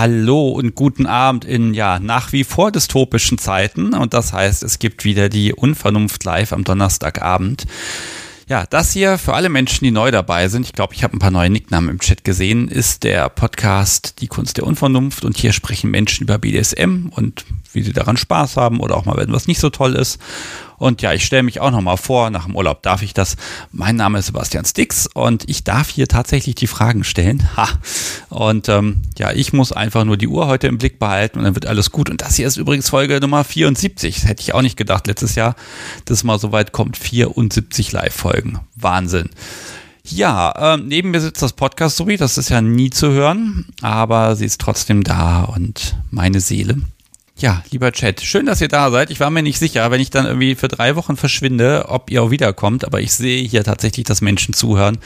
Hallo und guten Abend in ja nach wie vor dystopischen Zeiten und das heißt, es gibt wieder die Unvernunft live am Donnerstagabend. Ja, das hier für alle Menschen, die neu dabei sind, ich glaube, ich habe ein paar neue Nicknamen im Chat gesehen, ist der Podcast Die Kunst der Unvernunft und hier sprechen Menschen über BDSM und wie sie daran Spaß haben oder auch mal, wenn was nicht so toll ist. Und ja, ich stelle mich auch nochmal vor, nach dem Urlaub darf ich das. Mein Name ist Sebastian Stix und ich darf hier tatsächlich die Fragen stellen. Ha. Und ähm, ja, ich muss einfach nur die Uhr heute im Blick behalten und dann wird alles gut. Und das hier ist übrigens Folge Nummer 74. Das hätte ich auch nicht gedacht letztes Jahr, dass es mal so weit kommt. 74 Live-Folgen. Wahnsinn. Ja, äh, neben mir sitzt das Podcast Sobi, das ist ja nie zu hören, aber sie ist trotzdem da und meine Seele. Ja, lieber Chat, schön, dass ihr da seid. Ich war mir nicht sicher, wenn ich dann irgendwie für drei Wochen verschwinde, ob ihr auch wiederkommt, aber ich sehe hier tatsächlich, dass Menschen zuhören.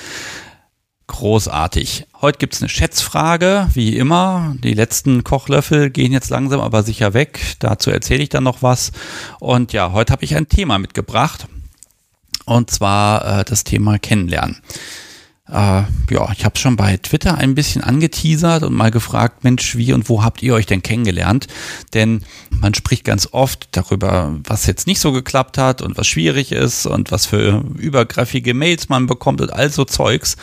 Großartig. Heute gibt's eine Schätzfrage, wie immer. Die letzten Kochlöffel gehen jetzt langsam aber sicher weg. Dazu erzähle ich dann noch was. Und ja, heute habe ich ein Thema mitgebracht. Und zwar äh, das Thema Kennenlernen. Äh, ja, ich habe schon bei Twitter ein bisschen angeteasert und mal gefragt, Mensch, wie und wo habt ihr euch denn kennengelernt? Denn man spricht ganz oft darüber, was jetzt nicht so geklappt hat und was schwierig ist und was für übergriffige Mails man bekommt und all so Zeugs.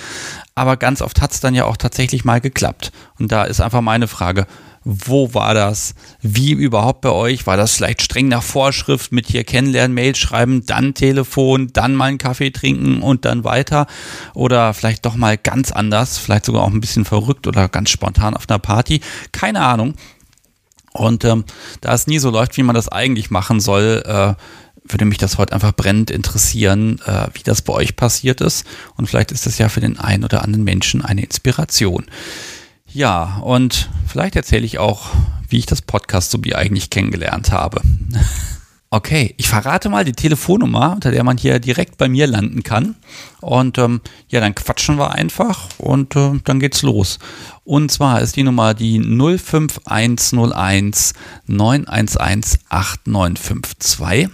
Aber ganz oft hat es dann ja auch tatsächlich mal geklappt. Und da ist einfach meine Frage, wo war das? Wie überhaupt bei euch? War das vielleicht streng nach Vorschrift mit hier kennenlernen, Mail schreiben, dann Telefon, dann mal einen Kaffee trinken und dann weiter? Oder vielleicht doch mal ganz anders, vielleicht sogar auch ein bisschen verrückt oder ganz spontan auf einer Party? Keine Ahnung. Und ähm, da es nie so läuft, wie man das eigentlich machen soll, äh, würde mich das heute einfach brennend interessieren, äh, wie das bei euch passiert ist. Und vielleicht ist das ja für den einen oder anderen Menschen eine Inspiration. Ja, und vielleicht erzähle ich auch, wie ich das Podcast wie eigentlich kennengelernt habe. Okay, ich verrate mal die Telefonnummer, unter der man hier direkt bei mir landen kann. Und ähm, ja, dann quatschen wir einfach und äh, dann geht's los. Und zwar ist die Nummer die 05101 911 8952.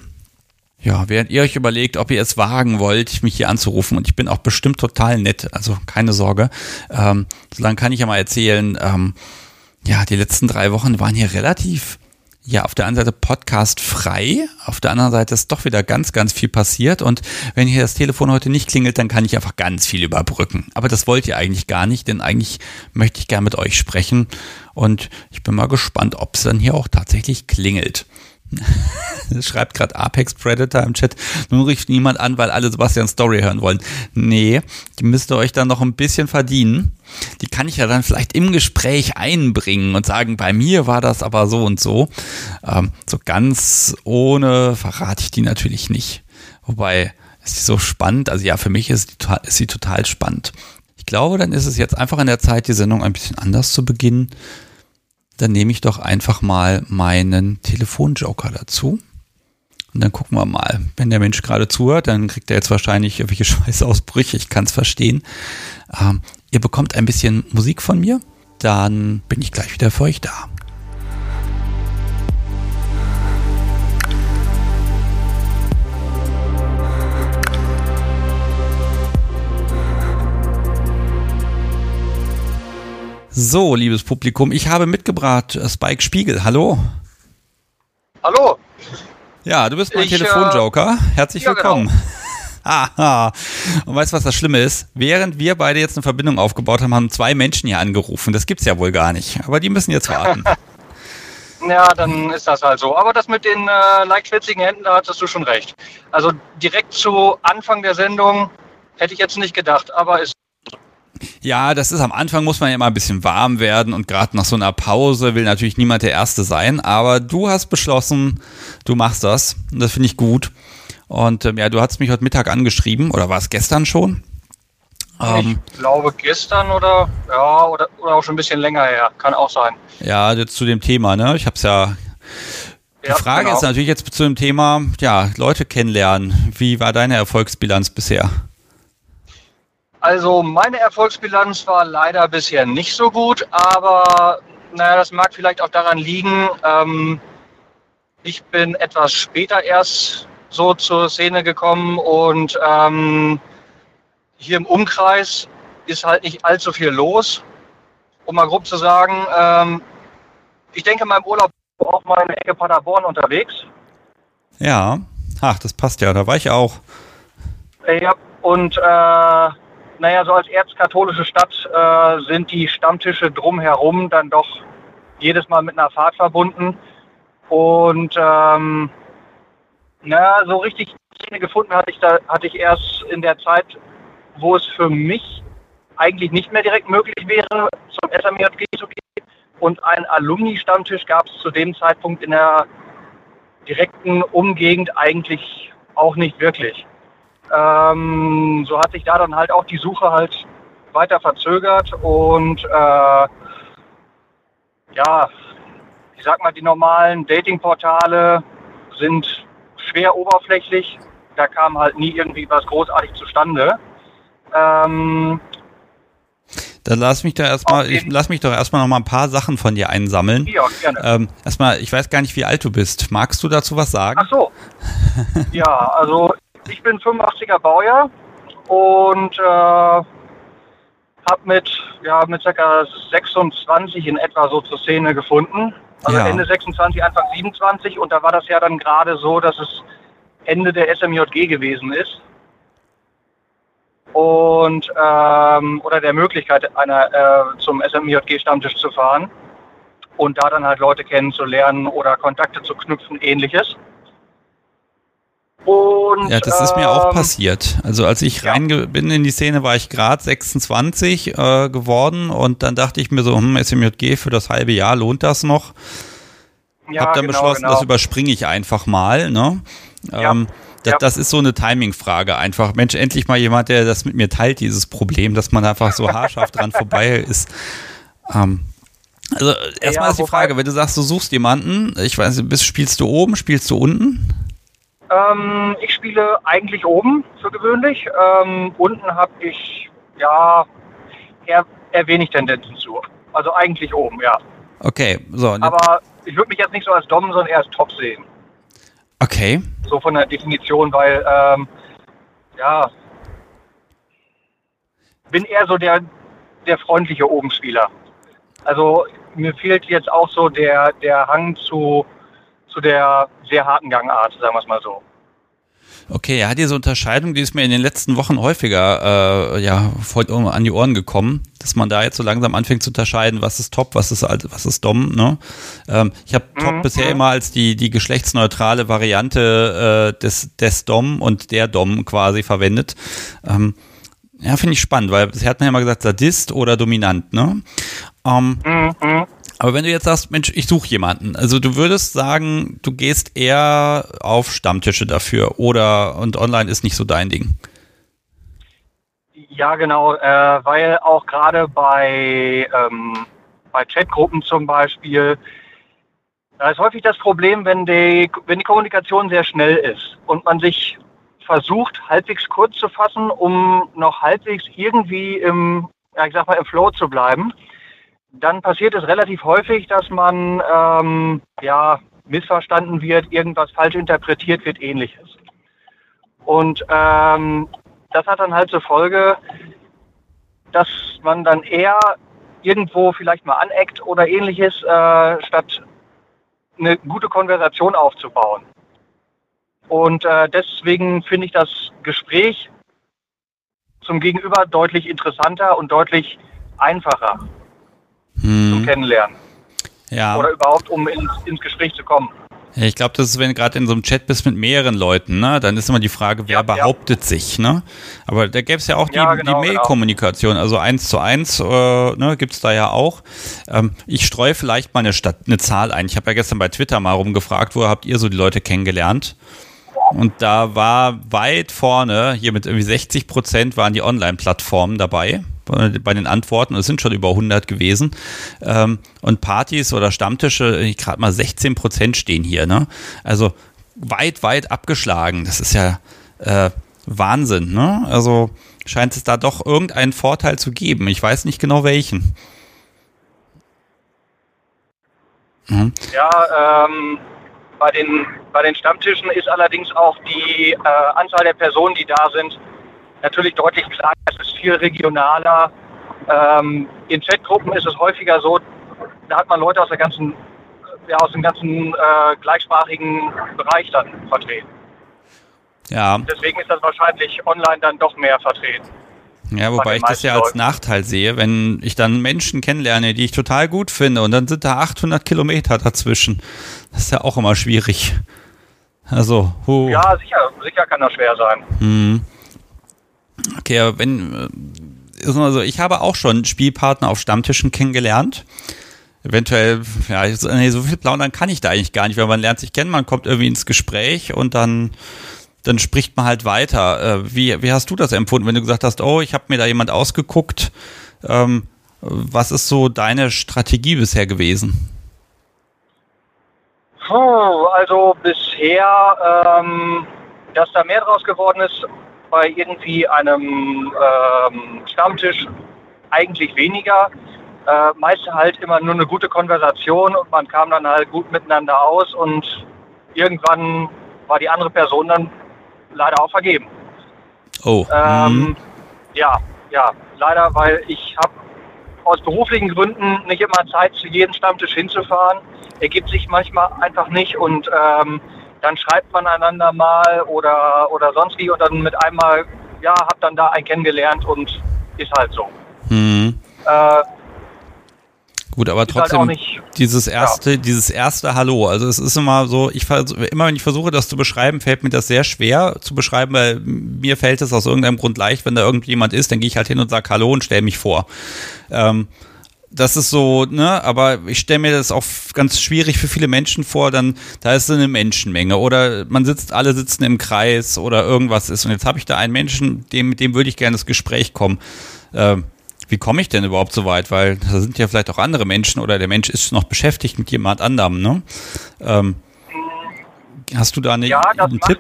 Ja, während ihr euch überlegt, ob ihr es wagen wollt, mich hier anzurufen, und ich bin auch bestimmt total nett, also keine Sorge, ähm, solange kann ich ja mal erzählen, ähm, ja, die letzten drei Wochen waren hier relativ, ja, auf der einen Seite Podcast frei, auf der anderen Seite ist doch wieder ganz, ganz viel passiert und wenn hier das Telefon heute nicht klingelt, dann kann ich einfach ganz viel überbrücken. Aber das wollt ihr eigentlich gar nicht, denn eigentlich möchte ich gern mit euch sprechen und ich bin mal gespannt, ob es dann hier auch tatsächlich klingelt. Schreibt gerade Apex Predator im Chat. Nun rief niemand an, weil alle Sebastian Story hören wollen. Nee, die müsst ihr euch dann noch ein bisschen verdienen. Die kann ich ja dann vielleicht im Gespräch einbringen und sagen, bei mir war das aber so und so. Ähm, so ganz ohne verrate ich die natürlich nicht. Wobei, ist so spannend. Also ja, für mich ist, die, ist sie total spannend. Ich glaube, dann ist es jetzt einfach an der Zeit, die Sendung ein bisschen anders zu beginnen dann nehme ich doch einfach mal meinen Telefonjoker dazu. Und dann gucken wir mal. Wenn der Mensch gerade zuhört, dann kriegt er jetzt wahrscheinlich irgendwelche Schweißausbrüche. Ich kann es verstehen. Ähm, ihr bekommt ein bisschen Musik von mir. Dann bin ich gleich wieder für euch da. So, liebes Publikum, ich habe mitgebracht äh, Spike Spiegel. Hallo. Hallo. Ja, du bist mein ich, Telefonjoker. Äh, Herzlich ja, willkommen. Genau. Aha. Und weißt du, was das Schlimme ist? Während wir beide jetzt eine Verbindung aufgebaut haben, haben zwei Menschen hier angerufen. Das gibt's ja wohl gar nicht. Aber die müssen jetzt warten. ja, dann ist das halt so. Aber das mit den äh, leicht schwitzigen Händen, da hattest du schon recht. Also direkt zu Anfang der Sendung hätte ich jetzt nicht gedacht, aber ist ja, das ist am Anfang muss man ja mal ein bisschen warm werden und gerade nach so einer Pause will natürlich niemand der Erste sein, aber du hast beschlossen, du machst das und das finde ich gut. Und ähm, ja, du hast mich heute Mittag angeschrieben oder war es gestern schon? Ähm, ich glaube gestern oder ja oder, oder auch schon ein bisschen länger her, kann auch sein. Ja, jetzt zu dem Thema, ne? Ich habe es ja die ja, Frage genau. ist natürlich jetzt zu dem Thema, ja, Leute kennenlernen. Wie war deine Erfolgsbilanz bisher? Also meine Erfolgsbilanz war leider bisher nicht so gut, aber naja, das mag vielleicht auch daran liegen, ähm, ich bin etwas später erst so zur Szene gekommen und ähm, hier im Umkreis ist halt nicht allzu viel los. Um mal grob zu sagen, ähm, ich denke in meinem Urlaub auch mal in der Ecke Paderborn unterwegs. Ja, ach, das passt ja, da war ich auch. Ja, und äh, naja, so als erzkatholische Stadt äh, sind die Stammtische drumherum dann doch jedes Mal mit einer Fahrt verbunden. Und ähm, na, so richtig Szene gefunden hatte ich da hatte ich erst in der Zeit, wo es für mich eigentlich nicht mehr direkt möglich wäre, zum SMJG zu gehen. Und ein Alumni-Stammtisch gab es zu dem Zeitpunkt in der direkten Umgegend eigentlich auch nicht wirklich. Ähm, so hat sich da dann halt auch die Suche halt weiter verzögert und äh, ja, ich sag mal, die normalen Datingportale sind schwer oberflächlich. Da kam halt nie irgendwie was großartig zustande. Ähm, dann lass mich da erstmal, ich lass mich doch erstmal noch mal ein paar Sachen von dir einsammeln. Ja, gerne. Ähm, erstmal, ich weiß gar nicht, wie alt du bist. Magst du dazu was sagen? Ach so. ja, also ich bin 85er Baujahr und äh, habe mit, ja, mit ca. 26 in etwa so zur Szene gefunden. Also ja. Ende 26, Anfang 27 und da war das ja dann gerade so, dass es Ende der SMJG gewesen ist und ähm, oder der Möglichkeit einer äh, zum SMIJG Stammtisch zu fahren und da dann halt Leute kennenzulernen oder Kontakte zu knüpfen, ähnliches. Und, ja, das ist mir auch ähm, passiert. Also als ich ja. rein bin in die Szene, war ich gerade 26 äh, geworden und dann dachte ich mir so, hm, SMJG für das halbe Jahr lohnt das noch? Ja, Hab dann genau, beschlossen, genau. das überspringe ich einfach mal. Ne? Ja. Ähm, das, ja. das ist so eine Timing-Frage einfach. Mensch, endlich mal jemand, der das mit mir teilt, dieses Problem, dass man einfach so haarscharf dran vorbei ist. Ähm, also erstmal ist die Frage, wenn du sagst, du suchst jemanden, ich weiß nicht, spielst du oben, spielst du unten? Ähm, ich spiele eigentlich oben für gewöhnlich. Ähm, unten habe ich ja eher, eher wenig Tendenzen zu. Also eigentlich oben, ja. Okay, so. Aber ich würde mich jetzt nicht so als Dom, sondern eher als Top sehen. Okay. So von der Definition, weil, ähm, ja, bin eher so der, der freundliche Obenspieler. Also mir fehlt jetzt auch so der, der Hang zu, zu der sehr harten Gangart, sagen wir es mal so. Okay, ja, diese Unterscheidung, die ist mir in den letzten Wochen häufiger äh, ja, voll an die Ohren gekommen, dass man da jetzt so langsam anfängt zu unterscheiden, was ist Top, was ist was ist Dom. Ne? Ähm, ich habe Top mhm. bisher immer als die die geschlechtsneutrale Variante äh, des des Dom und der Dom quasi verwendet. Ähm, ja, finde ich spannend, weil bisher hat man ja immer gesagt Sadist oder Dominant. Ne? Ähm, mhm. Aber wenn du jetzt sagst, Mensch, ich suche jemanden, also du würdest sagen, du gehst eher auf Stammtische dafür oder und online ist nicht so dein Ding. Ja, genau, äh, weil auch gerade bei, ähm, bei Chatgruppen zum Beispiel, da ist häufig das Problem, wenn die, wenn die Kommunikation sehr schnell ist und man sich versucht, halbwegs kurz zu fassen, um noch halbwegs irgendwie im, ja, ich sag mal, im Flow zu bleiben dann passiert es relativ häufig, dass man ähm, ja, missverstanden wird, irgendwas falsch interpretiert wird, ähnliches. Und ähm, das hat dann halt zur Folge, dass man dann eher irgendwo vielleicht mal aneckt oder ähnliches, äh, statt eine gute Konversation aufzubauen. Und äh, deswegen finde ich das Gespräch zum Gegenüber deutlich interessanter und deutlich einfacher hm. zum Kennenlernen. Ja. Oder überhaupt, um ins, ins Gespräch zu kommen. Ich glaube, das ist, wenn du gerade in so einem Chat bist mit mehreren Leuten, ne, dann ist immer die Frage, wer ja, behauptet ja. sich, ne? Aber da gäbe es ja auch die, ja, genau, die Mail-Kommunikation, genau. also eins zu eins, äh, ne, gibt es da ja auch. Ähm, ich streue vielleicht mal eine, Stadt, eine Zahl ein. Ich habe ja gestern bei Twitter mal rumgefragt, wo habt ihr so die Leute kennengelernt? Und da war weit vorne, hier mit irgendwie 60 Prozent waren die Online-Plattformen dabei bei den Antworten. Es sind schon über 100 gewesen. Ähm, und Partys oder Stammtische, gerade mal 16 Prozent stehen hier. Ne? Also weit, weit abgeschlagen. Das ist ja äh, Wahnsinn. Ne? Also scheint es da doch irgendeinen Vorteil zu geben. Ich weiß nicht genau welchen. Mhm. Ja, ähm, bei, den, bei den Stammtischen ist allerdings auch die äh, Anzahl der Personen, die da sind, natürlich deutlich kleiner, es ist viel regionaler. Ähm, in Chatgruppen ist es häufiger so, da hat man Leute aus der ganzen ja, aus dem ganzen äh, gleichsprachigen Bereich dann vertreten. Ja. Deswegen ist das wahrscheinlich online dann doch mehr vertreten. Ja, wobei ich das ja als Nachteil sehe, wenn ich dann Menschen kennenlerne, die ich total gut finde und dann sind da 800 Kilometer dazwischen. Das ist ja auch immer schwierig. Also, huh. Ja, sicher, sicher kann das schwer sein. Hm. Okay, wenn, also ich habe auch schon Spielpartner auf Stammtischen kennengelernt. Eventuell, ja, nee, so viel plaudern kann ich da eigentlich gar nicht, weil man lernt sich kennen, man kommt irgendwie ins Gespräch und dann dann spricht man halt weiter. Äh, wie, wie hast du das empfunden, wenn du gesagt hast, oh, ich habe mir da jemand ausgeguckt? Ähm, was ist so deine Strategie bisher gewesen? Puh, also bisher, ähm, dass da mehr draus geworden ist, bei irgendwie einem ähm, Stammtisch eigentlich weniger. Äh, meist halt immer nur eine gute Konversation und man kam dann halt gut miteinander aus und irgendwann war die andere Person dann leider auch vergeben. Oh. Ähm, mhm. Ja, ja, leider, weil ich habe aus beruflichen Gründen nicht immer Zeit, zu jedem Stammtisch hinzufahren. Ergibt sich manchmal einfach nicht und ähm, dann schreibt man einander mal oder, oder sonst wie und dann mit einmal, ja, hab dann da einen kennengelernt und ist halt so. Mhm. Äh, Gut, aber halt trotzdem halt dieses erste, ja. dieses erste Hallo. Also es ist immer so, ich immer wenn ich versuche, das zu beschreiben, fällt mir das sehr schwer zu beschreiben, weil mir fällt es aus irgendeinem Grund leicht, wenn da irgendjemand ist, dann gehe ich halt hin und sage Hallo und stelle mich vor. Ähm, das ist so, ne, aber ich stelle mir das auch ganz schwierig für viele Menschen vor, dann, da ist so eine Menschenmenge oder man sitzt, alle sitzen im Kreis oder irgendwas ist und jetzt habe ich da einen Menschen, dem, mit dem würde ich gerne ins Gespräch kommen. Ähm, wie komme ich denn überhaupt so weit? Weil da sind ja vielleicht auch andere Menschen oder der Mensch ist noch beschäftigt mit jemand anderem, ne? Ähm, hast du da eine, ja, einen Tipp?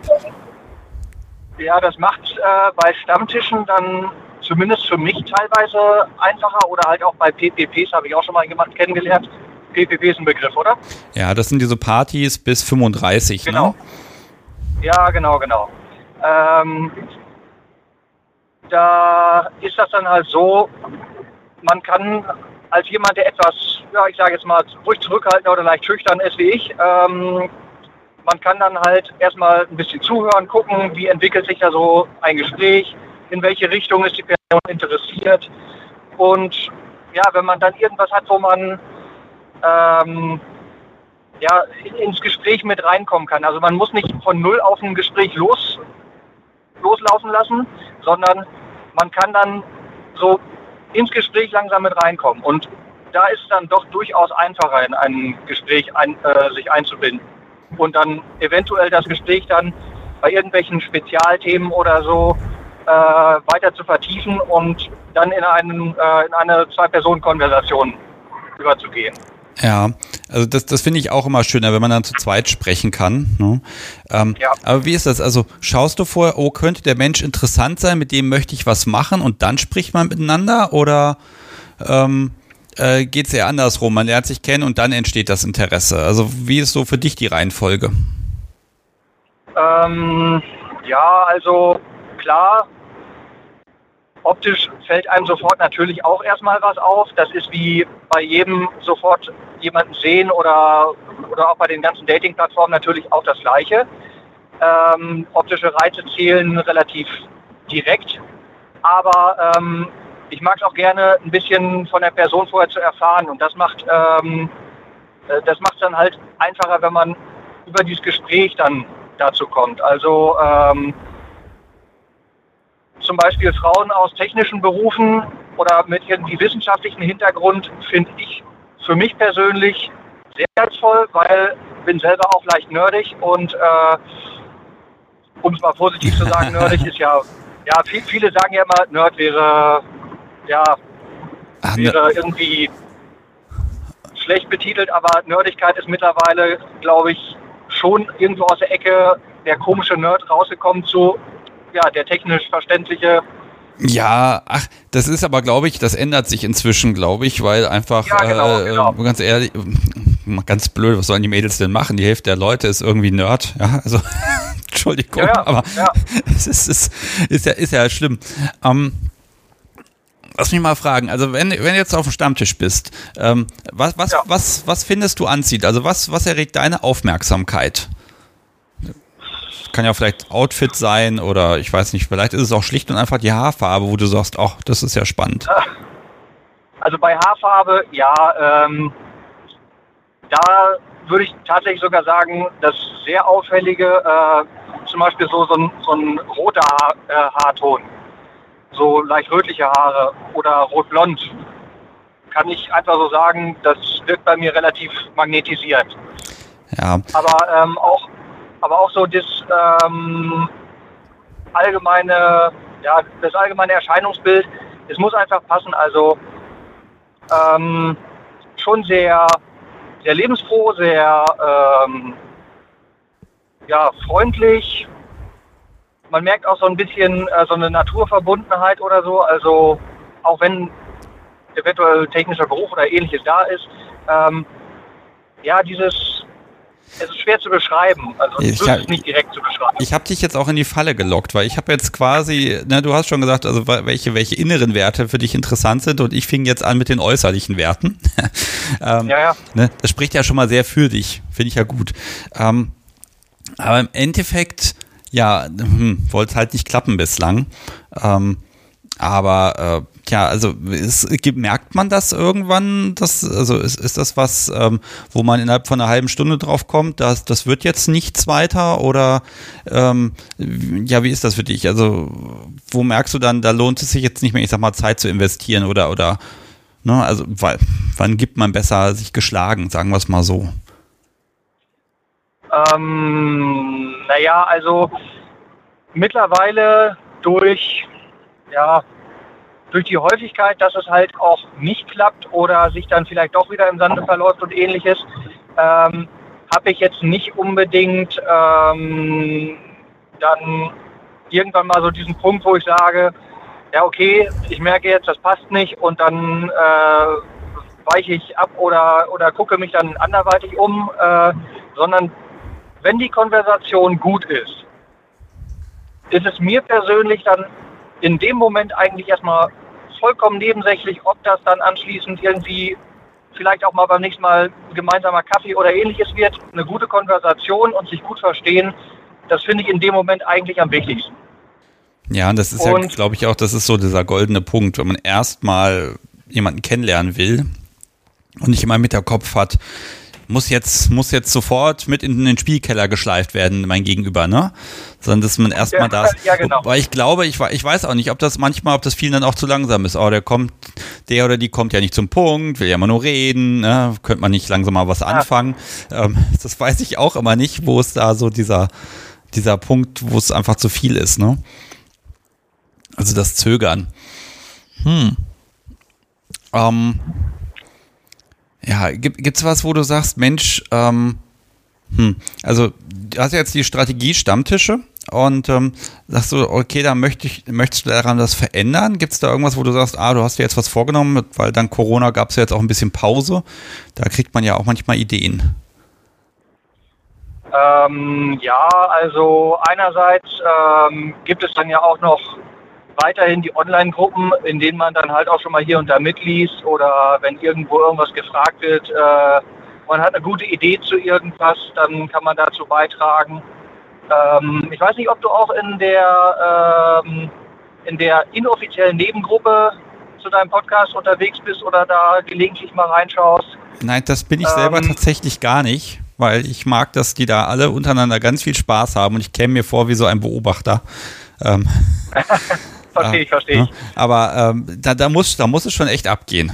ja, das macht äh, bei Stammtischen dann zumindest für mich teilweise einfacher oder halt auch bei PPPs habe ich auch schon mal jemanden kennengelernt. PPP ist ein Begriff, oder? Ja, das sind diese Partys bis 35, ne? genau. ne? Ja, genau, genau. Ähm, da ist das dann halt so, man kann als jemand, der etwas, ja, ich sage jetzt mal, ruhig zurückhaltender oder leicht schüchtern ist wie ich, ähm, man kann dann halt erstmal ein bisschen zuhören, gucken, wie entwickelt sich da so ein Gespräch, in welche Richtung ist die Person interessiert. Und ja, wenn man dann irgendwas hat, wo man ähm, ja, ins Gespräch mit reinkommen kann. Also man muss nicht von null auf ein Gespräch los, loslaufen lassen, sondern man kann dann so ins Gespräch langsam mit reinkommen. Und da ist es dann doch durchaus einfacher, in ein Gespräch ein, äh, sich einzubinden. Und dann eventuell das Gespräch dann bei irgendwelchen Spezialthemen oder so äh, weiter zu vertiefen und dann in, einen, äh, in eine Zwei-Personen-Konversation überzugehen. Ja, also das, das finde ich auch immer schöner, wenn man dann zu zweit sprechen kann. Ne? Ähm, ja. Aber wie ist das? Also schaust du vorher, oh, könnte der Mensch interessant sein, mit dem möchte ich was machen und dann spricht man miteinander oder ähm, äh, geht es eher andersrum? Man lernt sich kennen und dann entsteht das Interesse. Also wie ist so für dich die Reihenfolge? Ähm, ja, also klar, optisch fällt einem sofort natürlich auch erstmal was auf. Das ist wie bei jedem sofort jemanden sehen oder, oder auch bei den ganzen Dating-Plattformen natürlich auch das Gleiche. Ähm, optische Reize zählen relativ direkt, aber ähm, ich mag es auch gerne, ein bisschen von der Person vorher zu erfahren und das macht ähm, äh, dann halt einfacher, wenn man über dieses Gespräch dann dazu kommt. Also ähm, zum Beispiel Frauen aus technischen Berufen oder mit irgendwie wissenschaftlichen Hintergrund finde ich für mich persönlich sehr reizvoll, weil ich bin selber auch leicht nerdig und äh, um es mal positiv zu sagen, nerdig ist ja, ja, viel, viele sagen ja immer, Nerd wäre, ja, Ach, ne. wäre irgendwie schlecht betitelt, aber Nerdigkeit ist mittlerweile, glaube ich, schon irgendwo aus der Ecke der komische Nerd rausgekommen zu, ja, der technisch verständliche. Ja, ach, das ist aber, glaube ich, das ändert sich inzwischen, glaube ich, weil einfach, ja, genau, äh, genau. ganz ehrlich, ganz blöd, was sollen die Mädels denn machen? Die Hälfte der Leute ist irgendwie Nerd, ja, also, Entschuldigung, ja, aber es ist, ist, ist, ja, ist ja schlimm. Ähm, Lass mich mal fragen, also wenn, wenn du jetzt auf dem Stammtisch bist, ähm, was, was, ja. was, was findest du anzieht? Also was, was erregt deine Aufmerksamkeit? Kann ja vielleicht Outfit sein oder ich weiß nicht, vielleicht ist es auch schlicht und einfach die Haarfarbe, wo du sagst, ach, das ist ja spannend. Also bei Haarfarbe, ja, ähm, da würde ich tatsächlich sogar sagen, das sehr auffällige, äh, zum Beispiel so, so, ein, so ein roter Haar, äh, Haarton so leicht rötliche Haare oder rot-blond, kann ich einfach so sagen, das wirkt bei mir relativ magnetisiert. Ja. Aber ähm, auch, aber auch so das ähm, allgemeine, ja, das allgemeine Erscheinungsbild, es muss einfach passen. Also ähm, schon sehr, sehr lebensfroh, sehr ähm, ja, freundlich, man merkt auch so ein bisschen äh, so eine Naturverbundenheit oder so. Also auch wenn eventuell technischer Geruch oder ähnliches da ist, ähm, ja, dieses es ist schwer zu beschreiben. Also ich hab, nicht direkt zu beschreiben. Ich habe dich jetzt auch in die Falle gelockt, weil ich habe jetzt quasi, na, du hast schon gesagt, also welche, welche inneren Werte für dich interessant sind und ich fing jetzt an mit den äußerlichen Werten. ähm, ja, ja. Ne, das spricht ja schon mal sehr für dich, finde ich ja gut. Ähm, aber im Endeffekt ja, hm, wollte halt nicht klappen bislang. Ähm, aber äh, ja, also ist, merkt man das irgendwann? Das, also ist, ist das was, ähm, wo man innerhalb von einer halben Stunde drauf kommt, dass das wird jetzt nichts weiter? Oder ähm, ja, wie ist das für dich? Also, wo merkst du dann, da lohnt es sich jetzt nicht mehr, ich sag mal, Zeit zu investieren oder oder ne, also weil, wann gibt man besser sich geschlagen, sagen wir es mal so? Ähm, naja, also mittlerweile durch, ja, durch die Häufigkeit, dass es halt auch nicht klappt oder sich dann vielleicht doch wieder im Sande verläuft und ähnliches, ähm, habe ich jetzt nicht unbedingt ähm, dann irgendwann mal so diesen Punkt, wo ich sage, ja okay, ich merke jetzt, das passt nicht und dann äh, weiche ich ab oder, oder gucke mich dann anderweitig um, äh, sondern wenn die Konversation gut ist, ist es mir persönlich dann in dem Moment eigentlich erstmal vollkommen nebensächlich, ob das dann anschließend irgendwie vielleicht auch mal beim nächsten Mal gemeinsamer Kaffee oder ähnliches wird. Eine gute Konversation und sich gut verstehen, das finde ich in dem Moment eigentlich am wichtigsten. Ja, und das ist und, ja, glaube ich, auch, das ist so dieser goldene Punkt, wenn man erstmal jemanden kennenlernen will und nicht immer mit der Kopf hat, muss jetzt, muss jetzt sofort mit in den Spielkeller geschleift werden, mein Gegenüber, ne? Sondern dass man erstmal ja, das. Ja, genau. Weil ich glaube, ich, ich weiß auch nicht, ob das manchmal, ob das vielen dann auch zu langsam ist. Oh, der kommt, der oder die kommt ja nicht zum Punkt, will ja immer nur reden, ne? Könnte man nicht langsam mal was ja. anfangen. Ähm, das weiß ich auch immer nicht, wo es da so dieser, dieser Punkt, wo es einfach zu viel ist, ne? Also das Zögern. Hm. Ähm, ja, gibt es was, wo du sagst, Mensch, ähm, hm, also du hast jetzt die Strategie Stammtische und ähm, sagst du, okay, da möchte ich, möchtest du daran das verändern? Gibt es da irgendwas, wo du sagst, ah, du hast dir jetzt was vorgenommen, weil dann Corona gab es ja jetzt auch ein bisschen Pause. Da kriegt man ja auch manchmal Ideen. Ähm, ja, also einerseits ähm, gibt es dann ja auch noch weiterhin die Online-Gruppen, in denen man dann halt auch schon mal hier und da mitliest oder wenn irgendwo irgendwas gefragt wird, äh, man hat eine gute Idee zu irgendwas, dann kann man dazu beitragen. Ähm, ich weiß nicht, ob du auch in der, ähm, in der inoffiziellen Nebengruppe zu deinem Podcast unterwegs bist oder da gelegentlich mal reinschaust. Nein, das bin ich selber ähm, tatsächlich gar nicht, weil ich mag, dass die da alle untereinander ganz viel Spaß haben und ich käme mir vor wie so ein Beobachter. Ähm, verstehe ich, verstehe ich. Aber ähm, da, da, muss, da muss es schon echt abgehen.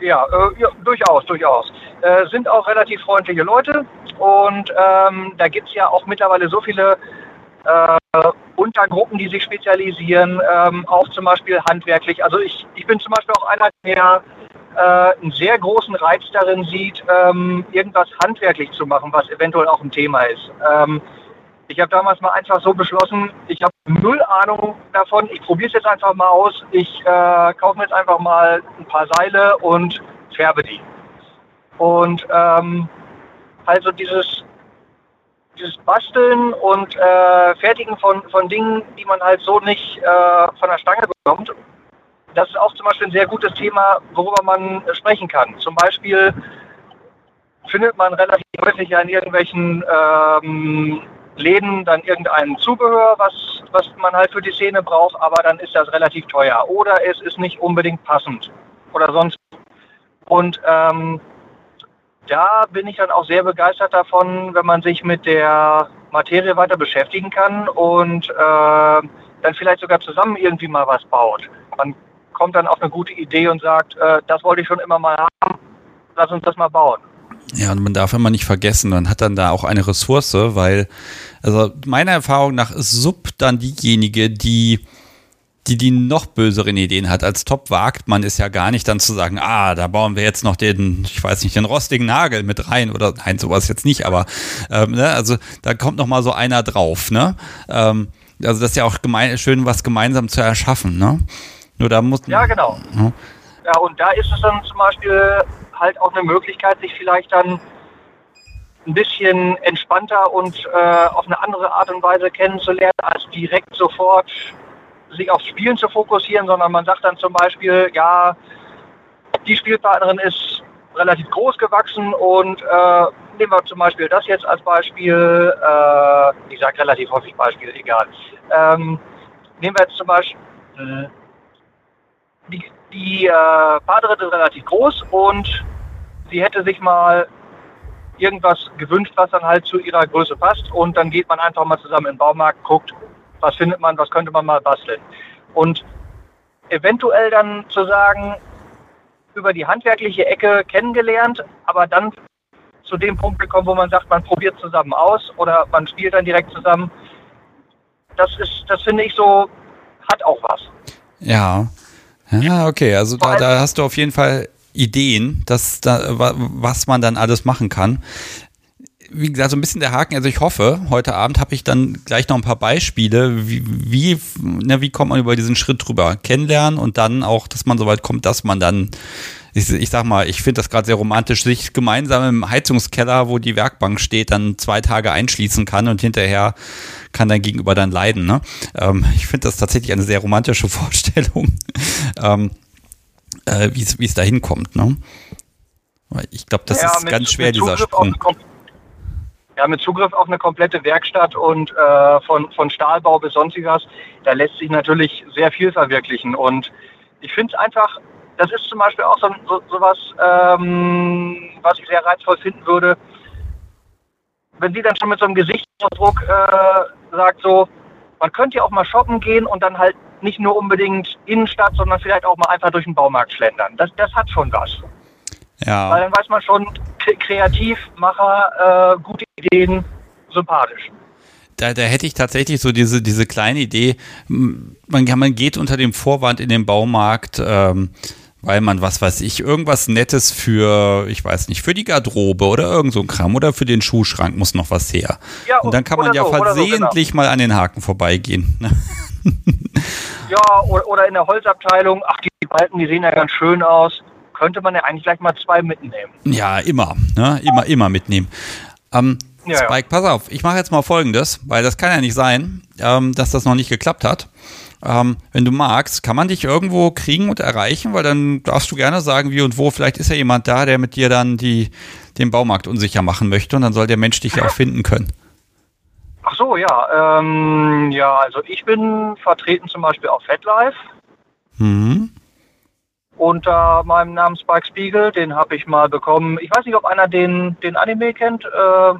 Ja, äh, ja durchaus, durchaus. Äh, sind auch relativ freundliche Leute und ähm, da gibt es ja auch mittlerweile so viele äh, Untergruppen, die sich spezialisieren, ähm, auch zum Beispiel handwerklich. Also ich, ich bin zum Beispiel auch einer, der äh, einen sehr großen Reiz darin sieht, ähm, irgendwas handwerklich zu machen, was eventuell auch ein Thema ist. Ich habe damals mal einfach so beschlossen, ich habe null Ahnung davon. Ich probiere es jetzt einfach mal aus. Ich äh, kaufe mir jetzt einfach mal ein paar Seile und färbe die. Und ähm, also dieses, dieses Basteln und äh, Fertigen von, von Dingen, die man halt so nicht äh, von der Stange bekommt, das ist auch zum Beispiel ein sehr gutes Thema, worüber man sprechen kann. Zum Beispiel findet man relativ häufig in irgendwelchen ähm, Läden dann irgendein Zubehör, was, was man halt für die Szene braucht, aber dann ist das relativ teuer. Oder es ist nicht unbedingt passend oder sonst. Und ähm, da bin ich dann auch sehr begeistert davon, wenn man sich mit der Materie weiter beschäftigen kann und äh, dann vielleicht sogar zusammen irgendwie mal was baut. Man kommt dann auf eine gute Idee und sagt, äh, das wollte ich schon immer mal haben, lass uns das mal bauen. Ja, und man darf immer nicht vergessen, man hat dann da auch eine Ressource, weil, also meiner Erfahrung nach ist Sub dann diejenige, die die die noch böseren Ideen hat. Als Top wagt man es ja gar nicht dann zu sagen, ah, da bauen wir jetzt noch den, ich weiß nicht, den rostigen Nagel mit rein oder nein, sowas jetzt nicht, aber ähm, ne, also da kommt noch mal so einer drauf, ne? Ähm, also das ist ja auch gemein, schön, was gemeinsam zu erschaffen, ne? Nur da muss Ja, genau. Ja. ja, und da ist es dann zum Beispiel halt auch eine Möglichkeit, sich vielleicht dann ein bisschen entspannter und äh, auf eine andere Art und Weise kennenzulernen, als direkt sofort sich aufs Spielen zu fokussieren, sondern man sagt dann zum Beispiel, ja, die Spielpartnerin ist relativ groß gewachsen und äh, nehmen wir zum Beispiel das jetzt als Beispiel, äh, ich sage relativ häufig Beispiel, egal. Ähm, nehmen wir jetzt zum Beispiel, die, die äh, Partnerin ist relativ groß und sie hätte sich mal irgendwas gewünscht, was dann halt zu ihrer Größe passt und dann geht man einfach mal zusammen in den Baumarkt, guckt, was findet man, was könnte man mal basteln. Und eventuell dann zu sagen, über die handwerkliche Ecke kennengelernt, aber dann zu dem Punkt gekommen, wo man sagt, man probiert zusammen aus oder man spielt dann direkt zusammen. Das ist, das finde ich so, hat auch was. Ja. Ja, okay. Also da, da hast du auf jeden Fall Ideen, dass da, was man dann alles machen kann wie gesagt, so ein bisschen der Haken. Also ich hoffe, heute Abend habe ich dann gleich noch ein paar Beispiele, wie, wie, na, wie kommt man über diesen Schritt drüber kennenlernen und dann auch, dass man so weit kommt, dass man dann, ich, ich sag mal, ich finde das gerade sehr romantisch, sich gemeinsam im Heizungskeller, wo die Werkbank steht, dann zwei Tage einschließen kann und hinterher kann dein Gegenüber dann leiden. Ne? Ähm, ich finde das tatsächlich eine sehr romantische Vorstellung, ähm, äh, wie es da hinkommt. Ne? Ich glaube, das ja, ist ganz schwer, dieser Sprung ja, mit Zugriff auf eine komplette Werkstatt und äh, von, von Stahlbau bis sonstiges, da lässt sich natürlich sehr viel verwirklichen. Und ich finde es einfach, das ist zum Beispiel auch so, so, so was, ähm, was ich sehr reizvoll finden würde, wenn sie dann schon mit so einem Gesichtsausdruck äh, sagt, so, man könnte ja auch mal shoppen gehen und dann halt nicht nur unbedingt Innenstadt, sondern vielleicht auch mal einfach durch den Baumarkt schlendern. Das, das hat schon was. Ja. Weil dann weiß man schon, Kreativmacher, äh, gute Ideen, sympathisch. Da, da hätte ich tatsächlich so diese, diese kleine Idee, man, man geht unter dem Vorwand in den Baumarkt, ähm, weil man, was weiß ich, irgendwas Nettes für, ich weiß nicht, für die Garderobe oder irgend so ein Kram oder für den Schuhschrank muss noch was her. Ja, und dann kann man ja so, versehentlich so, genau. mal an den Haken vorbeigehen. ja, oder, oder in der Holzabteilung, ach, die Balken, die sehen ja ganz schön aus könnte man ja eigentlich gleich mal zwei mitnehmen. Ja, immer, ne? immer, immer mitnehmen. Ähm, ja, Spike, ja. pass auf, ich mache jetzt mal folgendes, weil das kann ja nicht sein, ähm, dass das noch nicht geklappt hat. Ähm, wenn du magst, kann man dich irgendwo kriegen und erreichen, weil dann darfst du gerne sagen, wie und wo. Vielleicht ist ja jemand da, der mit dir dann die, den Baumarkt unsicher machen möchte und dann soll der Mensch dich ja auch finden können. Ach so, ja. Ähm, ja, also ich bin vertreten zum Beispiel auf FatLife. Mhm unter meinem Namen Spike Spiegel. Den habe ich mal bekommen. Ich weiß nicht, ob einer den, den Anime kennt. Äh,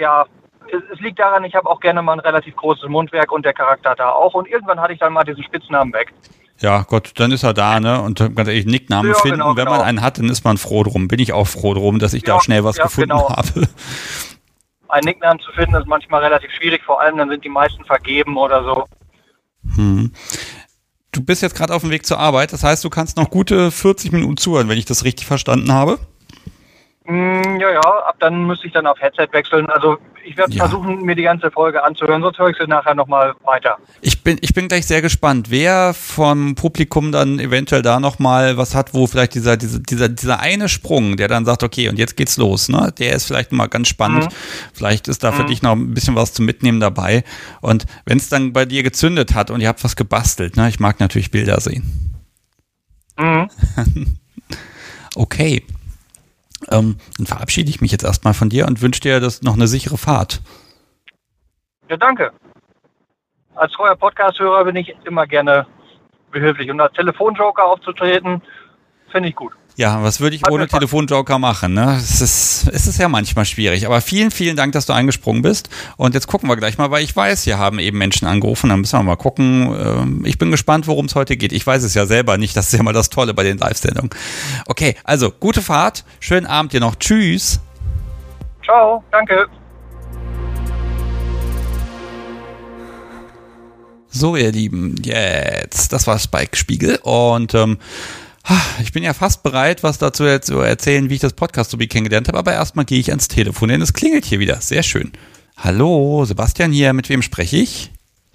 ja, es, es, liegt daran, ich habe auch gerne mal ein relativ großes Mundwerk und der Charakter da auch. Und irgendwann hatte ich dann mal diesen Spitznamen weg. Ja, Gott, dann ist er da, ne? Und ganz ehrlich, Nicknamen ja, finden, genau, wenn genau. man einen hat, dann ist man froh drum. Bin ich auch froh drum, dass ich ja, da schnell was ja, gefunden genau. habe. Ein Nicknamen zu finden ist manchmal relativ schwierig, vor allem dann sind die meisten vergeben oder so. Hm du bist jetzt gerade auf dem Weg zur Arbeit, das heißt, du kannst noch gute 40 Minuten zuhören, wenn ich das richtig verstanden habe. Mm, ja, ja, ab dann müsste ich dann auf Headset wechseln. Also ich werde ja. versuchen, mir die ganze Folge anzuhören, sonst höre ich sie nachher nochmal weiter. Ich bin, ich bin gleich sehr gespannt, wer vom Publikum dann eventuell da nochmal was hat, wo vielleicht dieser, dieser, dieser, dieser eine Sprung, der dann sagt, okay, und jetzt geht's los, ne? Der ist vielleicht mal ganz spannend. Mhm. Vielleicht ist da für mhm. dich noch ein bisschen was zum Mitnehmen dabei. Und wenn es dann bei dir gezündet hat und ihr habt was gebastelt, ne? Ich mag natürlich Bilder sehen. Mhm. okay. Ähm, dann verabschiede ich mich jetzt erstmal von dir und wünsche dir das noch eine sichere Fahrt. Ja, danke. Als treuer Podcast-Hörer bin ich immer gerne behilflich. Und als Telefonjoker aufzutreten, finde ich gut. Ja, was würde ich Hat ohne Telefonjoker machen? Ne? Es, ist, es ist ja manchmal schwierig. Aber vielen, vielen Dank, dass du eingesprungen bist. Und jetzt gucken wir gleich mal, weil ich weiß, hier haben eben Menschen angerufen. Dann müssen wir mal gucken. Ähm, ich bin gespannt, worum es heute geht. Ich weiß es ja selber nicht. Das ist ja mal das Tolle bei den Live-Sendungen. Okay, also gute Fahrt. Schönen Abend dir noch. Tschüss. Ciao, danke. So, ihr Lieben, jetzt, das war Spike Spiegel und ähm, ich bin ja fast bereit, was dazu zu erzählen, wie ich das Podcast so wie kennengelernt habe, aber erstmal gehe ich ans Telefon, denn es klingelt hier wieder. Sehr schön. Hallo, Sebastian hier, mit wem spreche ich?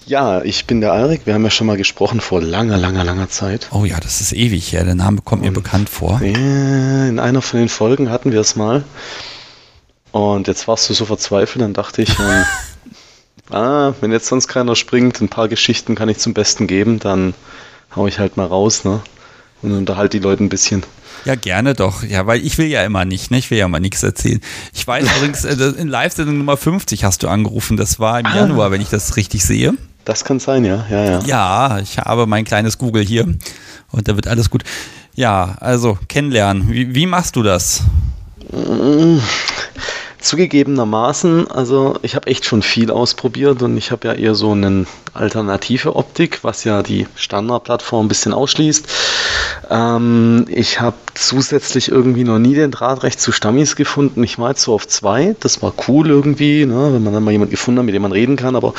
Ja, ich bin der Alrik. Wir haben ja schon mal gesprochen vor langer, langer, langer Zeit. Oh ja, das ist ewig her. Der Name kommt Und mir bekannt vor. In einer von den Folgen hatten wir es mal. Und jetzt warst du so verzweifelt, dann dachte ich, ähm, ah, wenn jetzt sonst keiner springt, ein paar Geschichten kann ich zum Besten geben, dann hau ich halt mal raus, ne? Und unterhalte die Leute ein bisschen. Ja, gerne doch. Ja, weil ich will ja immer nicht, ne? Ich will ja mal nichts erzählen. Ich weiß übrigens, äh, in Live-Sendung Nummer 50 hast du angerufen. Das war im ah. Januar, wenn ich das richtig sehe. Das kann sein, ja. Ja, ja. ja ich habe mein kleines Google hier und da wird alles gut. Ja, also kennenlernen. Wie, wie machst du das? Zugegebenermaßen, also ich habe echt schon viel ausprobiert und ich habe ja eher so eine alternative Optik, was ja die Standardplattform ein bisschen ausschließt. Ähm, ich habe zusätzlich irgendwie noch nie den Draht recht zu Stammis gefunden. Ich war jetzt so auf zwei, das war cool irgendwie, ne, wenn man dann mal jemanden gefunden hat, mit dem man reden kann, aber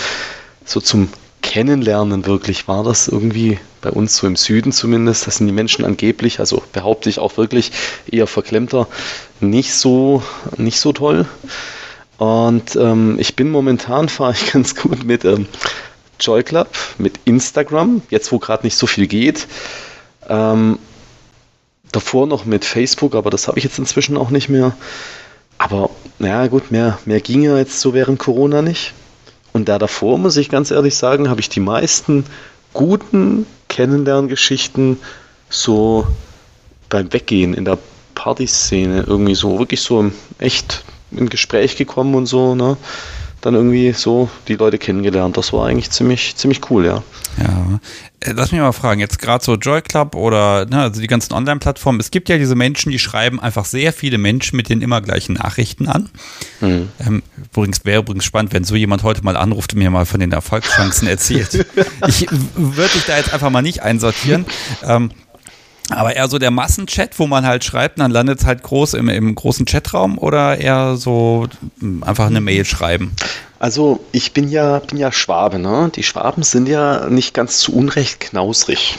so zum Kennenlernen wirklich war das irgendwie bei uns so im Süden zumindest. Das sind die Menschen angeblich, also behaupte ich auch wirklich eher verklemmter, nicht so, nicht so toll. Und ähm, ich bin momentan, fahre ich ganz gut mit ähm, Joy Club, mit Instagram, jetzt wo gerade nicht so viel geht. Ähm, davor noch mit Facebook, aber das habe ich jetzt inzwischen auch nicht mehr. Aber naja gut, mehr, mehr ging ja jetzt so während Corona nicht. Und da davor, muss ich ganz ehrlich sagen, habe ich die meisten guten Kennenlerngeschichten so beim Weggehen in der Partyszene irgendwie so, wirklich so echt in Gespräch gekommen und so, ne? Dann irgendwie so die Leute kennengelernt. Das war eigentlich ziemlich, ziemlich cool, ja. Ja. Äh, lass mich mal fragen, jetzt gerade so Joy Club oder ne, also die ganzen Online-Plattformen, es gibt ja diese Menschen, die schreiben einfach sehr viele Menschen mit den immer gleichen Nachrichten an. Mhm. Ähm, übrigens wäre übrigens spannend, wenn so jemand heute mal anruft und mir mal von den Erfolgschancen erzählt. ich würde dich da jetzt einfach mal nicht einsortieren. Ähm, aber eher so der Massenchat, wo man halt schreibt, dann landet es halt groß im, im großen Chatraum oder eher so hm, einfach eine Mail schreiben? Also ich bin ja, bin ja Schwabe, ne? Die Schwaben sind ja nicht ganz zu Unrecht knausrig.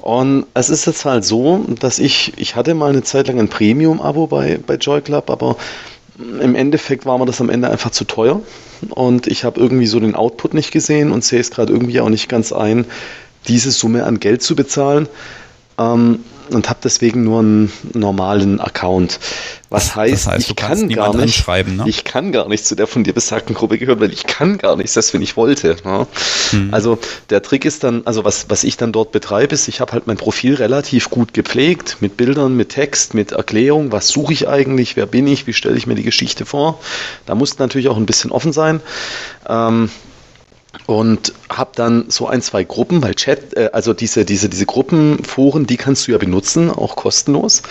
Und es ist jetzt halt so, dass ich, ich hatte mal eine Zeit lang ein Premium-Abo bei, bei Joy Club, aber im Endeffekt war mir das am Ende einfach zu teuer. Und ich habe irgendwie so den Output nicht gesehen und sehe es gerade irgendwie auch nicht ganz ein, diese Summe an Geld zu bezahlen ähm, und habe deswegen nur einen normalen Account. Was heißt, das heißt ich kann gar nicht, ne? ich kann gar nicht zu der von dir besagten Gruppe gehören, weil ich kann gar nicht, selbst wenn ich wollte. Ne? Hm. Also der Trick ist dann, also was, was ich dann dort betreibe, ist, ich habe halt mein Profil relativ gut gepflegt, mit Bildern, mit Text, mit Erklärung, was suche ich eigentlich, wer bin ich, wie stelle ich mir die Geschichte vor. Da muss natürlich auch ein bisschen offen sein. Ähm, und habe dann so ein, zwei Gruppen, weil Chat, äh, also diese, diese, diese Gruppenforen, die kannst du ja benutzen, auch kostenlos.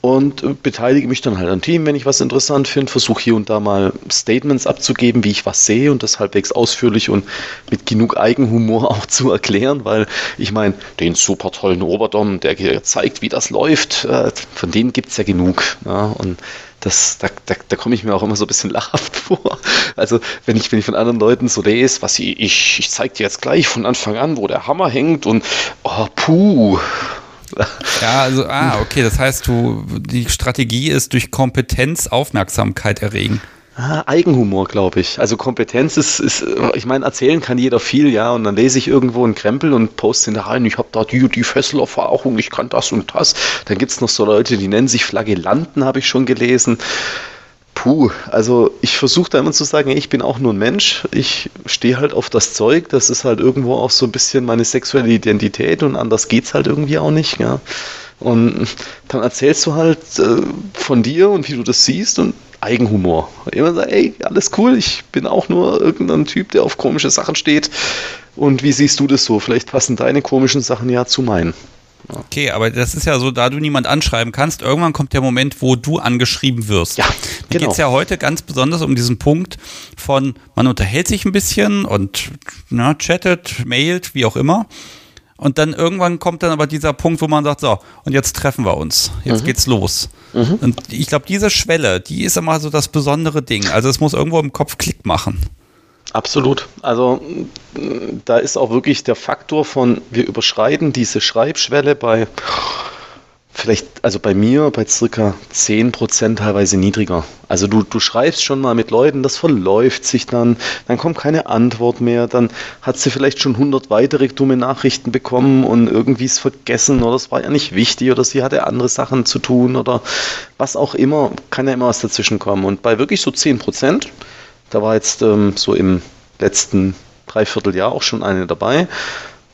Und äh, beteilige mich dann halt am Team, wenn ich was interessant finde, versuche hier und da mal Statements abzugeben, wie ich was sehe und das halbwegs ausführlich und mit genug Eigenhumor auch zu erklären, weil ich meine, den super tollen Oberdom, der zeigt, wie das läuft, äh, von denen gibt es ja genug. Ja, und das, da, da, da komme ich mir auch immer so ein bisschen lachhaft vor. Also wenn ich, wenn ich von anderen Leuten so lese, was ich, ich, ich zeige dir jetzt gleich von Anfang an, wo der Hammer hängt und oh, puh. Ja, also, ah, okay, das heißt, du, die Strategie ist durch Kompetenz Aufmerksamkeit erregen. Ah, Eigenhumor, glaube ich. Also Kompetenz ist, ist, ich meine, erzählen kann jeder viel, ja, und dann lese ich irgendwo einen Krempel und poste ihn da rein, ich habe da die, die Fesselerfahrung, ich kann das und das. Dann gibt es noch so Leute, die nennen sich Flagellanten, habe ich schon gelesen Puh, also ich versuche da immer zu sagen, ich bin auch nur ein Mensch. Ich stehe halt auf das Zeug. Das ist halt irgendwo auch so ein bisschen meine sexuelle Identität und anders geht's halt irgendwie auch nicht. Ja. Und dann erzählst du halt äh, von dir und wie du das siehst und Eigenhumor. Immer sagt, ey, alles cool, ich bin auch nur irgendein Typ, der auf komische Sachen steht. Und wie siehst du das so? Vielleicht passen deine komischen Sachen ja zu meinen. Okay, aber das ist ja so, da du niemand anschreiben kannst, irgendwann kommt der Moment, wo du angeschrieben wirst. Ja, Mir genau. geht es ja heute ganz besonders um diesen Punkt von, man unterhält sich ein bisschen und na, chattet, mailt, wie auch immer. Und dann irgendwann kommt dann aber dieser Punkt, wo man sagt, so, und jetzt treffen wir uns. Jetzt mhm. geht's los. Mhm. Und ich glaube, diese Schwelle, die ist immer so das besondere Ding. Also es muss irgendwo im Kopf Klick machen. Absolut. Also da ist auch wirklich der Faktor von, wir überschreiten diese Schreibschwelle bei vielleicht, also bei mir bei circa 10% teilweise niedriger. Also du, du schreibst schon mal mit Leuten, das verläuft sich dann, dann kommt keine Antwort mehr, dann hat sie vielleicht schon 100 weitere dumme Nachrichten bekommen und irgendwie ist vergessen oder es war ja nicht wichtig oder sie hatte andere Sachen zu tun oder was auch immer, kann ja immer was dazwischen kommen. Und bei wirklich so 10%, da war jetzt ähm, so im letzten Dreivierteljahr auch schon eine dabei.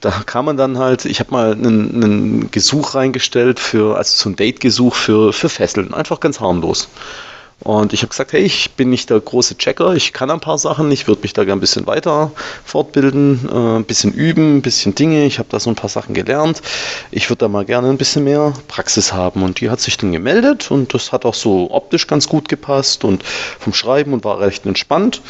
Da kam man dann halt, ich habe mal einen, Gesuch reingestellt für, also so ein Date-Gesuch für, für Fesseln, einfach ganz harmlos. Und ich habe gesagt, hey, ich bin nicht der große Checker, ich kann ein paar Sachen, ich würde mich da gerne ein bisschen weiter fortbilden, äh, ein bisschen üben, ein bisschen Dinge, ich habe da so ein paar Sachen gelernt. Ich würde da mal gerne ein bisschen mehr Praxis haben. Und die hat sich dann gemeldet und das hat auch so optisch ganz gut gepasst und vom Schreiben und war recht entspannt.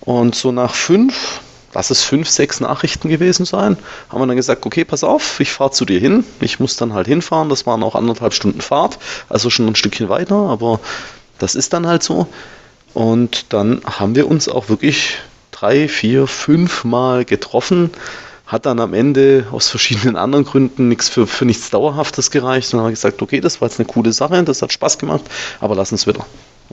Und so nach fünf, lass es fünf, sechs Nachrichten gewesen sein, haben wir dann gesagt, okay, pass auf, ich fahre zu dir hin. Ich muss dann halt hinfahren, das waren auch anderthalb Stunden Fahrt, also schon ein Stückchen weiter, aber das ist dann halt so. Und dann haben wir uns auch wirklich drei, vier, fünf Mal getroffen. Hat dann am Ende aus verschiedenen anderen Gründen nichts für, für nichts Dauerhaftes gereicht. Dann haben gesagt, okay, das war jetzt eine coole Sache, das hat Spaß gemacht, aber lass uns wieder.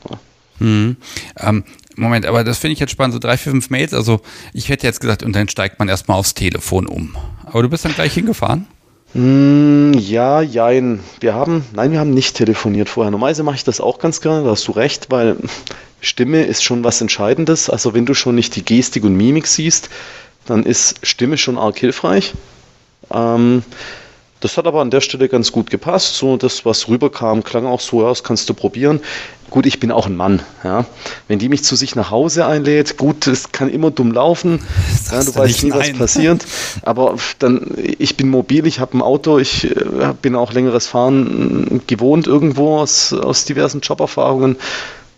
Ja. Mhm. Ähm, Moment, aber das finde ich jetzt spannend, so drei, vier, fünf Mails. Also ich hätte jetzt gesagt, und dann steigt man erstmal aufs Telefon um. Aber du bist dann gleich hingefahren? Mm, ja, jein. Wir haben, nein, wir haben nicht telefoniert vorher. Normalerweise mache ich das auch ganz gerne, da hast du recht, weil Stimme ist schon was Entscheidendes. Also wenn du schon nicht die Gestik und Mimik siehst, dann ist Stimme schon arg hilfreich. Ähm, das hat aber an der Stelle ganz gut gepasst. So das, was rüberkam, klang auch so, ja, das kannst du probieren. Gut, ich bin auch ein Mann. Ja. Wenn die mich zu sich nach Hause einlädt, gut, es kann immer dumm laufen. Ja, du weißt nie, was passiert. Aber dann, ich bin mobil, ich habe ein Auto, ich äh, bin auch längeres Fahren gewohnt irgendwo aus, aus diversen Joberfahrungen.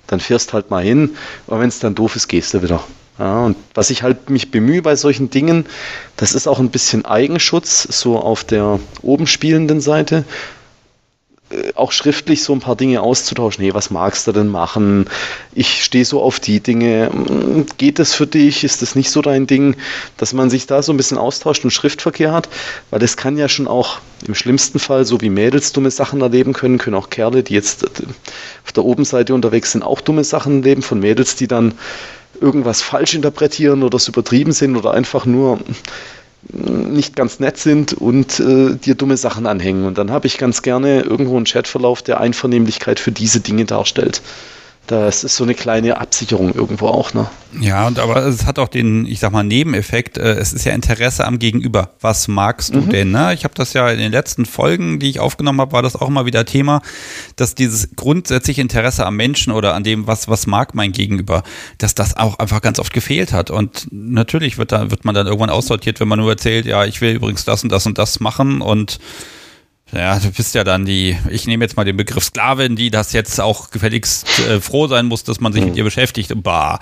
Dann fährst halt mal hin. Aber wenn es dann doof ist, gehst du wieder. Ja, und was ich halt mich bemühe bei solchen Dingen, das ist auch ein bisschen Eigenschutz, so auf der oben spielenden Seite äh, auch schriftlich so ein paar Dinge auszutauschen. Hey, was magst du denn machen? Ich stehe so auf die Dinge. Hm, geht das für dich? Ist das nicht so dein Ding? Dass man sich da so ein bisschen austauscht und Schriftverkehr hat, weil das kann ja schon auch im schlimmsten Fall, so wie Mädels dumme Sachen erleben können, können auch Kerle, die jetzt auf der Obenseite unterwegs sind, auch dumme Sachen erleben von Mädels, die dann irgendwas falsch interpretieren oder es übertrieben sind oder einfach nur nicht ganz nett sind und äh, dir dumme Sachen anhängen. Und dann habe ich ganz gerne irgendwo einen Chatverlauf, der Einvernehmlichkeit für diese Dinge darstellt. Das ist so eine kleine Absicherung irgendwo auch, ne? Ja, und aber es hat auch den, ich sag mal, Nebeneffekt. Äh, es ist ja Interesse am Gegenüber. Was magst du mhm. denn? Ne? Ich habe das ja in den letzten Folgen, die ich aufgenommen habe, war das auch immer wieder Thema, dass dieses grundsätzliche Interesse am Menschen oder an dem, was, was mag mein Gegenüber, dass das auch einfach ganz oft gefehlt hat. Und natürlich wird da, wird man dann irgendwann aussortiert, wenn man nur erzählt, ja, ich will übrigens das und das und das machen und ja, du bist ja dann die, ich nehme jetzt mal den Begriff Sklavin, die das jetzt auch gefälligst äh, froh sein muss, dass man sich mhm. mit ihr beschäftigt. Bah,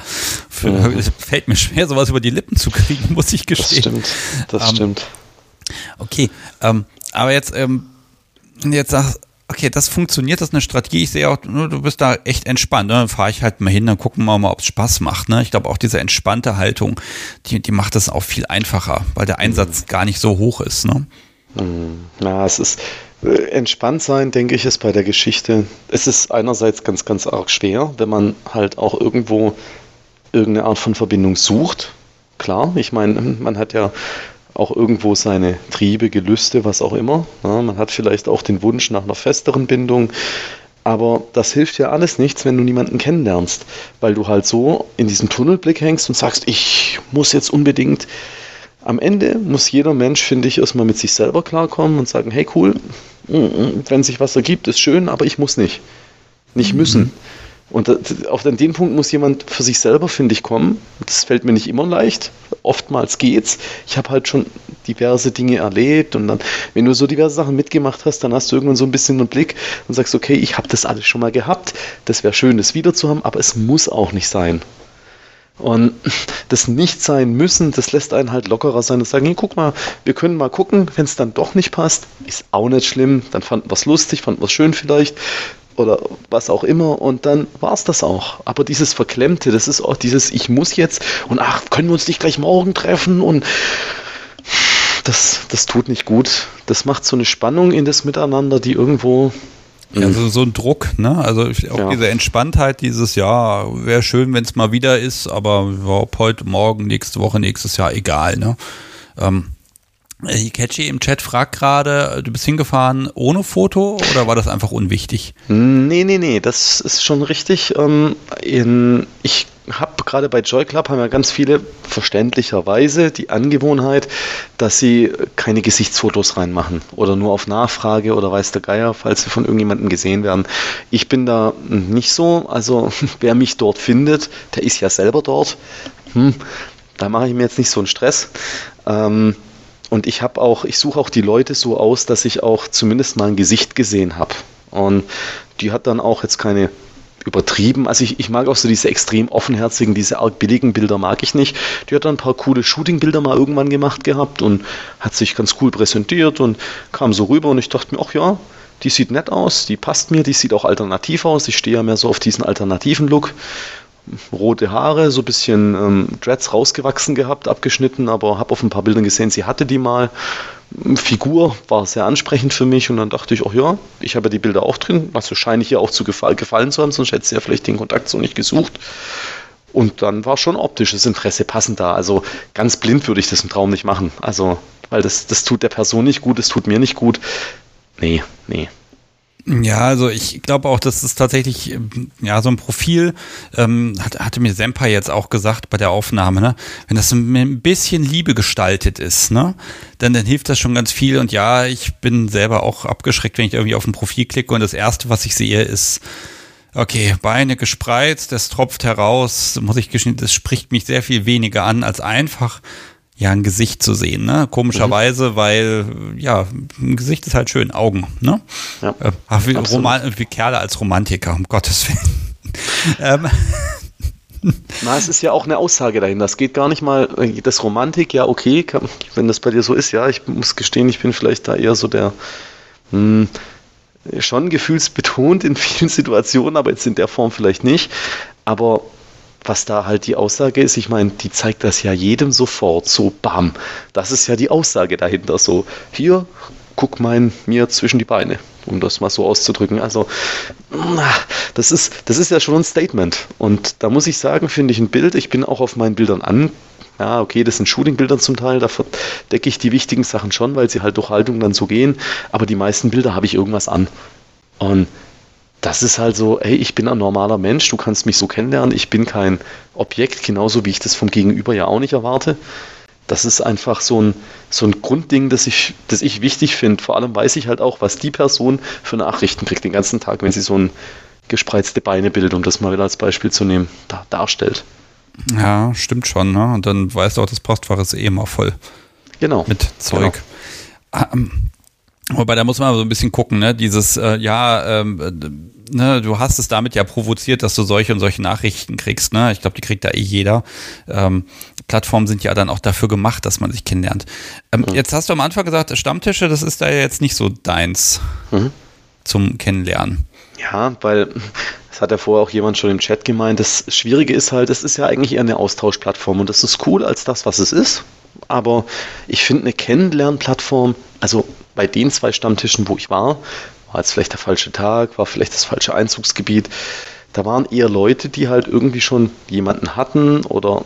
für, mhm. fällt mir schwer, sowas über die Lippen zu kriegen, muss ich gestehen. Das stimmt, das ähm, stimmt. Okay, ähm, aber jetzt, ähm, jetzt sagst okay, das funktioniert, das ist eine Strategie. Ich sehe auch, du bist da echt entspannt. Ne? Dann fahre ich halt mal hin, dann gucken wir mal, ob es Spaß macht. Ne? Ich glaube, auch diese entspannte Haltung, die, die macht es auch viel einfacher, weil der Einsatz mhm. gar nicht so hoch ist. Ne? Hm, na, es ist äh, entspannt sein, denke ich, ist bei der Geschichte. Es ist einerseits ganz, ganz arg schwer, wenn man halt auch irgendwo irgendeine Art von Verbindung sucht. Klar, ich meine, man hat ja auch irgendwo seine Triebe, Gelüste, was auch immer. Ja, man hat vielleicht auch den Wunsch nach einer festeren Bindung. Aber das hilft ja alles nichts, wenn du niemanden kennenlernst, weil du halt so in diesem Tunnelblick hängst und sagst, ich muss jetzt unbedingt. Am Ende muss jeder Mensch, finde ich, erstmal mit sich selber klarkommen und sagen, hey cool, mm, mm, wenn sich was ergibt, ist schön, aber ich muss nicht. Nicht müssen. Mhm. Und auf den Punkt muss jemand für sich selber, finde ich, kommen. Das fällt mir nicht immer leicht. Oftmals geht's. Ich habe halt schon diverse Dinge erlebt und dann, wenn du so diverse Sachen mitgemacht hast, dann hast du irgendwann so ein bisschen einen Blick und sagst, okay, ich habe das alles schon mal gehabt. Das wäre schön, das wieder zu haben, aber es muss auch nicht sein. Und das nicht sein müssen, das lässt einen halt lockerer sein und sagen, hey, guck mal, wir können mal gucken, wenn es dann doch nicht passt, ist auch nicht schlimm, dann fanden wir es lustig, fanden wir es schön vielleicht, oder was auch immer und dann war es das auch. Aber dieses Verklemmte, das ist auch dieses Ich muss jetzt und ach, können wir uns nicht gleich morgen treffen und das, das tut nicht gut. Das macht so eine Spannung in das Miteinander, die irgendwo ja, also so ein Druck, ne? Also auch ja. diese Entspanntheit, dieses ja, wäre schön, wenn es mal wieder ist, aber ob heute, morgen, nächste Woche, nächstes Jahr, egal, ne? Ähm, Hikachi im Chat fragt gerade, du bist hingefahren ohne Foto oder war das einfach unwichtig? Nee, nee, nee, das ist schon richtig. Ähm, in, ich habe gerade bei Joy Club haben ja ganz viele verständlicherweise die Angewohnheit, dass sie keine Gesichtsfotos reinmachen oder nur auf Nachfrage oder weiß der Geier, falls sie von irgendjemandem gesehen werden. Ich bin da nicht so, also wer mich dort findet, der ist ja selber dort. Hm, da mache ich mir jetzt nicht so einen Stress. Ähm, und ich habe auch, ich suche auch die Leute so aus, dass ich auch zumindest mal ein Gesicht gesehen habe. Und die hat dann auch jetzt keine übertrieben. Also ich, ich mag auch so diese extrem offenherzigen, diese arg billigen Bilder mag ich nicht. Die hat dann ein paar coole Shooting-Bilder mal irgendwann gemacht gehabt und hat sich ganz cool präsentiert und kam so rüber und ich dachte mir, ach ja, die sieht nett aus, die passt mir, die sieht auch alternativ aus. Ich stehe ja mehr so auf diesen alternativen Look rote Haare, so ein bisschen ähm, Dreads rausgewachsen gehabt, abgeschnitten, aber habe auf ein paar Bildern gesehen, sie hatte die mal. Figur war sehr ansprechend für mich und dann dachte ich, ach ja, ich habe ja die Bilder auch drin, also scheine ich ihr auch zu gefallen, zu haben, sonst hätte sie ja vielleicht den Kontakt so nicht gesucht. Und dann war schon optisches Interesse passend da. Also ganz blind würde ich das im Traum nicht machen. Also, weil das, das tut der Person nicht gut, das tut mir nicht gut. Nee, nee. Ja, also ich glaube auch, dass es tatsächlich, ja, so ein Profil, ähm, hat, hatte mir Senpai jetzt auch gesagt bei der Aufnahme, ne? Wenn das ein bisschen Liebe gestaltet ist, ne? Dann, dann hilft das schon ganz viel. Und ja, ich bin selber auch abgeschreckt, wenn ich irgendwie auf ein Profil klicke und das erste, was ich sehe, ist, okay, Beine gespreizt, das tropft heraus, muss ich gestehen, das spricht mich sehr viel weniger an als einfach ja ein Gesicht zu sehen, ne? Komischerweise, mhm. weil ja, ein Gesicht ist halt schön, Augen, ne? Ja, äh, wie, Roman, wie Kerle als Romantiker, um Gottes Willen. ähm. Na, es ist ja auch eine Aussage dahin. Das geht gar nicht mal, äh, das Romantik, ja, okay, kann, wenn das bei dir so ist, ja, ich muss gestehen, ich bin vielleicht da eher so der, mh, hm, schon gefühlsbetont in vielen Situationen, aber jetzt in der Form vielleicht nicht. Aber was da halt die Aussage ist, ich meine, die zeigt das ja jedem sofort, so bam. Das ist ja die Aussage dahinter, so hier, guck mein mir zwischen die Beine, um das mal so auszudrücken. Also, das ist, das ist ja schon ein Statement. Und da muss ich sagen, finde ich ein Bild, ich bin auch auf meinen Bildern an. Ja, okay, das sind Shooting-Bilder zum Teil, da verdecke ich die wichtigen Sachen schon, weil sie halt durch Haltung dann so gehen. Aber die meisten Bilder habe ich irgendwas an. Und das ist halt so, hey, ich bin ein normaler Mensch, du kannst mich so kennenlernen, ich bin kein Objekt, genauso wie ich das vom Gegenüber ja auch nicht erwarte. Das ist einfach so ein, so ein Grundding, das ich, das ich wichtig finde. Vor allem weiß ich halt auch, was die Person für Nachrichten kriegt den ganzen Tag, wenn sie so ein gespreizte Beinebild, um das mal wieder als Beispiel zu nehmen, da, darstellt. Ja, stimmt schon. Ne? Und dann weißt du auch, das Postfach ist eh immer voll. Genau. Mit Zeug. Genau. Ähm, Wobei, da muss man so ein bisschen gucken, ne? Dieses, äh, ja, ähm, äh, ne, du hast es damit ja provoziert, dass du solche und solche Nachrichten kriegst, ne? Ich glaube, die kriegt da eh jeder. Ähm, Plattformen sind ja dann auch dafür gemacht, dass man sich kennenlernt. Ähm, mhm. Jetzt hast du am Anfang gesagt, Stammtische, das ist da jetzt nicht so deins mhm. zum Kennenlernen. Ja, weil das hat ja vorher auch jemand schon im Chat gemeint. Das Schwierige ist halt, es ist ja eigentlich eher eine Austauschplattform und das ist cool als das, was es ist. Aber ich finde eine Kennenlernplattform, also bei den zwei Stammtischen, wo ich war, war jetzt vielleicht der falsche Tag, war vielleicht das falsche Einzugsgebiet. Da waren eher Leute, die halt irgendwie schon jemanden hatten oder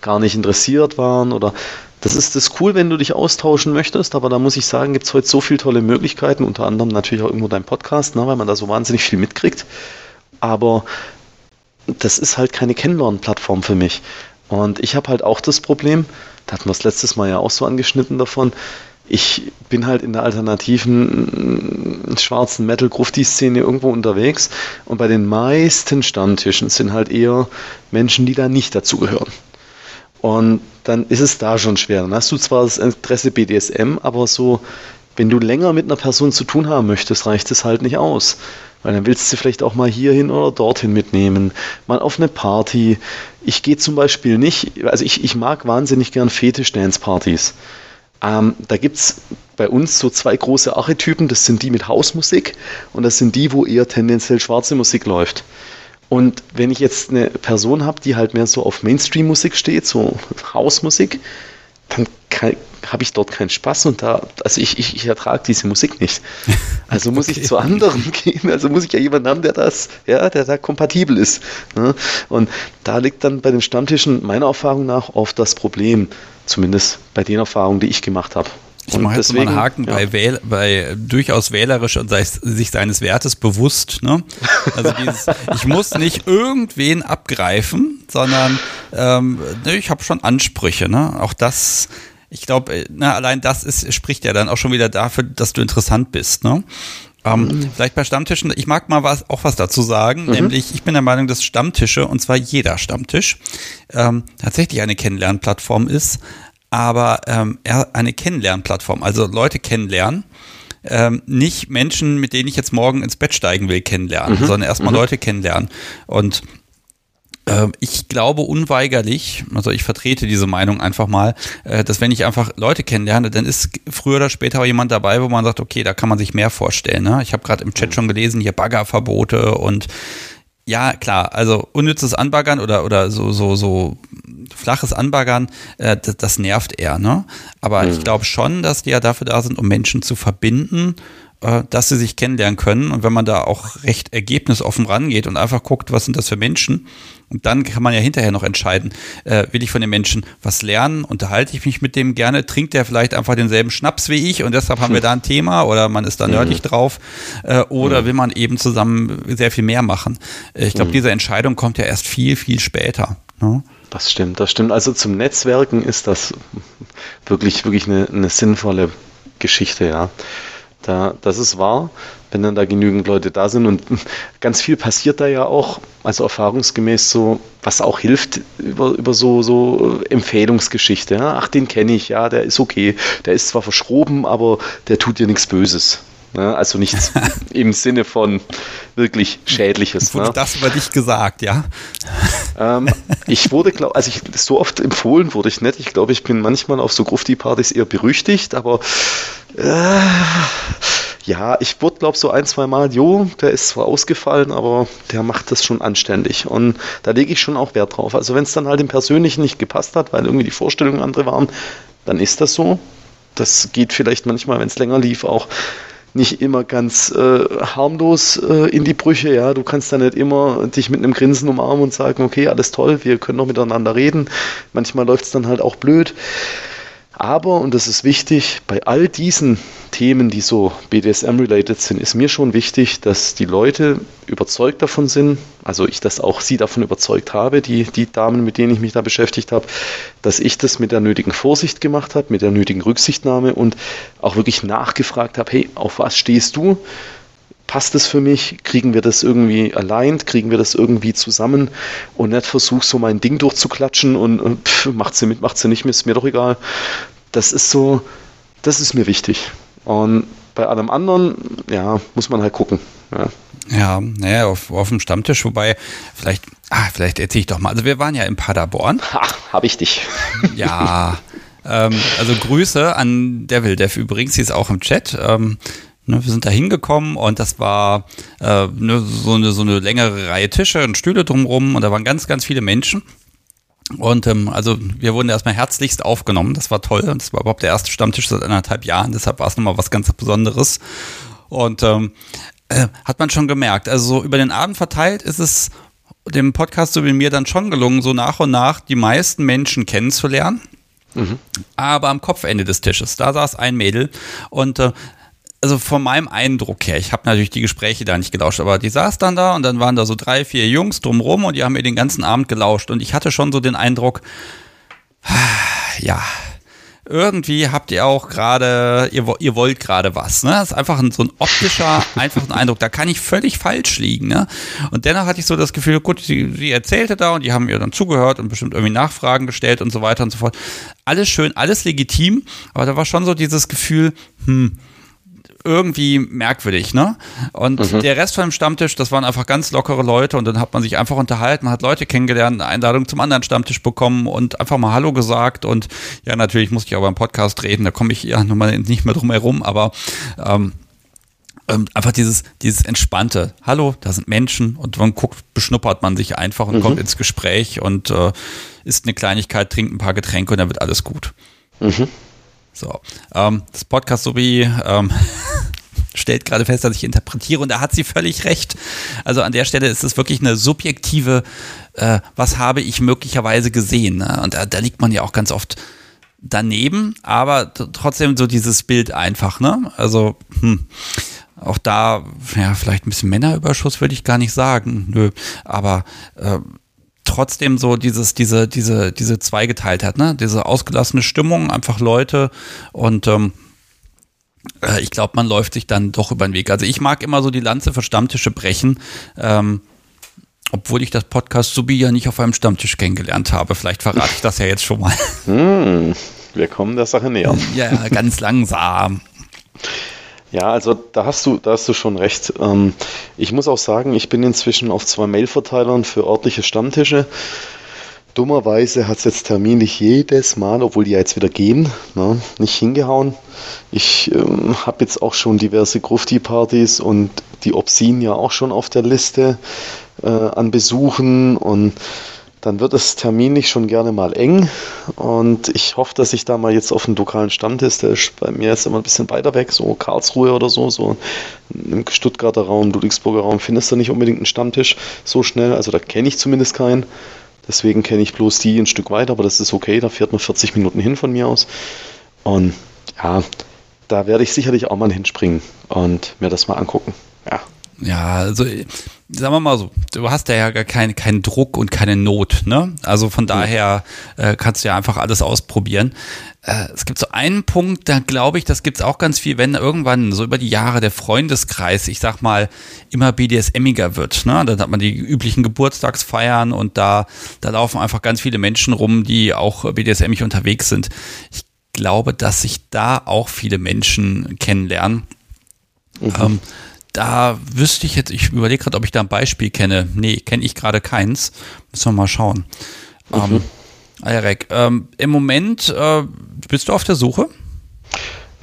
gar nicht interessiert waren oder das ist das cool, wenn du dich austauschen möchtest, aber da muss ich sagen, gibt es heute so viele tolle Möglichkeiten, unter anderem natürlich auch irgendwo dein Podcast, ne, weil man da so wahnsinnig viel mitkriegt. Aber das ist halt keine Kennenlernplattform für mich. Und ich habe halt auch das Problem, da hatten wir es letztes Mal ja auch so angeschnitten davon, ich bin halt in der alternativen mm, schwarzen Metal-Grufti-Szene irgendwo unterwegs und bei den meisten Stammtischen sind halt eher Menschen, die da nicht dazugehören. Und dann ist es da schon schwer. Dann hast du zwar das Interesse BDSM, aber so, wenn du länger mit einer Person zu tun haben möchtest, reicht es halt nicht aus. Weil dann willst du vielleicht auch mal hierhin oder dorthin mitnehmen, mal auf eine Party. Ich gehe zum Beispiel nicht, also ich, ich mag wahnsinnig gern Fetisch-Dance-Partys. Ähm, da gibt es bei uns so zwei große Archetypen, das sind die mit Hausmusik und das sind die, wo eher tendenziell schwarze Musik läuft. Und wenn ich jetzt eine Person habe, die halt mehr so auf Mainstream-Musik steht, so Hausmusik, dann habe ich dort keinen Spaß und da, also ich, ich, ich ertrage diese Musik nicht. Also muss okay. ich zu anderen gehen, also muss ich ja jemanden haben, der das, ja, der da kompatibel ist. Ne? Und da liegt dann bei den Stammtischen meiner Erfahrung nach oft das Problem, zumindest bei den Erfahrungen, die ich gemacht habe. Ich mache jetzt deswegen, mal einen Haken ja. bei, wähl, bei durchaus wählerisch und sei, sich seines Wertes bewusst. Ne? Also dieses, ich muss nicht irgendwen abgreifen, sondern ähm, ne, ich habe schon Ansprüche. Ne? Auch das, ich glaube, äh, allein das ist, spricht ja dann auch schon wieder dafür, dass du interessant bist. Ne? Ähm, mhm. Vielleicht bei Stammtischen, ich mag mal was, auch was dazu sagen, mhm. nämlich ich bin der Meinung, dass Stammtische, und zwar jeder Stammtisch, ähm, tatsächlich eine Kennenlernplattform ist, aber ähm, eine Kennenlernplattform, also Leute kennenlernen. Ähm, nicht Menschen, mit denen ich jetzt morgen ins Bett steigen will, kennenlernen, mhm. sondern erstmal mhm. Leute kennenlernen. Und ich glaube unweigerlich, also ich vertrete diese Meinung einfach mal, äh, dass wenn ich einfach Leute kennenlerne, dann ist früher oder später auch jemand dabei, wo man sagt, okay, da kann man sich mehr vorstellen. Ne? Ich habe gerade im Chat mhm. schon gelesen, hier Baggerverbote und ja, klar, also unnützes Anbaggern oder, oder so, so, so flaches Anbaggern, äh, das, das, nervt eher, ne? Aber mhm. ich glaube schon, dass die ja dafür da sind, um Menschen zu verbinden, äh, dass sie sich kennenlernen können. Und wenn man da auch recht ergebnisoffen rangeht und einfach guckt, was sind das für Menschen, und dann kann man ja hinterher noch entscheiden, äh, will ich von den Menschen was lernen, unterhalte ich mich mit dem gerne, trinkt der vielleicht einfach denselben Schnaps wie ich und deshalb haben wir da ein Thema oder man ist da nerdig mhm. drauf äh, oder mhm. will man eben zusammen sehr viel mehr machen. Ich glaube, mhm. diese Entscheidung kommt ja erst viel, viel später. Ne? Das stimmt, das stimmt. Also zum Netzwerken ist das wirklich, wirklich eine, eine sinnvolle Geschichte, ja. Da, das ist wahr, wenn dann da genügend Leute da sind und ganz viel passiert da ja auch, also erfahrungsgemäß so, was auch hilft über, über so, so Empfehlungsgeschichte. Ja? Ach, den kenne ich, ja, der ist okay. Der ist zwar verschroben, aber der tut dir nichts Böses. Ne? Also nichts im Sinne von wirklich Schädliches. Wurde ne? das über dich gesagt, ja? Ähm, ich wurde, glaube also ich so oft empfohlen wurde ich nicht. Ich glaube, ich bin manchmal auf so Grufti-Partys eher berüchtigt, aber äh, ja, ich wurde, glaube so ein, zwei Mal, jo, der ist zwar ausgefallen, aber der macht das schon anständig. Und da lege ich schon auch Wert drauf. Also wenn es dann halt im Persönlichen nicht gepasst hat, weil irgendwie die Vorstellungen andere waren, dann ist das so. Das geht vielleicht manchmal, wenn es länger lief, auch nicht immer ganz äh, harmlos äh, in die Brüche. Ja, du kannst da nicht immer dich mit einem Grinsen umarmen und sagen, okay, alles toll, wir können noch miteinander reden. Manchmal läuft es dann halt auch blöd. Aber, und das ist wichtig, bei all diesen Themen, die so BDSM-related sind, ist mir schon wichtig, dass die Leute überzeugt davon sind, also ich das auch sie davon überzeugt habe, die, die Damen, mit denen ich mich da beschäftigt habe, dass ich das mit der nötigen Vorsicht gemacht habe, mit der nötigen Rücksichtnahme und auch wirklich nachgefragt habe, hey, auf was stehst du? Passt es für mich? Kriegen wir das irgendwie allein? Kriegen wir das irgendwie zusammen? Und nicht versuch so mein Ding durchzuklatschen und, und pff, macht sie mit, macht sie nicht, ist mir doch egal. Das ist so, das ist mir wichtig. Und bei allem anderen, ja, muss man halt gucken. Ja. Ja, naja, auf, auf dem Stammtisch, wobei, vielleicht, ah, vielleicht erzähle ich doch mal. Also wir waren ja in Paderborn. Ha, hab ich dich. Ja, ähm, also Grüße an Devil Dev übrigens, sie ist auch im Chat. Ähm, Ne, wir sind da hingekommen und das war äh, ne, so, eine, so eine längere Reihe Tische und Stühle drumherum und da waren ganz, ganz viele Menschen. Und ähm, also wir wurden erstmal herzlichst aufgenommen. Das war toll. Und das war überhaupt der erste Stammtisch seit anderthalb Jahren. Deshalb war es nochmal was ganz Besonderes. Und ähm, äh, hat man schon gemerkt. Also so über den Abend verteilt ist es dem Podcast so wie mir dann schon gelungen, so nach und nach die meisten Menschen kennenzulernen. Mhm. Aber am Kopfende des Tisches, da saß ein Mädel und äh, also von meinem Eindruck her, ich habe natürlich die Gespräche da nicht gelauscht, aber die saß dann da und dann waren da so drei, vier Jungs drumrum und die haben mir den ganzen Abend gelauscht und ich hatte schon so den Eindruck, ja, irgendwie habt ihr auch gerade, ihr, ihr wollt gerade was. Ne? Das ist einfach ein, so ein optischer, einfacher Eindruck. Da kann ich völlig falsch liegen. Ne? Und dennoch hatte ich so das Gefühl, gut, sie, sie erzählte da und die haben ihr dann zugehört und bestimmt irgendwie Nachfragen gestellt und so weiter und so fort. Alles schön, alles legitim, aber da war schon so dieses Gefühl, hm, irgendwie merkwürdig, ne? Und mhm. der Rest von dem Stammtisch, das waren einfach ganz lockere Leute und dann hat man sich einfach unterhalten, hat Leute kennengelernt, eine Einladung zum anderen Stammtisch bekommen und einfach mal Hallo gesagt und ja, natürlich musste ich auch beim Podcast reden, da komme ich ja nun mal nicht mehr drum herum, aber ähm, ähm, einfach dieses, dieses entspannte, hallo, da sind Menschen und man guckt, beschnuppert man sich einfach und mhm. kommt ins Gespräch und äh, isst eine Kleinigkeit, trinkt ein paar Getränke und dann wird alles gut. Mhm. So, ähm, das Podcast sowie ähm, stellt gerade fest, dass ich interpretiere und da hat sie völlig recht. Also an der Stelle ist es wirklich eine subjektive, äh, was habe ich möglicherweise gesehen. Ne? Und da, da liegt man ja auch ganz oft daneben, aber trotzdem so dieses Bild einfach. Ne? Also hm, auch da, ja, vielleicht ein bisschen Männerüberschuss würde ich gar nicht sagen. Nö, aber äh, trotzdem so dieses, diese, diese, diese Zweigeteiltheit, ne? Diese ausgelassene Stimmung, einfach Leute und ähm, äh, ich glaube, man läuft sich dann doch über den Weg. Also ich mag immer so die Lanze für Stammtische brechen. Ähm, obwohl ich das Podcast Subi ja nicht auf einem Stammtisch kennengelernt habe. Vielleicht verrate ich das ja jetzt schon mal. Hm, wir kommen der Sache näher. Ja, ganz langsam. Ja, also da hast du, da hast du schon recht. Ähm, ich muss auch sagen, ich bin inzwischen auf zwei Mailverteilern für örtliche Stammtische. Dummerweise hat es jetzt terminlich jedes Mal, obwohl die ja jetzt wieder gehen, ne, nicht hingehauen. Ich ähm, habe jetzt auch schon diverse Grufti-Partys und die Obscene ja auch schon auf der Liste äh, an Besuchen und dann wird es terminlich schon gerne mal eng. Und ich hoffe, dass ich da mal jetzt auf einen lokalen Stammtisch, der ist bei mir jetzt immer ein bisschen weiter weg, so Karlsruhe oder so, so im Stuttgarter Raum, Ludwigsburger Raum, findest du nicht unbedingt einen Stammtisch so schnell. Also da kenne ich zumindest keinen. Deswegen kenne ich bloß die ein Stück weiter, aber das ist okay, da fährt man 40 Minuten hin von mir aus. Und ja, da werde ich sicherlich auch mal hinspringen und mir das mal angucken. Ja. Ja, also sagen wir mal so, du hast ja gar keinen keinen Druck und keine Not, ne? Also von daher äh, kannst du ja einfach alles ausprobieren. Äh, es gibt so einen Punkt, da glaube ich, das gibt's auch ganz viel, wenn irgendwann so über die Jahre der Freundeskreis, ich sag mal, immer BDSMiger wird, ne? Dann hat man die üblichen Geburtstagsfeiern und da, da laufen einfach ganz viele Menschen rum, die auch BDSMig unterwegs sind. Ich glaube, dass sich da auch viele Menschen kennenlernen. Mhm. Ähm, da wüsste ich jetzt, ich überlege gerade, ob ich da ein Beispiel kenne. Nee, kenne ich gerade keins. Müssen wir mal schauen. Mhm. Ähm, Alrek, ähm, im Moment äh, bist du auf der Suche?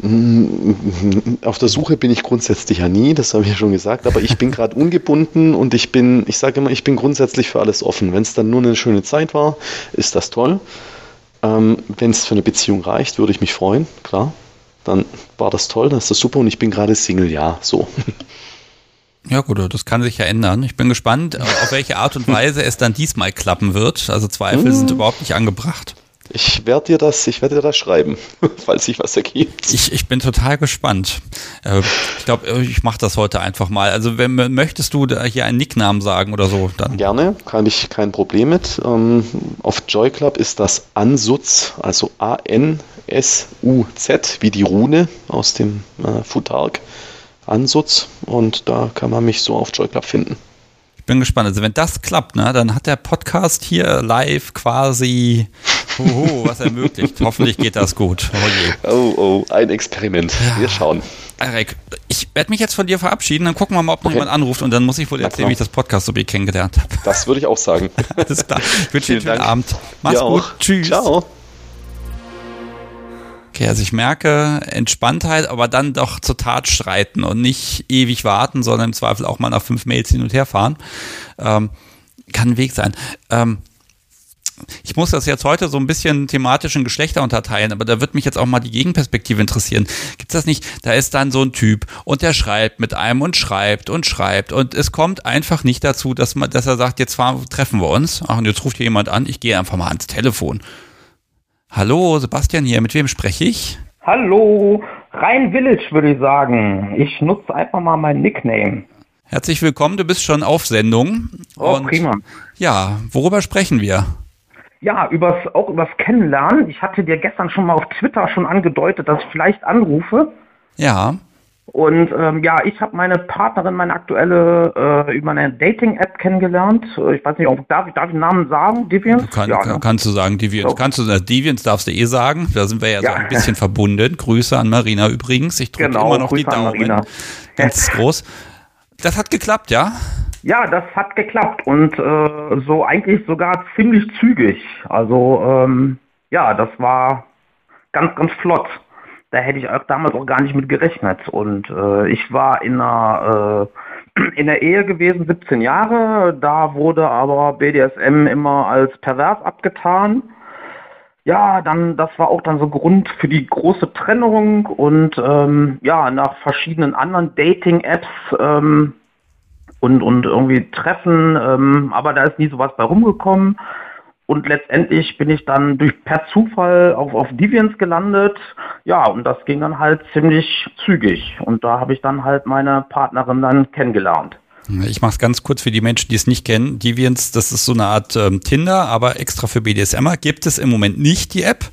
Mm, auf der Suche bin ich grundsätzlich ja nie, das habe ich ja schon gesagt, aber ich bin gerade ungebunden und ich bin, ich sage immer, ich bin grundsätzlich für alles offen. Wenn es dann nur eine schöne Zeit war, ist das toll. Ähm, Wenn es für eine Beziehung reicht, würde ich mich freuen, klar. Dann war das toll, dann ist das super und ich bin gerade Single, ja, so. Ja gut, das kann sich ja ändern. Ich bin gespannt, auf welche Art und Weise es dann diesmal klappen wird. Also Zweifel hm. sind überhaupt nicht angebracht. Ich werde dir das, ich werde dir das schreiben, falls sich was ergibt. Ich, ich bin total gespannt. Äh, ich glaube, ich mache das heute einfach mal. Also wenn möchtest du hier einen Nicknamen sagen oder so, dann gerne, kann ich kein Problem mit. Ähm, auf Joy Club ist das Ansutz, also A N S U Z wie die Rune aus dem äh, Futark. Ansutz und da kann man mich so auf Joy Club finden. Ich bin gespannt. Also wenn das klappt, ne, dann hat der Podcast hier live quasi Hoho, was ermöglicht. Hoffentlich geht das gut. Oh, oh, oh, ein Experiment. Ja. Wir schauen. Erik, ich werde mich jetzt von dir verabschieden, dann gucken wir mal, ob noch okay. jemand anruft und dann muss ich wohl erzählen, wie ich das Podcast so kennengelernt habe. Das würde ich auch sagen. Alles klar. Ich wünsche dir einen schönen Abend. Mach's gut. Auch. Tschüss. Ciao. Okay, also ich merke Entspanntheit, aber dann doch zur Tat schreiten und nicht ewig warten, sondern im Zweifel auch mal nach fünf Mails hin und her fahren. Ähm, kann ein Weg sein. Ähm, ich muss das jetzt heute so ein bisschen thematisch in Geschlechter unterteilen, aber da wird mich jetzt auch mal die Gegenperspektive interessieren. Gibt's das nicht? Da ist dann so ein Typ und der schreibt mit einem und schreibt und schreibt und es kommt einfach nicht dazu, dass man, dass er sagt, jetzt fahren, treffen wir uns. Ach, und jetzt ruft hier jemand an, ich gehe einfach mal ans Telefon Hallo, Sebastian hier. Mit wem spreche ich? Hallo, Rhein Village würde ich sagen. Ich nutze einfach mal mein Nickname. Herzlich willkommen, du bist schon auf Sendung. Oh, Und prima. Ja, worüber sprechen wir? Ja, übers, auch übers Kennenlernen. Ich hatte dir gestern schon mal auf Twitter schon angedeutet, dass ich vielleicht anrufe. Ja. Und ähm, ja, ich habe meine Partnerin, meine aktuelle, äh, über eine Dating-App kennengelernt. Ich weiß nicht, ob, darf, darf ich den Namen sagen? Deviants? Kann, ja, kann, ne? Kannst du sagen, Deviants. So. Kannst du, äh, Deviants darfst du eh sagen. Da sind wir ja, ja. so ein bisschen verbunden. Grüße an Marina übrigens. Ich drücke genau, immer noch Grüße die Daumen. Ganz groß. Das hat geklappt, ja? Ja, das hat geklappt und äh, so eigentlich sogar ziemlich zügig. Also ähm, ja, das war ganz, ganz flott da hätte ich auch damals auch gar nicht mit gerechnet. Und äh, ich war in einer, äh, in der Ehe gewesen, 17 Jahre. Da wurde aber BDSM immer als pervers abgetan. Ja, dann, das war auch dann so Grund für die große Trennung und ähm, ja, nach verschiedenen anderen Dating-Apps ähm, und, und irgendwie Treffen, ähm, aber da ist nie sowas bei rumgekommen. Und letztendlich bin ich dann durch per Zufall auf, auf Deviants gelandet. Ja, und das ging dann halt ziemlich zügig. Und da habe ich dann halt meine Partnerin dann kennengelernt. Ich mache es ganz kurz für die Menschen, die es nicht kennen. Deviants, das ist so eine Art ähm, Tinder, aber extra für BDSMer gibt es im Moment nicht die App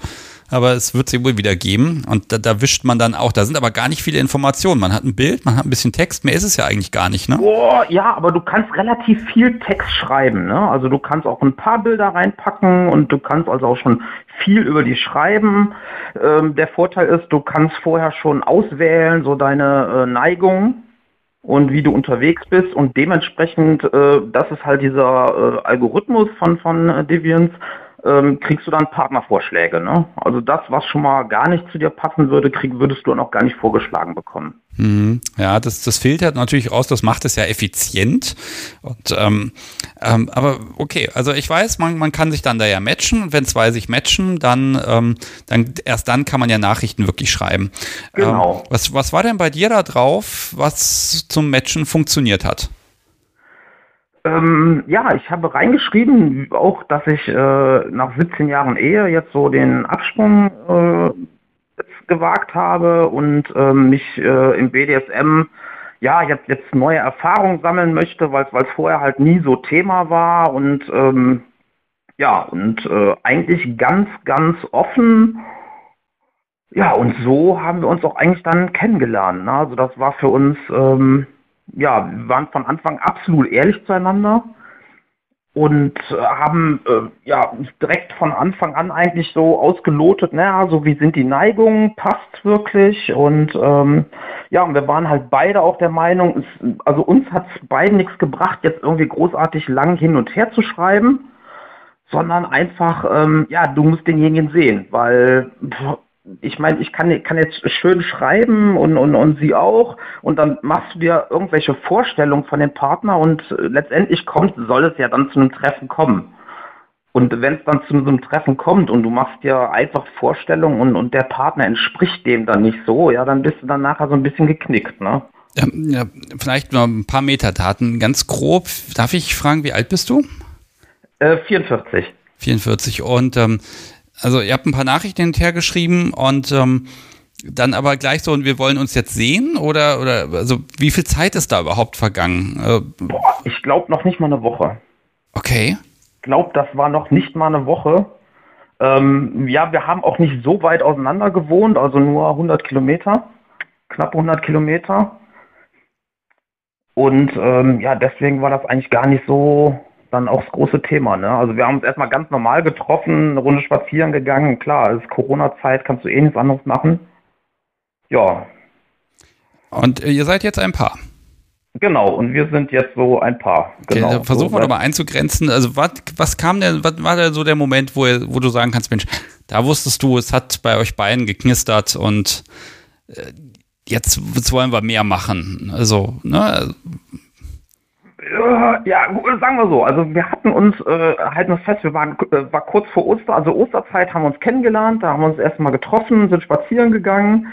aber es wird sie wohl wieder geben. Und da, da, wischt man dann auch, da sind aber gar nicht viele Informationen. Man hat ein Bild, man hat ein bisschen Text, mehr ist es ja eigentlich gar nicht, ne? Oh, ja, aber du kannst relativ viel Text schreiben, ne? Also du kannst auch ein paar Bilder reinpacken und du kannst also auch schon viel über die schreiben. Ähm, der Vorteil ist, du kannst vorher schon auswählen, so deine äh, Neigung und wie du unterwegs bist und dementsprechend, äh, das ist halt dieser äh, Algorithmus von, von äh, Deviants, ähm, kriegst du dann Partnervorschläge. Ne? Also das, was schon mal gar nicht zu dir passen würde, krieg, würdest du dann auch gar nicht vorgeschlagen bekommen. Mhm. Ja, das, das filtert natürlich aus, das macht es ja effizient. Und, ähm, ähm, aber okay, also ich weiß, man, man kann sich dann da ja matchen. Wenn zwei sich matchen, dann, ähm, dann erst dann kann man ja Nachrichten wirklich schreiben. Genau. Ähm, was, was war denn bei dir da drauf, was zum Matchen funktioniert hat? Ähm, ja, ich habe reingeschrieben, auch, dass ich äh, nach 17 Jahren Ehe jetzt so den Absprung äh, gewagt habe und ähm, mich äh, im BDSM ja jetzt jetzt neue Erfahrungen sammeln möchte, weil es vorher halt nie so Thema war und ähm, ja und äh, eigentlich ganz ganz offen ja und so haben wir uns auch eigentlich dann kennengelernt. Ne? Also das war für uns ähm, ja, wir waren von Anfang absolut ehrlich zueinander und äh, haben äh, ja direkt von Anfang an eigentlich so ausgelotet, naja, so wie sind die Neigungen, passt wirklich und ähm, ja, und wir waren halt beide auch der Meinung, es, also uns hat es beiden nichts gebracht, jetzt irgendwie großartig lang hin und her zu schreiben, sondern einfach, ähm, ja, du musst denjenigen sehen, weil ich meine, ich kann, kann jetzt schön schreiben und, und, und sie auch und dann machst du dir irgendwelche Vorstellungen von dem Partner und äh, letztendlich kommt, soll es ja dann zu einem Treffen kommen. Und wenn es dann zu so einem Treffen kommt und du machst dir einfach Vorstellungen und, und der Partner entspricht dem dann nicht so, ja, dann bist du dann nachher so ein bisschen geknickt, ne? Ja, ja, vielleicht noch ein paar Metadaten, ganz grob. Darf ich fragen, wie alt bist du? Äh, 44. 44 und ähm, also ihr habt ein paar Nachrichten hinterher geschrieben und ähm, dann aber gleich so, und wir wollen uns jetzt sehen oder, oder also wie viel Zeit ist da überhaupt vergangen? Äh, Boah, ich glaube noch nicht mal eine Woche. Okay. Ich glaube, das war noch nicht mal eine Woche. Ähm, ja, wir haben auch nicht so weit auseinander gewohnt, also nur 100 Kilometer, knapp 100 Kilometer. Und ähm, ja, deswegen war das eigentlich gar nicht so dann auch das große Thema. Ne? Also wir haben uns erstmal ganz normal getroffen, eine Runde spazieren gegangen. Klar, es ist Corona-Zeit, kannst du eh nichts anderes machen. Ja. Und äh, ihr seid jetzt ein Paar. Genau, und wir sind jetzt so ein Paar. Genau. Okay, versuchen so, wir doch mal einzugrenzen. Also was, was kam denn, was war denn so der Moment, wo, wo du sagen kannst, Mensch, da wusstest du, es hat bei euch beiden geknistert und äh, jetzt, jetzt wollen wir mehr machen. Also, ne? Ja, sagen wir so. Also wir hatten uns äh, halten uns fest, wir waren äh, war kurz vor Oster, also Osterzeit haben wir uns kennengelernt, da haben wir uns erstmal getroffen, sind spazieren gegangen.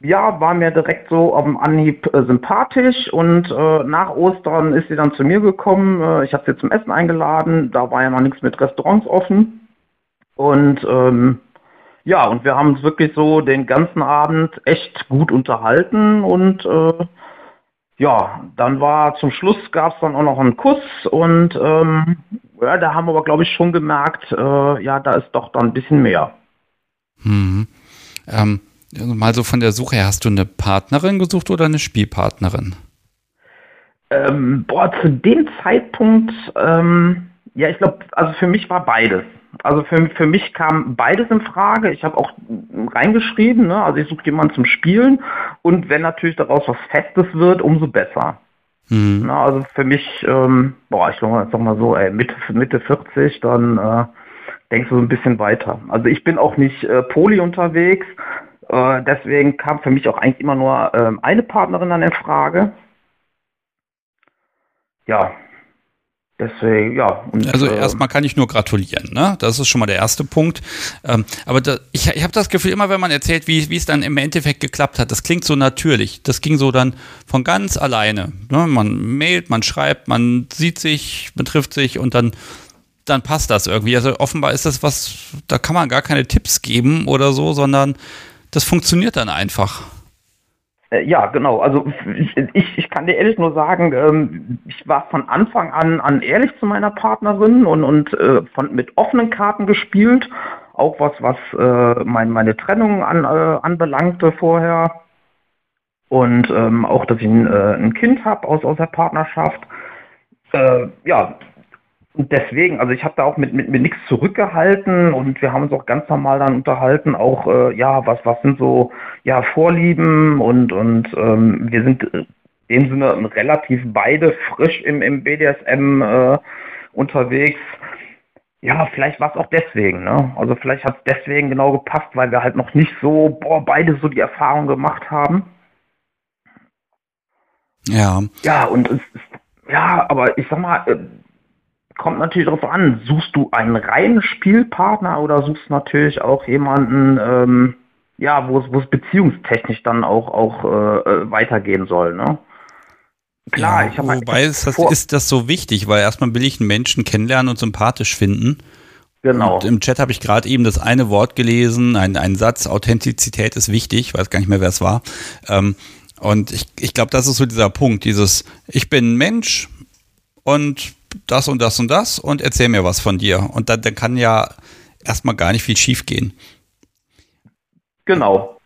Ja, war mir direkt so auf dem Anhieb äh, sympathisch und äh, nach Ostern ist sie dann zu mir gekommen. Äh, ich habe sie zum Essen eingeladen, da war ja noch nichts mit Restaurants offen. Und ähm, Ja, und wir haben uns wirklich so den ganzen Abend echt gut unterhalten und äh, ja, dann war zum Schluss gab es dann auch noch einen Kuss und ähm, ja, da haben wir aber glaube ich schon gemerkt, äh, ja, da ist doch dann ein bisschen mehr. Hm. Ähm, mal so von der Suche her, hast du eine Partnerin gesucht oder eine Spielpartnerin? Ähm, boah, zu dem Zeitpunkt, ähm, ja, ich glaube, also für mich war beides. Also für, für mich kam beides in Frage. Ich habe auch reingeschrieben, ne? also ich suche jemanden zum Spielen und wenn natürlich daraus was Festes wird, umso besser. Mhm. Na, also für mich, ähm, boah, ich glaube jetzt mal so, ey, Mitte, Mitte 40, dann äh, denkst du so ein bisschen weiter. Also ich bin auch nicht äh, poly unterwegs, äh, deswegen kam für mich auch eigentlich immer nur äh, eine Partnerin dann in Frage. Ja, Deswegen, ja. Und, also äh, erstmal kann ich nur gratulieren, ne? Das ist schon mal der erste Punkt. Ähm, aber da, ich, ich habe das Gefühl, immer wenn man erzählt, wie, wie es dann im Endeffekt geklappt hat, das klingt so natürlich. Das ging so dann von ganz alleine. Ne? Man mailt, man schreibt, man sieht sich, man trifft sich und dann, dann passt das irgendwie. Also offenbar ist das was, da kann man gar keine Tipps geben oder so, sondern das funktioniert dann einfach. Äh, ja, genau. Also ich, ich kann dir ehrlich nur sagen, ähm, ich war von Anfang an, an ehrlich zu meiner Partnerin und, und äh, von, mit offenen Karten gespielt. Auch was, was äh, mein, meine Trennung an, anbelangte vorher. Und ähm, auch, dass ich ein, ein Kind habe aus, aus der Partnerschaft. Ja, und deswegen, also ich habe da auch mit, mit, mit nichts zurückgehalten und wir haben uns auch ganz normal dann unterhalten, auch äh, ja, was, was sind so ja Vorlieben und, und ähm, wir sind in dem Sinne relativ beide frisch im, im BDSM äh, unterwegs. Ja, vielleicht war es auch deswegen, ne? Also vielleicht hat es deswegen genau gepasst, weil wir halt noch nicht so, boah, beide so die Erfahrung gemacht haben. Ja. Ja, und es ja, aber ich sag mal, äh, kommt natürlich darauf an, suchst du einen reinen Spielpartner oder suchst natürlich auch jemanden, ähm, ja, wo es, wo es beziehungstechnisch dann auch, auch äh, äh weitergehen soll, ne? Klar, ja, ich habe Wobei ist das, ist das so wichtig, weil erstmal will ich einen Menschen kennenlernen und sympathisch finden. Genau. Und im Chat habe ich gerade eben das eine Wort gelesen, ein, ein Satz, Authentizität ist wichtig, ich weiß gar nicht mehr, wer es war. Ähm, und ich, ich glaube, das ist so dieser Punkt, dieses, ich bin ein Mensch und das und das und das und erzähl mir was von dir. Und dann, dann kann ja erstmal gar nicht viel schief gehen. Genau.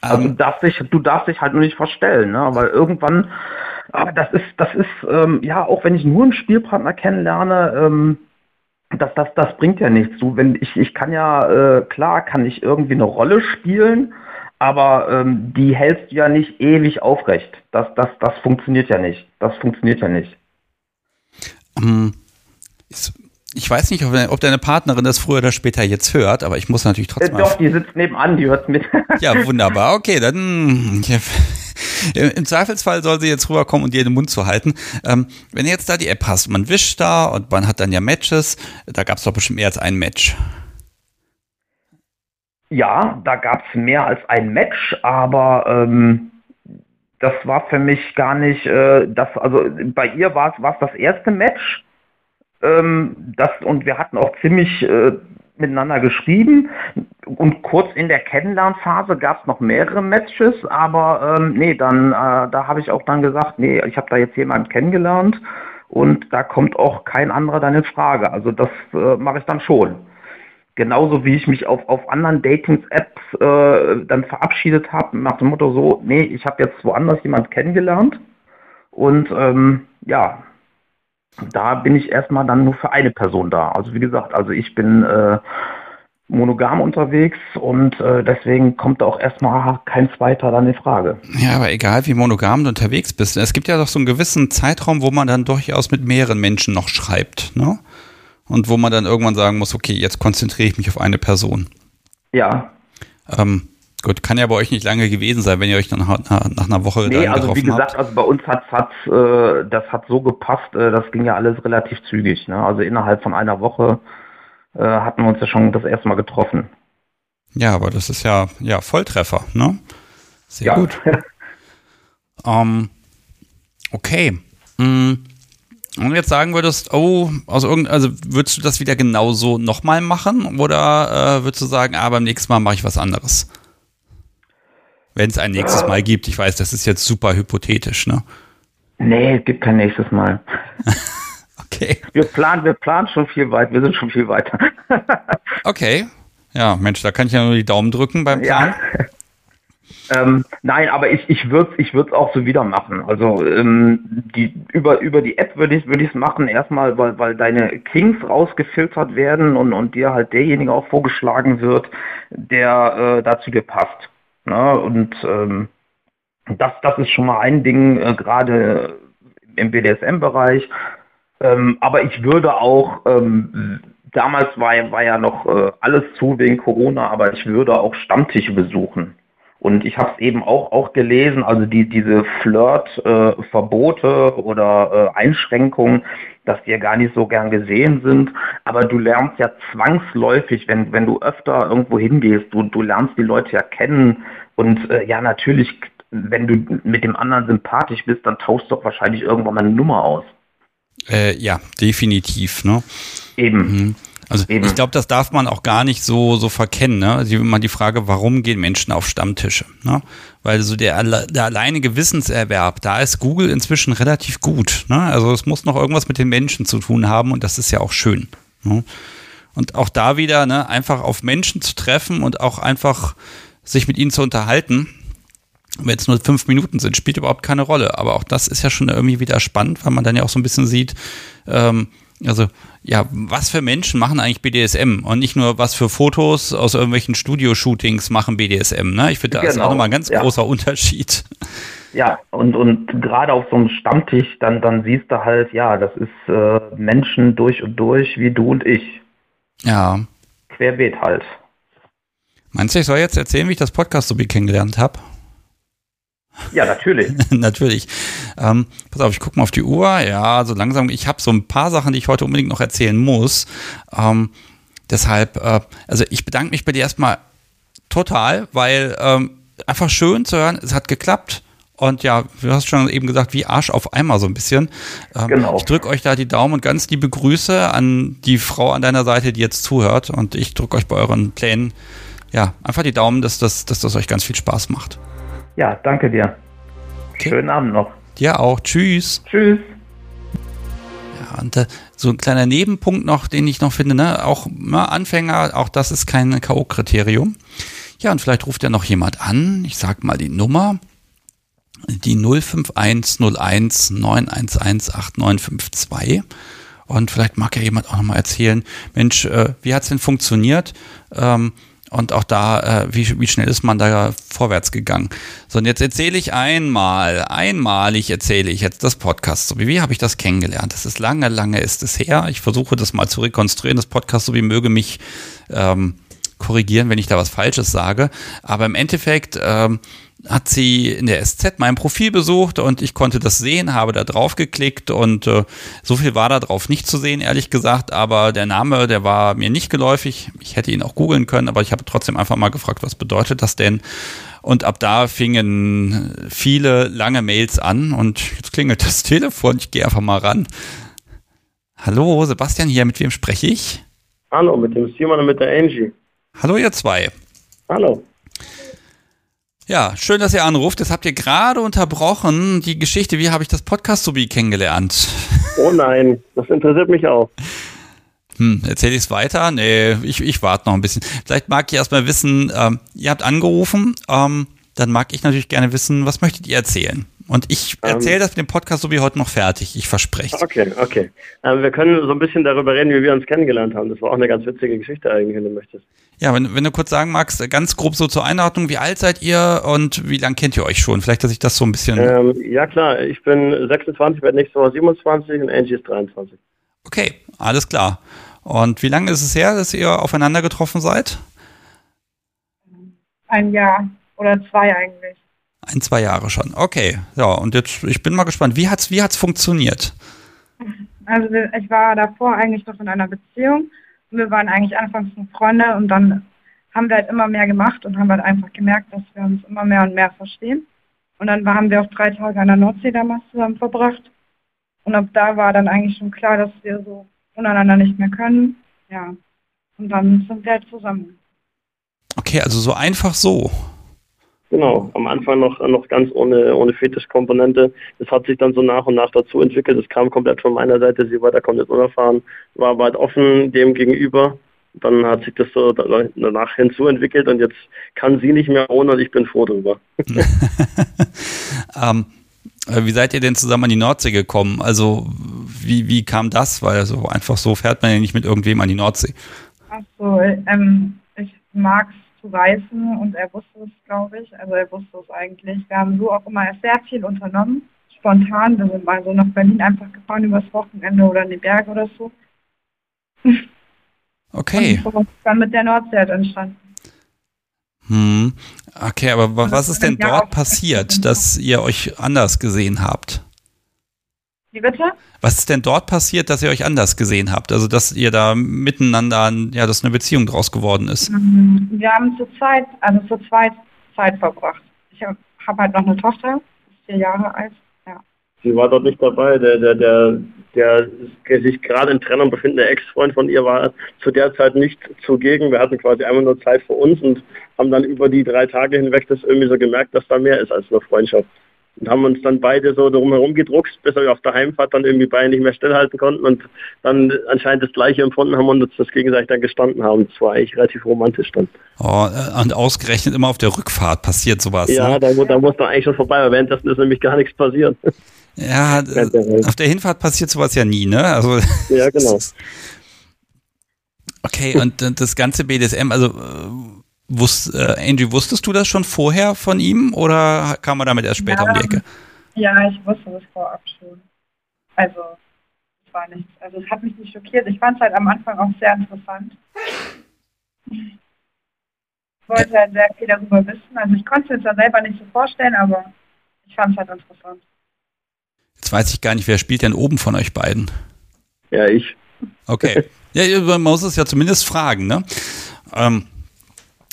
Also ähm, du darfst dich, du darfst dich halt nur nicht verstellen, ne? Weil irgendwann, aber das ist, das ist, ähm, ja, auch wenn ich nur einen Spielpartner kennenlerne, ähm, das, das, das bringt ja nichts. Du, wenn ich, ich kann ja, äh, klar, kann ich irgendwie eine Rolle spielen, aber ähm, die hältst du ja nicht ewig aufrecht. Das, das, das funktioniert ja nicht. Das funktioniert ja nicht. Ähm, ich weiß nicht, ob deine Partnerin das früher oder später jetzt hört, aber ich muss natürlich trotzdem. Äh, doch, die sitzt nebenan, die hört mit. ja, wunderbar. Okay, dann. Im Zweifelsfall soll sie jetzt rüberkommen und dir den Mund zu halten. Ähm, wenn du jetzt da die App hast, man wischt da und man hat dann ja Matches, da gab es doch bestimmt mehr als ein Match. Ja, da gab es mehr als ein Match, aber ähm, das war für mich gar nicht, äh, das, also bei ihr war es das erste Match. Ähm, das, und wir hatten auch ziemlich äh, miteinander geschrieben. Und kurz in der Kennenlernphase gab es noch mehrere Matches, aber ähm, nee, dann äh, da habe ich auch dann gesagt, nee, ich habe da jetzt jemanden kennengelernt und da kommt auch kein anderer dann in Frage. Also das äh, mache ich dann schon. Genauso wie ich mich auf, auf anderen Datings-Apps äh, dann verabschiedet habe, nach dem Motto so, nee, ich habe jetzt woanders jemand kennengelernt. Und ähm, ja, da bin ich erstmal dann nur für eine Person da. Also wie gesagt, also ich bin äh, monogam unterwegs und äh, deswegen kommt da auch erstmal kein zweiter dann in Frage. Ja, aber egal wie monogam du unterwegs bist, es gibt ja doch so einen gewissen Zeitraum, wo man dann durchaus mit mehreren Menschen noch schreibt, ne? Und wo man dann irgendwann sagen muss, okay, jetzt konzentriere ich mich auf eine Person. Ja. Ähm, gut, kann ja bei euch nicht lange gewesen sein, wenn ihr euch dann nach, nach einer Woche nee, dann also wie gesagt, habt. also bei uns hat hat äh, das hat so gepasst, äh, das ging ja alles relativ zügig. Ne? Also innerhalb von einer Woche äh, hatten wir uns ja schon das erste Mal getroffen. Ja, aber das ist ja ja Volltreffer, ne? Sehr ja. gut. ähm, okay. Mm Und jetzt sagen würdest, oh, aus irgend, also würdest du das wieder genauso nochmal machen oder äh, würdest du sagen, ah, beim nächsten Mal mache ich was anderes? Wenn es ein nächstes Mal gibt. Ich weiß, das ist jetzt super hypothetisch, ne? Nee, es gibt kein nächstes Mal. okay. Wir planen, wir planen schon viel weit, wir sind schon viel weiter. okay. Ja, Mensch, da kann ich ja nur die Daumen drücken beim Plan. Ja. Ähm, nein, aber ich, ich würde es ich auch so wieder machen. Also ähm, die, über, über die App würde ich es würd machen, erstmal, weil, weil deine Kings rausgefiltert werden und, und dir halt derjenige auch vorgeschlagen wird, der äh, dazu dir passt. Ne? Und ähm, das, das ist schon mal ein Ding, äh, gerade im BDSM-Bereich. Ähm, aber ich würde auch, ähm, damals war, war ja noch äh, alles zu wegen Corona, aber ich würde auch Stammtische besuchen. Und ich habe es eben auch, auch gelesen, also die, diese Flirt-Verbote äh, oder äh, Einschränkungen, dass die ja gar nicht so gern gesehen sind. Aber du lernst ja zwangsläufig, wenn, wenn du öfter irgendwo hingehst, du, du lernst die Leute ja kennen. Und äh, ja, natürlich, wenn du mit dem anderen sympathisch bist, dann tauschst du doch wahrscheinlich irgendwann mal eine Nummer aus. Äh, ja, definitiv. Ne? Eben. Mhm. Also Eben. ich glaube, das darf man auch gar nicht so, so verkennen. Ne? Also immer die Frage, warum gehen Menschen auf Stammtische? Ne? Weil so der, der alleine Gewissenserwerb, da ist Google inzwischen relativ gut. Ne? Also es muss noch irgendwas mit den Menschen zu tun haben und das ist ja auch schön. Ne? Und auch da wieder ne, einfach auf Menschen zu treffen und auch einfach sich mit ihnen zu unterhalten, wenn es nur fünf Minuten sind, spielt überhaupt keine Rolle. Aber auch das ist ja schon irgendwie wieder spannend, weil man dann ja auch so ein bisschen sieht, ähm, also ja, was für Menschen machen eigentlich BDSM und nicht nur was für Fotos aus irgendwelchen Studio-Shootings machen BDSM. Ne? Ich finde, da genau. ist auch genau, nochmal ein ganz ja. großer Unterschied. Ja, und, und gerade auf so einem Stammtisch, dann, dann siehst du halt, ja, das ist äh, Menschen durch und durch wie du und ich. Ja. Querbeet halt. Meinst du, ich soll jetzt erzählen, wie ich das Podcast so kennengelernt habe? Ja, natürlich. natürlich. Ähm, pass auf, ich gucke mal auf die Uhr. Ja, so langsam. Ich habe so ein paar Sachen, die ich heute unbedingt noch erzählen muss. Ähm, deshalb, äh, also ich bedanke mich bei dir erstmal total, weil ähm, einfach schön zu hören, es hat geklappt. Und ja, du hast schon eben gesagt, wie Arsch auf einmal so ein bisschen. Ähm, genau. Ich drücke euch da die Daumen und ganz liebe Grüße an die Frau an deiner Seite, die jetzt zuhört. Und ich drücke euch bei euren Plänen, ja, einfach die Daumen, dass das, dass das euch ganz viel Spaß macht. Ja, danke dir. Okay. Schönen Abend noch. Dir auch. Tschüss. Tschüss. Ja, und äh, so ein kleiner Nebenpunkt noch, den ich noch finde, ne, auch na, Anfänger, auch das ist kein K.O.-Kriterium. Ja, und vielleicht ruft ja noch jemand an. Ich sag mal die Nummer. Die 05101 911 8952. Und vielleicht mag ja jemand auch nochmal erzählen, Mensch, äh, wie hat's denn funktioniert? Ähm, und auch da, äh, wie, wie schnell ist man da vorwärts gegangen? So, und jetzt erzähle ich einmal, einmalig erzähle ich jetzt das Podcast. So wie, wie habe ich das kennengelernt? Das ist lange, lange ist es her. Ich versuche das mal zu rekonstruieren. Das Podcast, so wie möge mich ähm, korrigieren, wenn ich da was Falsches sage. Aber im Endeffekt ähm, hat sie in der SZ mein Profil besucht und ich konnte das sehen, habe da drauf geklickt und äh, so viel war da drauf nicht zu sehen, ehrlich gesagt, aber der Name, der war mir nicht geläufig. Ich hätte ihn auch googeln können, aber ich habe trotzdem einfach mal gefragt, was bedeutet das denn? Und ab da fingen viele lange Mails an und jetzt klingelt das Telefon, ich gehe einfach mal ran. Hallo, Sebastian hier, mit wem spreche ich? Hallo, mit dem Simon und mit der Angie. Hallo, ihr zwei. Hallo. Ja, schön, dass ihr anruft. Jetzt habt ihr gerade unterbrochen die Geschichte, wie habe ich das Podcast wie kennengelernt? Oh nein, das interessiert mich auch. Hm, erzähle ich es weiter? Nee, ich, ich warte noch ein bisschen. Vielleicht mag ich erstmal wissen, ähm, ihr habt angerufen, ähm, dann mag ich natürlich gerne wissen, was möchtet ihr erzählen? Und ich erzähle ähm, das mit dem Podcast so wie heute noch fertig. Ich verspreche es. Okay, okay. Ähm, wir können so ein bisschen darüber reden, wie wir uns kennengelernt haben. Das war auch eine ganz witzige Geschichte eigentlich, wenn du möchtest. Ja, wenn, wenn du kurz sagen magst, ganz grob so zur Einordnung, wie alt seid ihr und wie lange kennt ihr euch schon? Vielleicht, dass ich das so ein bisschen. Ähm, ja, klar. Ich bin 26, werde nächste Woche 27 und Angie ist 23. Okay, alles klar. Und wie lange ist es her, dass ihr aufeinander getroffen seid? Ein Jahr oder zwei eigentlich. Ein, zwei Jahre schon. Okay. Ja, und jetzt, ich bin mal gespannt, wie hat's, wie hat's funktioniert? Also ich war davor eigentlich noch in einer Beziehung. Wir waren eigentlich anfangs Freunde und dann haben wir halt immer mehr gemacht und haben halt einfach gemerkt, dass wir uns immer mehr und mehr verstehen. Und dann haben wir auch drei Tage an der Nordsee damals zusammen verbracht. Und ab da war dann eigentlich schon klar, dass wir so untereinander nicht mehr können. Ja. Und dann sind wir halt zusammen. Okay, also so einfach so. Genau, am Anfang noch, noch ganz ohne, ohne Fetischkomponente. Das hat sich dann so nach und nach dazu entwickelt. Das kam komplett von meiner Seite. Sie war da komplett unerfahren, war halt offen dem gegenüber. Dann hat sich das so danach hinzuentwickelt und jetzt kann sie nicht mehr ohne und ich bin froh darüber. ähm, wie seid ihr denn zusammen an die Nordsee gekommen? Also wie, wie kam das? Weil so einfach so fährt man ja nicht mit irgendwem an die Nordsee. Ach so, ähm, ich mag es zu reisen und er wusste es, glaube ich. Also er wusste es eigentlich. Wir haben so auch immer sehr viel unternommen. Spontan, wir sind mal so nach Berlin einfach gefahren übers Wochenende oder in die Berge oder so. Okay. Und so dann mit der Nordsee halt entstanden. Hm. Okay, aber was ist denn dort passiert, dass ihr euch anders gesehen habt? Wie bitte? Was ist denn dort passiert, dass ihr euch anders gesehen habt? Also, dass ihr da miteinander, ja, dass eine Beziehung draus geworden ist? Mhm. Wir haben zu zweit, also zu zweit Zeit verbracht. Ich habe hab halt noch eine Tochter, vier Jahre alt. Ja. Sie war dort nicht dabei. Der, der, der, der, der sich gerade in Trennung befindende Ex-Freund von ihr war zu der Zeit nicht zugegen. Wir hatten quasi einmal nur Zeit für uns und haben dann über die drei Tage hinweg das irgendwie so gemerkt, dass da mehr ist als nur Freundschaft und haben uns dann beide so drumherum gedruckt, bis wir auf der Heimfahrt dann irgendwie beide nicht mehr stillhalten konnten und dann anscheinend das Gleiche empfunden haben und uns das gegenseitig dann gestanden haben. Das war eigentlich relativ romantisch dann. Oh, äh, und ausgerechnet immer auf der Rückfahrt passiert sowas. Ja, ne? da, da muss dann eigentlich schon vorbei, aber währenddessen ist nämlich gar nichts passiert. Ja, auf der Hinfahrt passiert sowas ja nie, ne? Also, ja, genau. Okay, und das ganze BDSM, also Wusst, äh, Angie, wusstest du das schon vorher von ihm oder kam er damit erst später ja, um die Ecke? Ja, ich wusste das vorab schon. Also, es war nichts. Also, es hat mich nicht schockiert. Ich fand es halt am Anfang auch sehr interessant. Ich wollte halt sehr viel darüber wissen. Also, ich konnte es mir zwar selber nicht so vorstellen, aber ich fand es halt interessant. Jetzt weiß ich gar nicht, wer spielt denn oben von euch beiden? Ja, ich. Okay. Ja, man muss es ja zumindest fragen, ne? Ähm,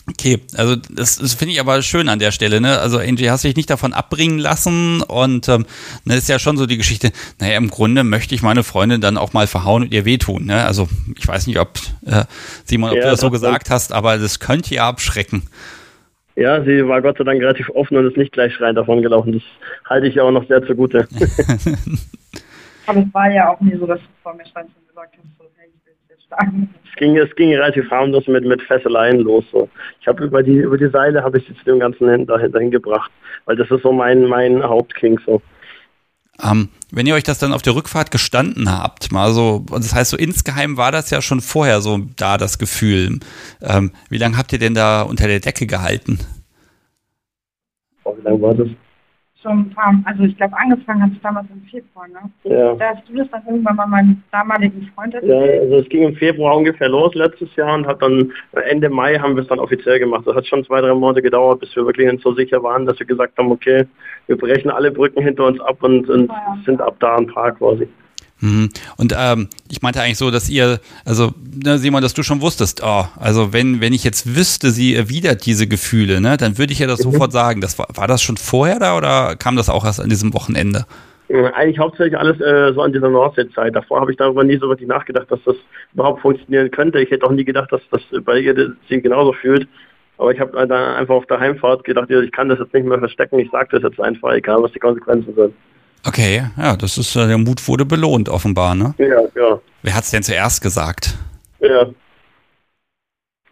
Okay, also das, das finde ich aber schön an der Stelle, ne? Also Angie, hast dich nicht davon abbringen lassen und ähm, ne, ist ja schon so die Geschichte, naja, im Grunde möchte ich meine Freundin dann auch mal verhauen und ihr wehtun, ne? Also ich weiß nicht, ob äh, Simon, ob ja, du das so gesagt hast, aber das könnte ja abschrecken. Ja, sie war Gott sei Dank relativ offen und ist nicht gleich schreiend davon gelaufen. Das halte ich ja auch noch sehr zugute. aber es war ja auch nie so, dass du vor mir standst und gesagt hast, so, hey, ich will jetzt sagen ging, es ging relativ harmlos mit, mit Fesseleien los. So. Ich habe über die, über die Seile habe ich jetzt dem ganzen hin, dahin gebracht, weil das ist so mein, mein Hauptking so. Ähm, wenn ihr euch das dann auf der Rückfahrt gestanden habt, mal so, das heißt so insgeheim war das ja schon vorher so da das Gefühl. Ähm, wie lange habt ihr denn da unter der Decke gehalten? Oh, wie lange war das? Schon ein paar, also ich glaube angefangen hat es damals im Februar, ne? Ja. Da hast du das dann irgendwann mal meinem damaligen Freund erzählt? Ja, also es ging im Februar ungefähr los letztes Jahr und hat dann Ende Mai haben wir es dann offiziell gemacht. Das hat schon zwei, drei Monate gedauert, bis wir wirklich so sicher waren, dass wir gesagt haben, okay, wir brechen alle Brücken hinter uns ab und, und ja. sind ab da ein Paar quasi. Mhm. Und ähm, ich meinte eigentlich so, dass ihr, also ne, Simon, dass du schon wusstest, oh, also wenn, wenn ich jetzt wüsste, sie erwidert diese Gefühle, ne, dann würde ich ja das mhm. sofort sagen. Das war, war das schon vorher da oder kam das auch erst an diesem Wochenende? Eigentlich hauptsächlich alles äh, so an dieser Nordsee-Zeit. Davor habe ich darüber nie so wirklich nachgedacht, dass das überhaupt funktionieren könnte. Ich hätte auch nie gedacht, dass das bei ihr sie genauso fühlt. Aber ich habe dann einfach auf der Heimfahrt gedacht, ich kann das jetzt nicht mehr verstecken, ich sage das jetzt einfach, egal was die Konsequenzen sind. Okay, ja, das ist, äh, der Mut wurde belohnt, offenbar, ne? Ja, ja. Wer hat es denn zuerst gesagt? Ja.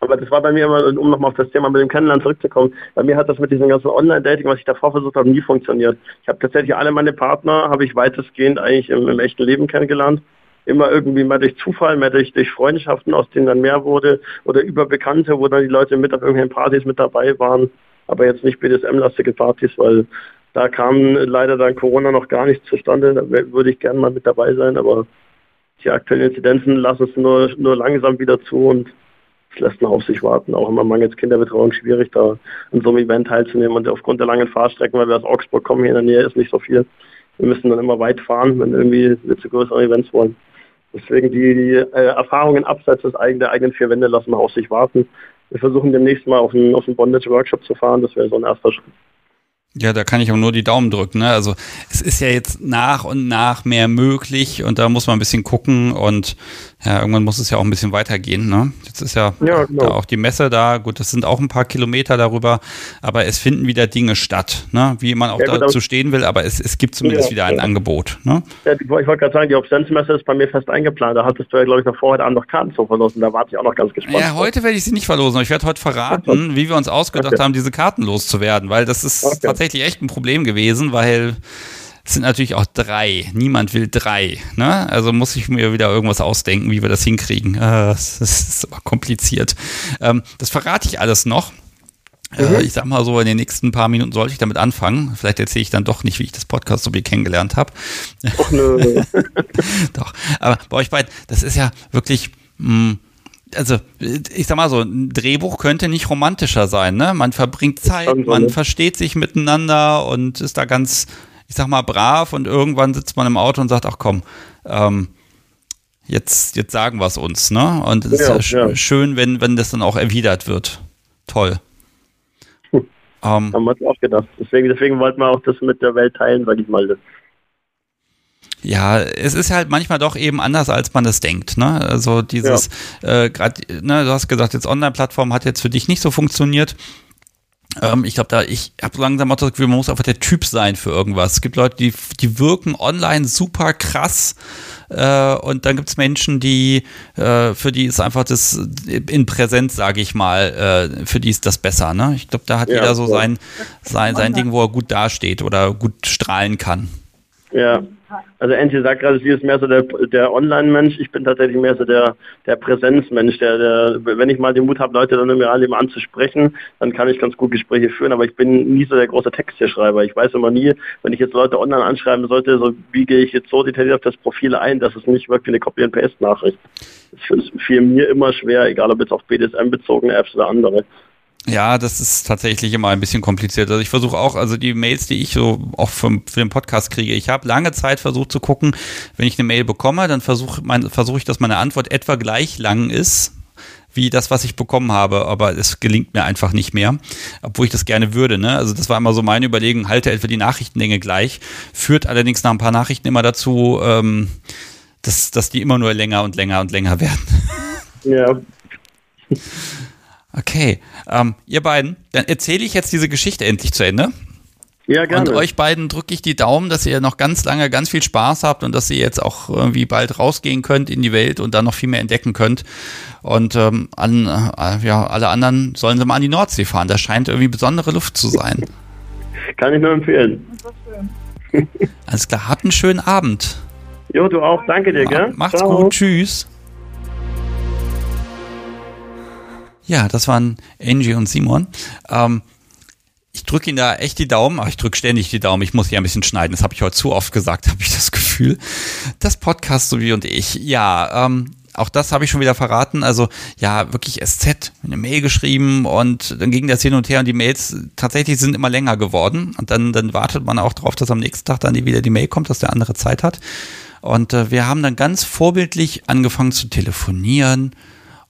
Aber das war bei mir immer, um nochmal auf das Thema mit dem Kennenlernen zurückzukommen, bei mir hat das mit diesem ganzen Online-Dating, was ich davor versucht habe, nie funktioniert. Ich habe tatsächlich alle meine Partner, habe ich weitestgehend eigentlich im, im, echten Leben kennengelernt. Immer irgendwie mehr durch Zufall, mehr durch, durch Freundschaften, aus denen dann mehr wurde, oder über Bekannte, wo dann die Leute mit auf irgendwelchen Partys mit dabei waren. Aber jetzt nicht BDSM-lastige Partys, weil da kam leider dann Corona noch gar nicht zustande. Da würde ich gerne mal mit dabei sein, aber die aktuellen Inzidenzen lassen es nur, nur langsam wieder zu und es lässt noch auf sich warten. Auch immer mangels Kinderbetreuung schwierig, da an so einem Event teilzunehmen. Und aufgrund der langen Fahrstrecken, weil wir aus Augsburg kommen, hier in der Nähe ist nicht so viel. Wir müssen dann immer weit fahren, wenn irgendwie wir zu größeren Events wollen. Deswegen die, die äh, Erfahrungen abseits des eigenen, der eigenen vier Wände lassen wir auf sich warten. Wir versuchen demnächst mal auf einen, auf einen Bondage-Workshop zu fahren. Das wäre so ein erster Schritt. Ja, da kann ich auch nur die Daumen drücken. Ne? Also es ist ja jetzt nach und nach mehr möglich und da muss man ein bisschen gucken und ja, irgendwann muss es ja auch ein bisschen weitergehen. Ne? Jetzt ist ja, ja genau. auch die Messe da. Gut, das sind auch ein paar Kilometer darüber, aber es finden wieder Dinge statt, ne? wie man auch ja, dazu stehen will, aber es, es gibt zumindest ja, wieder ein Angebot. Ne? ich wollte gerade sagen, die Obsessmesse ist bei mir fest eingeplant. Da hattest du ja, glaube ich, noch vorher Abend noch Karten zu verlosen. Da warte ich auch noch ganz gespannt. Ja, heute werde ich sie nicht verlosen. Ich werde heute verraten, wie wir uns ausgedacht okay. haben, diese Karten loszuwerden, weil das ist okay. tatsächlich echt ein Problem gewesen, weil es sind natürlich auch drei. Niemand will drei. Ne? Also muss ich mir wieder irgendwas ausdenken, wie wir das hinkriegen. Äh, das ist aber kompliziert. Ähm, das verrate ich alles noch. Äh, mhm. ich sag mal so, in den nächsten paar Minuten sollte ich damit anfangen. Vielleicht erzähle ich dann doch nicht, wie ich das Podcast so wie kennengelernt habe. Ach nö. doch. Aber bei euch beiden, das ist ja wirklich. Mh, hm, also ich sag mal so, ein Drehbuch könnte nicht romantischer sein, ne? Man verbringt Zeit, man versteht sich miteinander und ist da ganz ich sag mal, brav und irgendwann sitzt man im Auto und sagt, ach komm, ähm, jetzt, jetzt sagen wir es uns, ne? Und es ja, ist ja, ja, schön, wenn, wenn das dann auch erwidert wird. Toll. Hm. Ähm, Haben wir uns auch gedacht. Deswegen, deswegen wollten wir auch das mit der Welt teilen, sag ich mal. Ja, es ist halt manchmal doch eben anders, als man es denkt. Ne? Also dieses, ja. äh, gerade, ne, du hast gesagt, jetzt Online-Plattform hat jetzt für dich nicht so funktioniert. Ähm, ich glaube, da, ich habe langsam auch das Gefühl, man muss einfach der Typ sein für irgendwas. Es gibt Leute, die, die wirken online super krass. Äh, und dann gibt es Menschen, die, äh, für die ist einfach das in Präsenz, sage ich mal, äh, für die ist das besser. Ne? Ich glaube, da hat ja, jeder so sein, sein, sein Ding, wo er gut dasteht oder gut strahlen kann. Ja, also Angie sagt gerade, sie ist mehr so der, der Online-Mensch. Ich bin tatsächlich mehr so der, der Präsenzmensch. Der, der, wenn ich mal den Mut habe, Leute dann irgendwie alle anzusprechen, dann kann ich ganz gut Gespräche führen. Aber ich bin nie so der große Textschreiber. Ich weiß immer nie, wenn ich jetzt Leute online anschreiben sollte, so wie gehe ich jetzt so detailliert auf das Profil ein, dass es nicht wirkt wie eine Copy-and-Paste-Nachricht. Das ist für mir immer schwer, egal ob jetzt auf BDSM bezogene Apps oder andere. Ja, das ist tatsächlich immer ein bisschen kompliziert. Also ich versuche auch, also die Mails, die ich so auch für, für den Podcast kriege, ich habe lange Zeit versucht zu gucken, wenn ich eine Mail bekomme, dann versuche versuch ich, dass meine Antwort etwa gleich lang ist wie das, was ich bekommen habe, aber es gelingt mir einfach nicht mehr, obwohl ich das gerne würde. Ne? Also das war immer so meine Überlegung, halte etwa die Nachrichtenlänge gleich, führt allerdings nach ein paar Nachrichten immer dazu, ähm, dass, dass die immer nur länger und länger und länger werden. Ja. Okay, ähm, ihr beiden, dann erzähle ich jetzt diese Geschichte endlich zu Ende. Ja, gerne. Und euch beiden drücke ich die Daumen, dass ihr noch ganz lange ganz viel Spaß habt und dass ihr jetzt auch irgendwie bald rausgehen könnt in die Welt und dann noch viel mehr entdecken könnt. Und ähm, an, äh, ja, alle anderen sollen sie mal an die Nordsee fahren. Da scheint irgendwie besondere Luft zu sein. Kann ich nur empfehlen. Alles klar, habt einen schönen Abend. Jo, du auch. Danke dir, gell? Macht's Ciao. gut. Tschüss. Ja, das waren Angie und Simon. Ähm, ich drücke Ihnen da echt die Daumen, aber ich drücke ständig die Daumen. Ich muss hier ein bisschen schneiden. Das habe ich heute zu oft gesagt, habe ich das Gefühl. Das Podcast so wie und ich. Ja, ähm, auch das habe ich schon wieder verraten. Also ja, wirklich SZ, eine Mail geschrieben und dann ging das hin und her und die Mails tatsächlich sind immer länger geworden. Und dann, dann wartet man auch darauf, dass am nächsten Tag dann wieder die Mail kommt, dass der andere Zeit hat. Und äh, wir haben dann ganz vorbildlich angefangen zu telefonieren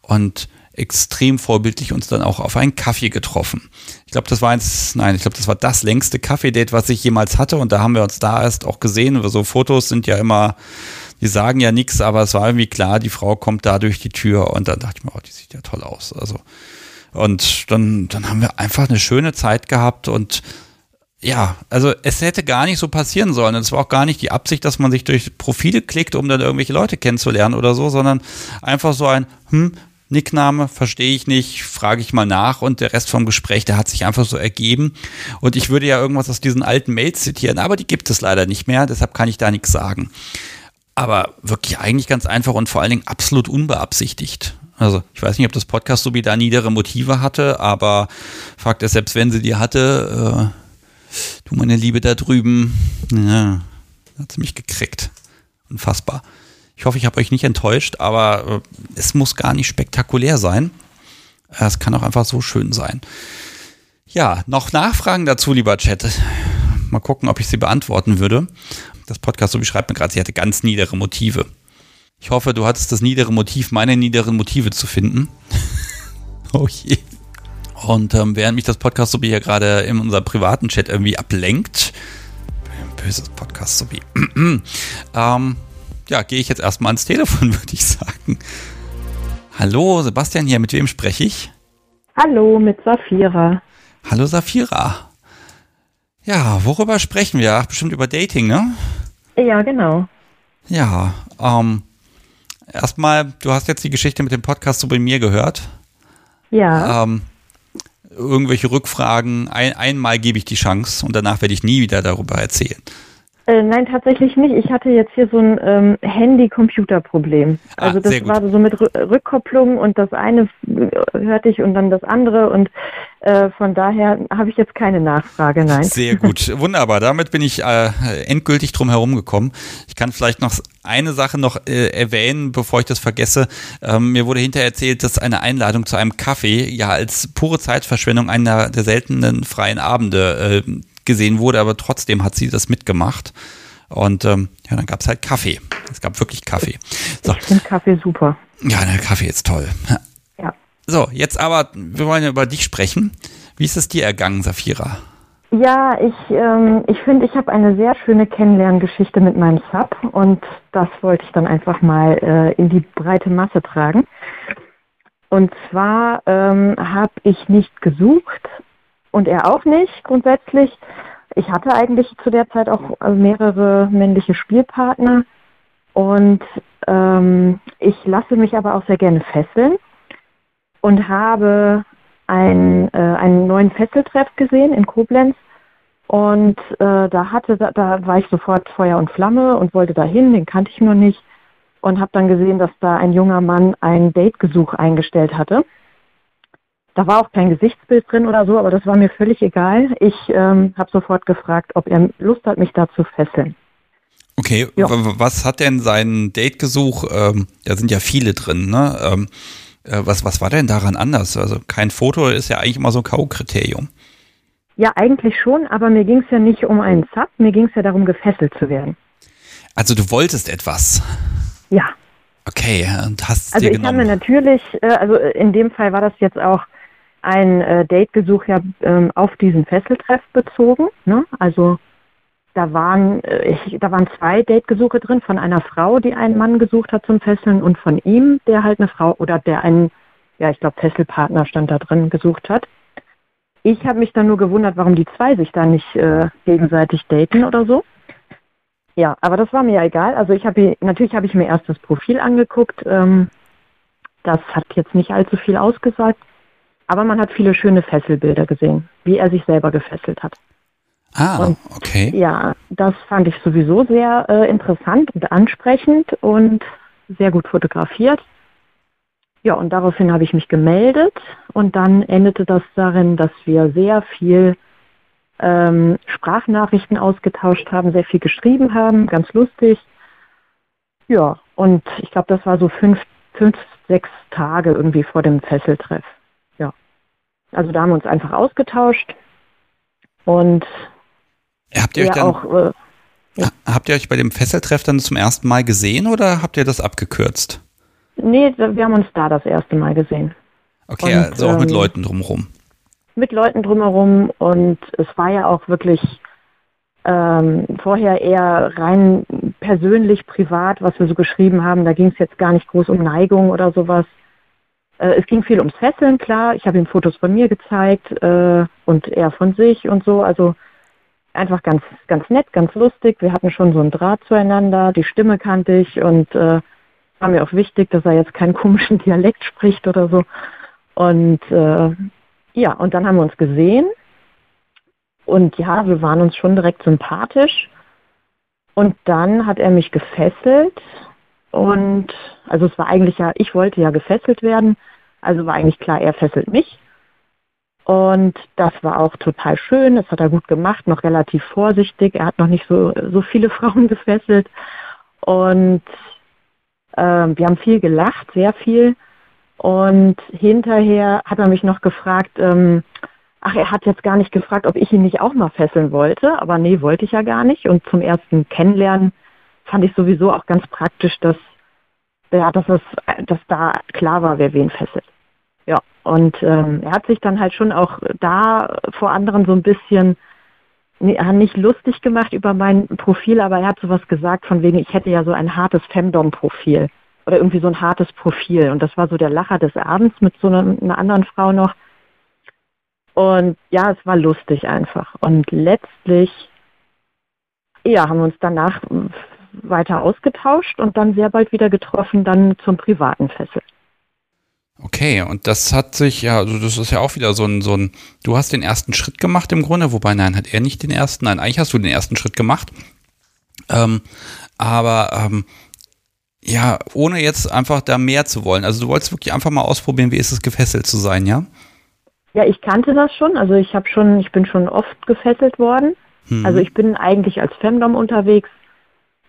und extrem vorbildlich uns dann auch auf einen Kaffee getroffen. Ich glaube, das war eins, nein, ich glaube, das war das längste Kaffee-Date, was ich jemals hatte. Und da haben wir uns da erst auch gesehen. So Fotos sind ja immer, die sagen ja nichts, aber es war irgendwie klar, die Frau kommt da durch die Tür und dann dachte ich mir, oh, die sieht ja toll aus. Also, und dann, dann haben wir einfach eine schöne Zeit gehabt und ja, also es hätte gar nicht so passieren sollen. Es war auch gar nicht die Absicht, dass man sich durch Profile klickt, um dann irgendwelche Leute kennenzulernen oder so, sondern einfach so ein, hm, Nickname, verstehe ich nicht, frage ich mal nach und der Rest vom Gespräch, der hat sich einfach so ergeben. Und ich würde ja irgendwas aus diesen alten Mails zitieren, aber die gibt es leider nicht mehr, deshalb kann ich da nichts sagen. Aber wirklich eigentlich ganz einfach und vor allen Dingen absolut unbeabsichtigt. Also ich weiß nicht, ob das Podcast so wie da niedere Motive hatte, aber Fakt ist, selbst wenn sie die hatte, äh, du meine Liebe da drüben, ja, hat sie mich gekriegt. Unfassbar. Ich hoffe, ich habe euch nicht enttäuscht, aber äh, es muss gar nicht spektakulär sein. Es kann auch einfach so schön sein. Ja, noch Nachfragen dazu, lieber Chat. Mal gucken, ob ich sie beantworten würde. Das Podcast so beschreibt mir gerade, sie hatte ganz niedere Motive. Ich hoffe, du hattest das niedere Motiv, meine niederen Motive zu finden. oh je. Und ähm, während mich das Podcast sowie hier gerade in unserem privaten Chat irgendwie ablenkt, böses Podcast sowie, ähm, ja, gehe ich jetzt erstmal ans Telefon, würde ich sagen. Hallo, Sebastian hier, mit wem spreche ich? Hallo, mit Safira. Hallo Safira. Ja, worüber sprechen wir? Ach, bestimmt über Dating, ne? Ja, genau. Ja, ähm, erstmal, du hast jetzt die Geschichte mit dem Podcast so bei mir gehört. Ja. Ähm, irgendwelche Rückfragen, ein, einmal gebe ich die Chance und danach werde ich nie wieder darüber erzählen. Äh, nein, tatsächlich nicht. Ich hatte jetzt hier so ein ähm, Handy-Computer-Problem. Ah, Also das sehr gut. war so mit Rü- Rückkopplung und das eine äh, hörte ich und dann das andere und äh, von daher habe ich jetzt keine Nachfrage, nein. Sehr gut, wunderbar. Damit bin ich äh, endgültig drum herum gekommen. Ich kann vielleicht noch eine Sache noch äh, erwähnen, bevor ich das vergesse. Ähm, mir wurde hinterher erzählt, dass eine Einladung zu einem Kaffee ja als pure Zeitverschwendung einer der seltenen freien Abende gesehen wurde, aber trotzdem hat sie das mitgemacht. Und ähm, ja, dann gab es halt Kaffee. Es gab wirklich Kaffee. So, Ich finde Kaffee super. ja, der Kaffee ist toll. Ja. So, jetzt aber, wir wollen ja über dich sprechen. Wie ist es dir ergangen, Safira? Ja, ich, ähm, ich finde, ich habe eine sehr schöne Kennenlerngeschichte mit meinem Sub und das wollte ich dann einfach mal äh, in die breite Masse tragen. Und zwar ähm, habe ich nicht gesucht und er auch nicht grundsätzlich. Ich hatte eigentlich zu der Zeit auch mehrere männliche Spielpartner und ähm, ich lasse mich aber auch sehr gerne fesseln und habe ein, äh, einen neuen Fesseltreff gesehen in Koblenz. Und äh, da hatte, da, war ich sofort Feuer und Flamme und wollte dahin, den kannte ich noch nicht. Und habe dann gesehen, dass da ein junger Mann ein Dategesuch eingestellt hatte. Da war auch kein Gesichtsbild drin oder so, aber das war mir völlig egal. Ich ähm, habe sofort gefragt, ob er Lust hat, mich da zu fesseln. Okay, Ja. was hat denn sein Dategesuch? Ähm, da sind ja viele drin, ne? Ähm, äh, was, was war denn daran anders? Also kein Foto ist ja eigentlich immer so ein K.O.-Kriterium. Ja, eigentlich schon, aber mir ging es ja nicht um einen Sub, mir ging es ja darum, gefesselt zu werden. Also du wolltest etwas. Ja. Okay, und hast es Also dir ich habe mir genommen. natürlich, äh, also in dem Fall war das jetzt auch ein äh, Dategesuch ja ähm, auf diesen Fesseltreff bezogen. Ne? Also da waren, äh, ich, da waren zwei Dategesuche drin von einer Frau, die einen Mann gesucht hat zum Fesseln und von ihm, der halt eine Frau oder der einen, ja ich glaube Fesselpartner stand da drin gesucht hat. Ich habe mich dann nur gewundert, warum die zwei sich da nicht äh, gegenseitig daten oder so. Ja, aber das war mir ja egal. Also ich habe natürlich habe ich mir erst das Profil angeguckt. Ähm, das hat jetzt nicht allzu viel ausgesagt, aber man hat viele schöne Fesselbilder gesehen, wie er sich selber gefesselt hat. Ah, und- okay. Ja, das fand ich sowieso sehr äh, interessant und ansprechend und sehr gut fotografiert. Ja, und daraufhin habe ich mich gemeldet und dann endete das darin, dass wir sehr viel ähm, Sprachnachrichten ausgetauscht haben, sehr viel geschrieben haben, ganz lustig. Ja, und ich glaube, das war so fünf, fünf, sechs Tage irgendwie vor dem Fesseltreff. Ja. Also da haben wir uns einfach ausgetauscht und Habt ihr euch dann, auch äh, habt ihr euch bei dem Fesseltreff dann zum ersten Mal gesehen oder habt ihr das abgekürzt? Nee, wir haben uns da das erste Mal gesehen. Okay, Und, also auch mit ähm, Leuten drumherum. Mit Leuten drumherum und es war ja auch wirklich ähm, vorher eher rein persönlich, privat, was wir so geschrieben haben. Da ging es jetzt gar nicht groß um Neigung oder sowas. Äh, es ging viel ums Fesseln, klar. Ich habe ihm Fotos von mir gezeigt äh, und er von sich und so. Also einfach ganz, ganz nett, ganz lustig. Wir hatten schon so einen Draht zueinander. Die Stimme kannte ich und äh, war mir auch wichtig, dass er jetzt keinen komischen Dialekt spricht oder so. Und äh, ja, und dann haben wir uns gesehen. Und ja, wir waren uns schon direkt sympathisch. Und dann hat er mich gefesselt. Und also es war eigentlich ja, ich wollte ja gefesselt werden. Also war eigentlich klar, er fesselt mich. Und das war auch total schön. Das hat er gut gemacht, noch relativ vorsichtig. Er hat noch nicht so, so viele Frauen gefesselt. Und ähm, wir haben viel gelacht, sehr viel. Und hinterher hat er mich noch gefragt, ähm, ach, er hat jetzt gar nicht gefragt, ob ich ihn nicht auch mal fesseln wollte. Aber nee, wollte ich ja gar nicht. Und zum ersten Kennenlernen fand ich sowieso auch ganz praktisch, dass, ja, dass, es, dass da klar war, wer wen fesselt. Ja, und ähm, er hat sich dann halt schon auch da vor anderen so ein bisschen nicht lustig gemacht über mein Profil, aber er hat sowas gesagt von wegen, ich hätte ja so ein hartes Femdom-Profil oder irgendwie so ein hartes Profil. Und das war so der Lacher des Abends mit so einer, einer anderen Frau noch. Und ja, es war lustig einfach. Und letztlich, ja, haben wir uns danach weiter ausgetauscht und dann sehr bald wieder getroffen, dann zum privaten Fessel. Okay, und das hat sich, ja, also das ist ja auch wieder so ein, so ein, du hast den ersten Schritt gemacht im Grunde, wobei nein, hat er nicht den ersten, nein, eigentlich hast du den ersten Schritt gemacht. Ähm, aber ähm, ja, ohne jetzt einfach da mehr zu wollen. Also du wolltest wirklich einfach mal ausprobieren, wie ist es gefesselt zu sein, ja? Ja, ich kannte das schon. Also ich habe schon, ich bin schon oft gefesselt worden. Hm. Also ich bin eigentlich als Femdom unterwegs,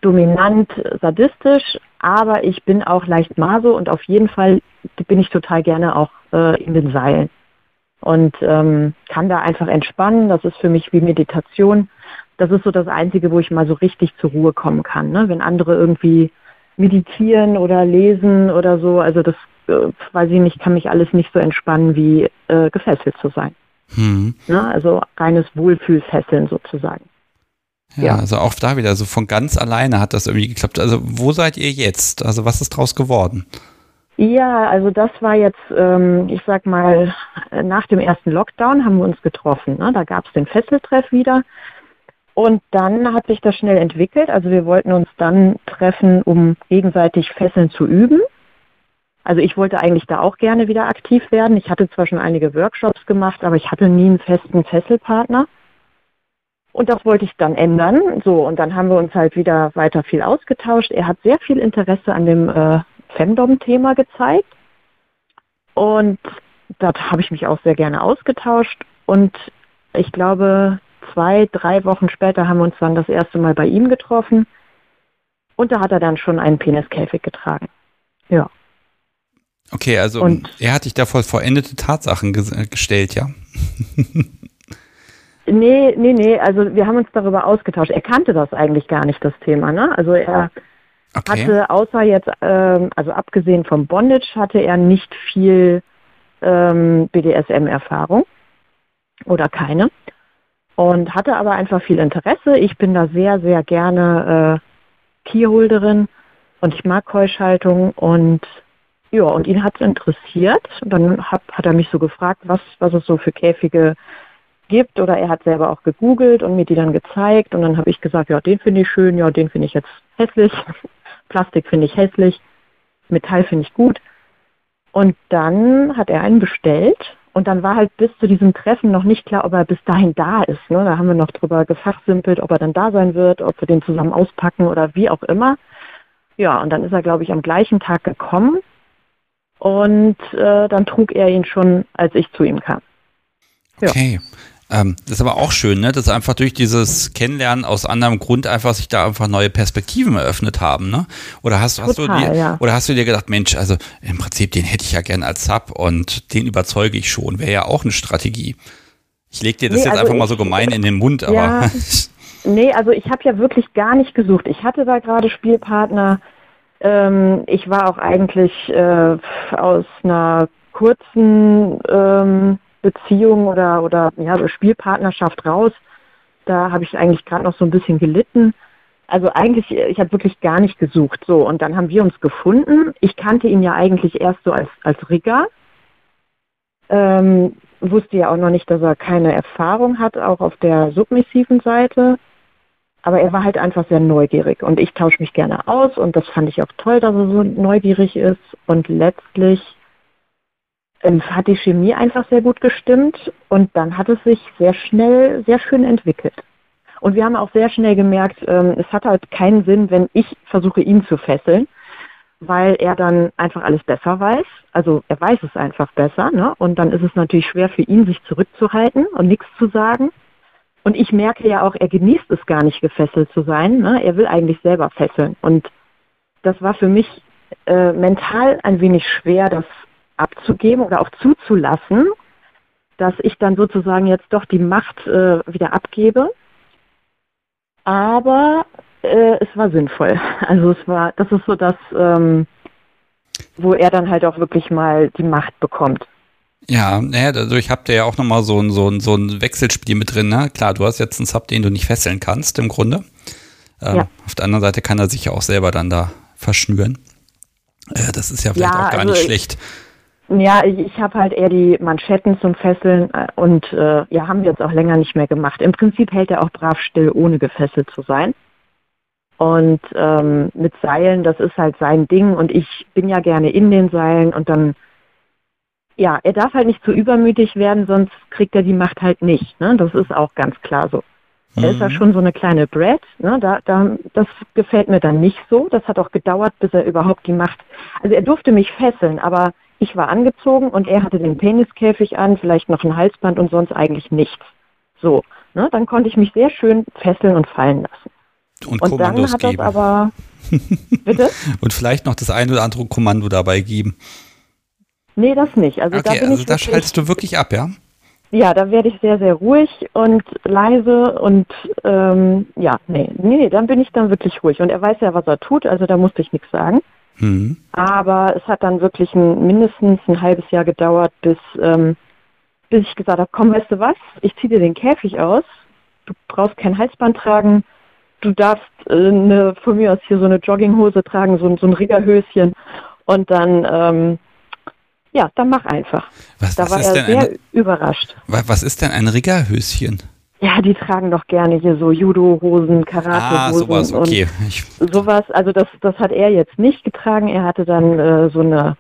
dominant, sadistisch, aber ich bin auch leicht maso und auf jeden Fall bin ich total gerne auch äh, in den Seilen und ähm, kann da einfach entspannen. Das ist für mich wie Meditation. Das ist so das Einzige, wo ich mal so richtig zur Ruhe kommen kann. Ne? Wenn andere irgendwie meditieren oder lesen oder so, also das äh, weiß ich nicht, kann mich alles nicht so entspannen wie äh, gefesselt zu sein. Hm. Ne? Also reines Wohlfühlfesseln sozusagen. Ja, ja, also auch da wieder, so von ganz alleine hat das irgendwie geklappt. Also wo seid ihr jetzt? Also was ist draus geworden? Ja, also das war jetzt, ähm, ich sag mal, nach dem ersten Lockdown haben wir uns getroffen. Ne? Da gab es den Fesseltreff wieder. Und dann hat sich das schnell entwickelt. Also wir wollten uns dann treffen, um gegenseitig Fesseln zu üben. Also ich wollte eigentlich da auch gerne wieder aktiv werden. Ich hatte zwar schon einige Workshops gemacht, aber ich hatte nie einen festen Fesselpartner. Und das wollte ich dann ändern. So, und dann haben wir uns halt wieder weiter viel ausgetauscht. Er hat sehr viel Interesse an dem äh, Femdom-Thema gezeigt. Und dort habe ich mich auch sehr gerne ausgetauscht. Und ich glaube, zwei, drei Wochen später haben wir uns dann das erste Mal bei ihm getroffen. Und da hat er dann schon einen Peniskäfig getragen. Ja. Okay, also und, er hat dich da vor vollendete Tatsachen gestellt, ja? Nee, nee, nee, also wir haben uns darüber ausgetauscht. Er kannte das eigentlich gar nicht, das Thema, ne? Also er okay. hatte außer jetzt, ähm, also abgesehen vom Bondage, hatte er nicht viel ähm, BDSM-Erfahrung oder keine und hatte aber einfach viel Interesse. Ich bin da sehr, sehr gerne äh, Keyholderin und ich mag Keuschhaltung und ja, und ihn hat es interessiert. Und dann hat, hat er mich so gefragt, was, was es so für Käfige gibt oder er hat selber auch gegoogelt und mir die dann gezeigt und dann habe ich gesagt, ja, den finde ich schön, ja, den finde ich jetzt hässlich, Plastik finde ich hässlich, Metall finde ich gut. Und dann hat er einen bestellt und dann war halt bis zu diesem Treffen noch nicht klar, ob er bis dahin da ist. Ne? Da haben wir noch drüber gefachsimpelt, ob er dann da sein wird, ob wir den zusammen auspacken oder wie auch immer. Ja, und dann ist er, glaube ich, am gleichen Tag gekommen und äh, dann trug er ihn schon, als ich zu ihm kam. Okay. Ähm, das ist aber auch schön, ne? dass einfach durch dieses Kennenlernen aus anderem Grund einfach sich da einfach neue Perspektiven eröffnet haben, ne? Oder hast, hast Total, du dir, ja. oder hast du dir gedacht, Mensch, also im Prinzip den hätte ich ja gern als Sub und den überzeuge ich schon, wäre ja auch eine Strategie. Ich lege dir das nee, jetzt also einfach ich, mal so gemein in den Mund, aber. Ja, nee, also ich habe ja wirklich gar nicht gesucht. Ich hatte da gerade Spielpartner. Ähm, ich war auch eigentlich äh, aus einer kurzen ähm, Beziehung oder, oder ja, Spielpartnerschaft raus. Da habe ich eigentlich gerade noch so ein bisschen gelitten. Also eigentlich, ich habe wirklich gar nicht gesucht. So, und dann haben wir uns gefunden. Ich kannte ihn ja eigentlich erst so als, als Rigger. Ähm, wusste ja auch noch nicht, dass er keine Erfahrung hat, auch auf der submissiven Seite. Aber er war halt einfach sehr neugierig und ich tausche mich gerne aus und das fand ich auch toll, dass er so neugierig ist. Und letztlich hat die Chemie einfach sehr gut gestimmt und dann hat es sich sehr schnell sehr schön entwickelt. Und wir haben auch sehr schnell gemerkt, ähm, es hat halt keinen Sinn, wenn ich versuche, ihn zu fesseln, weil er dann einfach alles besser weiß. Also er weiß es einfach besser. Ne? Und dann ist es natürlich schwer für ihn, sich zurückzuhalten und nichts zu sagen. Und ich merke ja auch, er genießt es gar nicht, gefesselt zu sein. Ne? Er will eigentlich selber fesseln. Und das war für mich äh, mental ein wenig schwer, das abzugeben oder auch zuzulassen, dass ich dann sozusagen jetzt doch die Macht äh, wieder abgebe. Aber äh, es war sinnvoll. Also es war, das ist so das, ähm, wo er dann halt auch wirklich mal die Macht bekommt. Ja, naja, dadurch habt ihr ja auch nochmal so ein, so, ein, so ein Wechselspiel mit drin. Ne? Klar, du hast jetzt einen Sub, den du nicht fesseln kannst, im Grunde. Ähm, ja. Auf der anderen Seite kann er sich ja auch selber dann da verschnüren. Äh, das ist ja vielleicht ja, auch gar also nicht schlecht. Ja, ich, ich habe halt eher die Manschetten zum Fesseln äh, und äh, ja, haben wir jetzt auch länger nicht mehr gemacht. Im Prinzip hält er auch brav still, ohne gefesselt zu sein. Und ähm, mit Seilen, das ist halt sein Ding und ich bin ja gerne in den Seilen und dann, ja, er darf halt nicht zu übermütig werden, sonst kriegt er die Macht halt nicht. Ne? Das ist auch ganz klar so. Mhm. Er ist ja mhm. schon so eine kleine Brad, ne? da, da, das gefällt mir dann nicht so. Das hat auch gedauert, bis er überhaupt die Macht, also er durfte mich fesseln, aber ich war angezogen und er hatte den Peniskäfig an, vielleicht noch ein Halsband und sonst eigentlich nichts. So, ne? dann konnte ich mich sehr schön fesseln und fallen lassen. Und, und dann hat geben. das aber. Bitte? Und vielleicht noch das ein oder andere Kommando dabei geben. Nee, das nicht. Also okay, da, also da schaltest du wirklich ab, ja? Ja, da werde ich sehr, sehr ruhig und leise und ähm, ja, nee, nee, dann bin ich dann wirklich ruhig. Und er weiß ja, was er tut, also da musste ich nichts sagen. Mhm. Aber es hat dann wirklich ein, mindestens ein halbes Jahr gedauert, bis, ähm, bis ich gesagt habe, komm, weißt du was, ich ziehe dir den Käfig aus, du brauchst kein Halsband tragen, du darfst äh, eine, von mir aus hier so eine Jogginghose tragen, so, so ein Riggerhöschen und dann, ähm, ja, dann mach einfach. Was, da was war er sehr eine, überrascht. Was ist denn ein Riggerhöschen? Ja, die tragen doch gerne hier so Judo-Hosen, Karate-Hosen. Ah, sowas, okay. Und sowas, also das, das hat er jetzt nicht getragen. Er hatte dann äh, so eine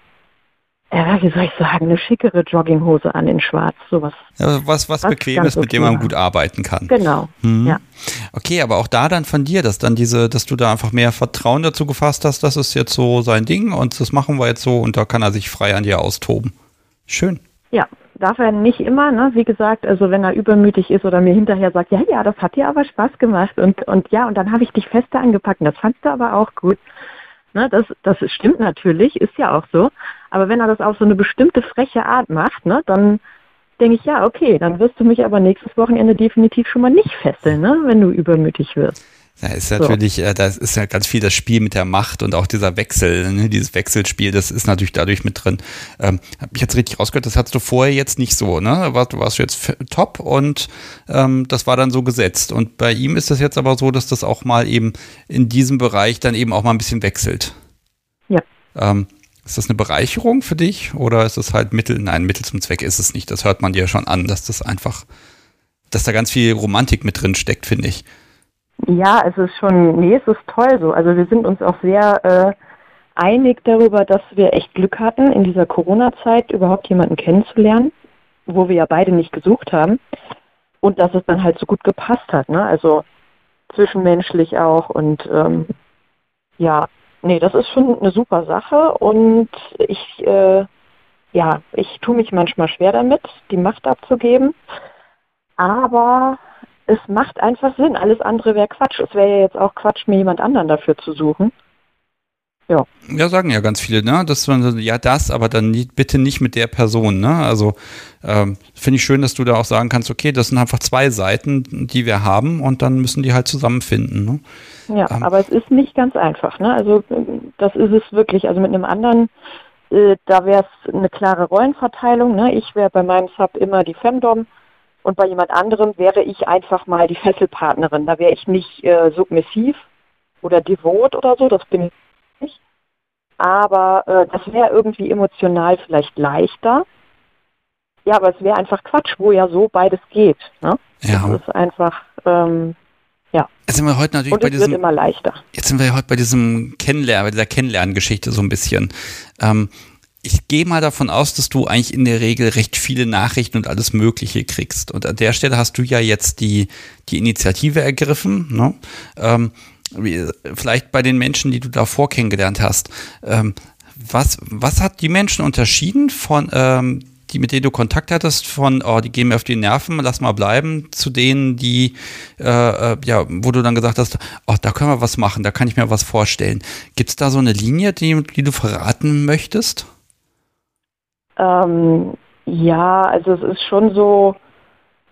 ja, wie soll ich sagen, eine schickere Jogginghose an in Schwarz, sowas. Ja, was, was, was Bequemes, mit dem man gut arbeiten kann. Genau. Hm. Ja. Okay, aber auch da dann von dir, dass dann diese, dass du da einfach mehr Vertrauen dazu gefasst hast, das ist jetzt so sein Ding und das machen wir jetzt so und da kann er sich frei an dir austoben. Schön. Ja, darf er nicht immer, ne? Wie gesagt, also wenn er übermütig ist oder mir hinterher sagt, ja, ja, das hat dir aber Spaß gemacht und, und ja, und dann habe ich dich fester angepackt und das fandst du aber auch gut. Ne, das, das stimmt natürlich, ist ja auch so. Aber wenn er das auf so eine bestimmte freche Art macht, ne, dann denke ich, ja, okay, dann wirst du mich aber nächstes Wochenende definitiv schon mal nicht fesseln, ne, wenn du übermütig wirst. Da ist natürlich, so. äh, das ist ja ganz viel das Spiel mit der Macht und auch dieser Wechsel, ne, dieses Wechselspiel, das ist natürlich dadurch mit drin. Ähm, Habe ich jetzt richtig rausgehört, das hattest du vorher jetzt nicht so, ne? Warst, du warst jetzt top und ähm, das war dann so gesetzt. Und bei ihm ist das jetzt aber so, dass das auch mal eben in diesem Bereich dann eben auch mal ein bisschen wechselt. Ja. Ähm, ist das eine Bereicherung für dich oder ist es halt Mittel? Nein, Mittel zum Zweck ist es nicht. Das hört man dir schon an, dass das einfach, dass da ganz viel Romantik mit drin steckt, finde ich. Ja, es ist schon, nee, es ist toll so. Also wir sind uns auch sehr äh, einig darüber, dass wir echt Glück hatten, in dieser Corona-Zeit überhaupt jemanden kennenzulernen, wo wir ja beide nicht gesucht haben. Und dass es dann halt so gut gepasst hat, ne? Also zwischenmenschlich auch und ähm, ja, nee, das ist schon eine super Sache und ich, äh, ja, ich tue mich manchmal schwer damit, die Macht abzugeben. Aber es macht einfach Sinn. Alles andere wäre Quatsch. Es wäre ja jetzt auch Quatsch, mir jemand anderen dafür zu suchen. Ja. Ja, sagen ja ganz viele, ne? Das ja das, aber dann nie, bitte nicht mit der Person, ne? Also ähm, finde ich schön, dass du da auch sagen kannst, okay, das sind einfach zwei Seiten, die wir haben und dann müssen die halt zusammenfinden. Ne? Ja, ähm, aber es ist nicht ganz einfach, ne? Also das ist es wirklich. Also mit einem anderen, äh, da wäre es eine klare Rollenverteilung, ne? Ich wäre bei meinem Sub immer die Femdom und bei jemand anderem wäre ich einfach mal die Fesselpartnerin. Da wäre ich nicht äh, submissiv oder devot oder so, das bin ich nicht. Aber äh, das wäre irgendwie emotional vielleicht leichter. Ja, aber es wäre einfach Quatsch, wo ja so beides geht. Ne? Ja. Das ist einfach, ähm, ja. Jetzt sind wir heute natürlich Und bei diesem. Wird immer leichter. Jetzt sind wir heute bei diesem Kennenlernen, bei dieser Kennenlerngeschichte so ein bisschen. Ähm, ich gehe mal davon aus, dass du eigentlich in der Regel recht viele Nachrichten und alles Mögliche kriegst. Und an der Stelle hast du ja jetzt die, die Initiative ergriffen. Ne? Ähm, vielleicht bei den Menschen, die du davor kennengelernt hast. Ähm, was, was hat die Menschen unterschieden von, ähm, die mit denen du Kontakt hattest, von, oh, die gehen mir auf die Nerven, lass mal bleiben, zu denen, die, äh, äh, ja, wo du dann gesagt hast, oh, da können wir was machen, da kann ich mir was vorstellen. Gibt es da so eine Linie, die, die du verraten möchtest? Ähm, ja, also es ist schon so,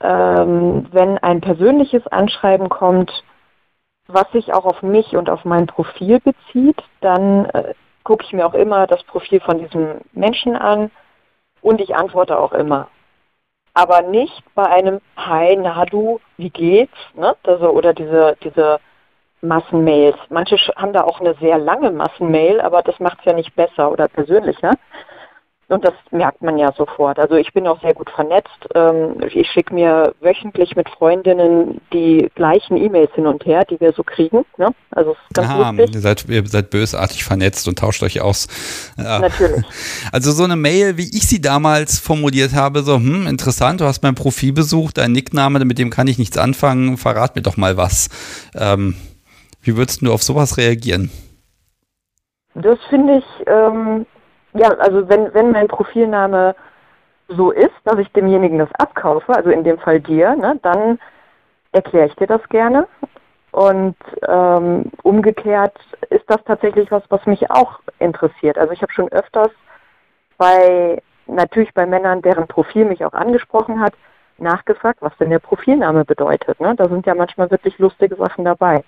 ähm, wenn ein persönliches Anschreiben kommt, was sich auch auf mich und auf mein Profil bezieht, dann äh, gucke ich mir auch immer das Profil von diesem Menschen an Und ich antworte auch immer. Aber nicht bei einem Hi, na du, wie geht's? Ne? Also, oder diese, diese Massenmails. Manche haben da auch eine sehr lange Massenmail, aber das macht es ja nicht besser oder persönlicher. Und das merkt man ja sofort. Also ich bin auch sehr gut vernetzt. Ähm, ich schicke mir wöchentlich mit Freundinnen die gleichen E-Mails hin und her, die wir so kriegen. Ne? Also es ist ganz Ah, lustig. ihr seid, ihr seid bösartig vernetzt und tauscht euch aus. Natürlich. Also so eine Mail, wie ich sie damals formuliert habe, so, hm, interessant, du hast mein Profil besucht, dein Nickname, mit dem kann ich nichts anfangen, verrat mir doch mal was. Ähm, wie würdest du auf sowas reagieren? Das finde ich, ähm, ja, also wenn, wenn mein Profilname so ist, dass ich demjenigen das abkaufe, also in dem Fall dir, ne, dann erkläre ich dir das gerne. Und ähm, umgekehrt ist das tatsächlich was, was mich auch interessiert. Also ich habe schon öfters bei, natürlich bei Männern, deren Profil mich auch angesprochen hat, nachgefragt, was denn der Profilname bedeutet. Ne? Da sind ja manchmal wirklich lustige Sachen dabei.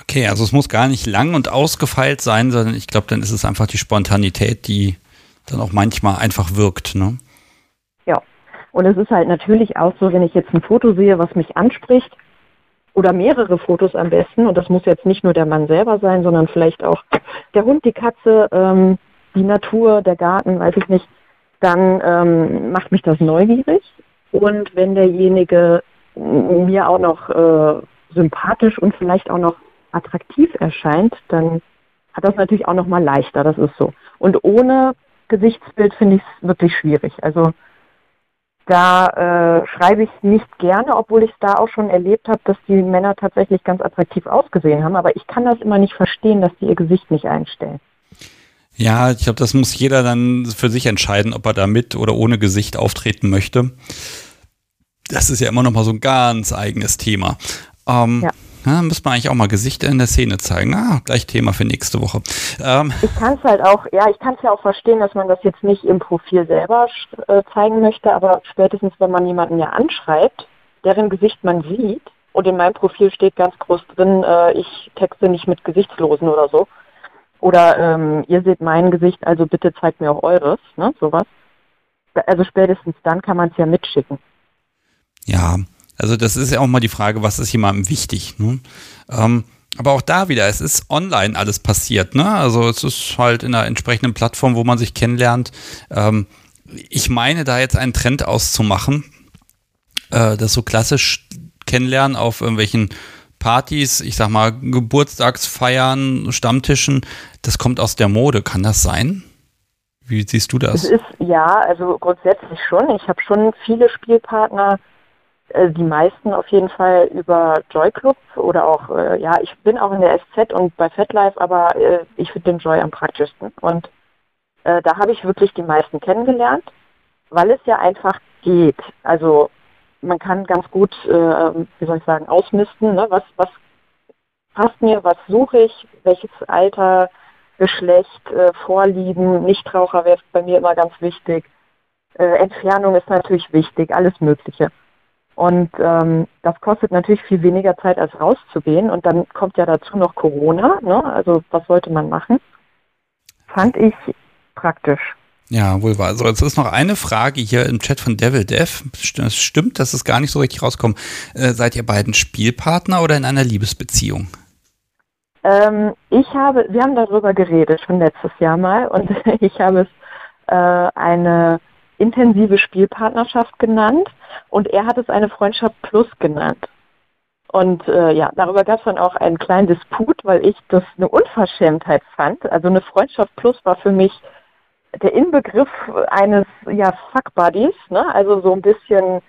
Okay, also es muss gar nicht lang und ausgefeilt sein, sondern ich glaube, dann ist es einfach die Spontanität, die dann auch manchmal einfach wirkt. Ne? Ja. Und es ist halt natürlich auch so, wenn ich jetzt ein Foto sehe, was mich anspricht, oder mehrere Fotos am besten, und das muss jetzt nicht nur der Mann selber sein, sondern vielleicht auch der Hund, die Katze, ähm, die Natur, der Garten, weiß ich nicht, dann ähm, macht mich das neugierig. Und wenn derjenige mir auch noch äh, sympathisch und vielleicht auch noch attraktiv erscheint, dann hat das natürlich auch noch mal leichter, das ist so. Und ohne Gesichtsbild finde ich es wirklich schwierig. Also da äh, schreibe ich nicht gerne, obwohl ich es da auch schon erlebt habe, dass die Männer tatsächlich ganz attraktiv ausgesehen haben. Aber ich kann das immer nicht verstehen, dass die ihr Gesicht nicht einstellen. Ja, ich glaube, das muss jeder dann für sich entscheiden, ob er da mit oder ohne Gesicht auftreten möchte. Das ist ja immer noch mal so ein ganz eigenes Thema. Ähm, Ja. Ja, müssen wir eigentlich auch mal Gesichter in der Szene zeigen. Ah, gleich Thema für nächste Woche. Ähm, Ich kann es halt auch, ja, ich kann es ja auch verstehen, dass man das jetzt nicht im Profil selber äh, zeigen möchte, aber spätestens, wenn man jemanden ja anschreibt, deren Gesicht man sieht, und in meinem Profil steht ganz groß drin, äh, ich texte nicht mit Gesichtslosen oder so. Oder ähm, ihr seht mein Gesicht, also bitte zeigt mir auch eures, ne, sowas. Also spätestens dann kann man es ja mitschicken. Ja, also das ist ja auch mal die Frage, was ist jemandem wichtig. Ne? Ähm, aber auch da wieder, es ist online alles passiert. Ne? Also es ist halt in einer entsprechenden Plattform, wo man sich kennenlernt. Ähm, ich meine, da jetzt einen Trend auszumachen, äh, das so klassisch kennenlernen auf irgendwelchen Partys, ich sag mal Geburtstagsfeiern, Stammtischen, das kommt aus der Mode. Kann das sein? Wie siehst du Es das? ist ja, also grundsätzlich schon. Ich habe schon viele Spielpartner, die meisten auf jeden Fall über Joy Club oder auch, äh, ja, ich bin auch in der SZ und bei FetLife, aber äh, ich finde den Joy am praktischsten. Und äh, da habe ich wirklich die meisten kennengelernt, weil es ja einfach geht. Also man kann ganz gut, äh, wie soll ich sagen, ausmisten, ne? was, was passt mir, was suche ich, welches Alter, Geschlecht, äh, Vorlieben, Nichtraucher wäre bei mir immer ganz wichtig. Äh, Entfernung ist natürlich wichtig, alles Mögliche. Und ähm, das kostet natürlich viel weniger Zeit, als rauszugehen. Und dann kommt ja dazu noch Corona. Ne? Also was sollte man machen? Fand ich praktisch. Ja, wohl wahr. So, jetzt ist noch eine Frage hier im Chat von Devil Dev. Es stimmt, dass es gar nicht so richtig rauskommt. Äh, seid ihr beiden Spielpartner oder in einer Liebesbeziehung? Ähm, ich habe, wir haben darüber geredet schon letztes Jahr mal und ich habe es äh, eine intensive Spielpartnerschaft genannt und er hat es eine Freundschaft Plus genannt. Und äh, ja, darüber gab es dann auch einen kleinen Disput, weil ich das eine Unverschämtheit fand. Also eine Freundschaft Plus war für mich der Inbegriff eines ja Fuck Buddies, ne? Also so ein bisschen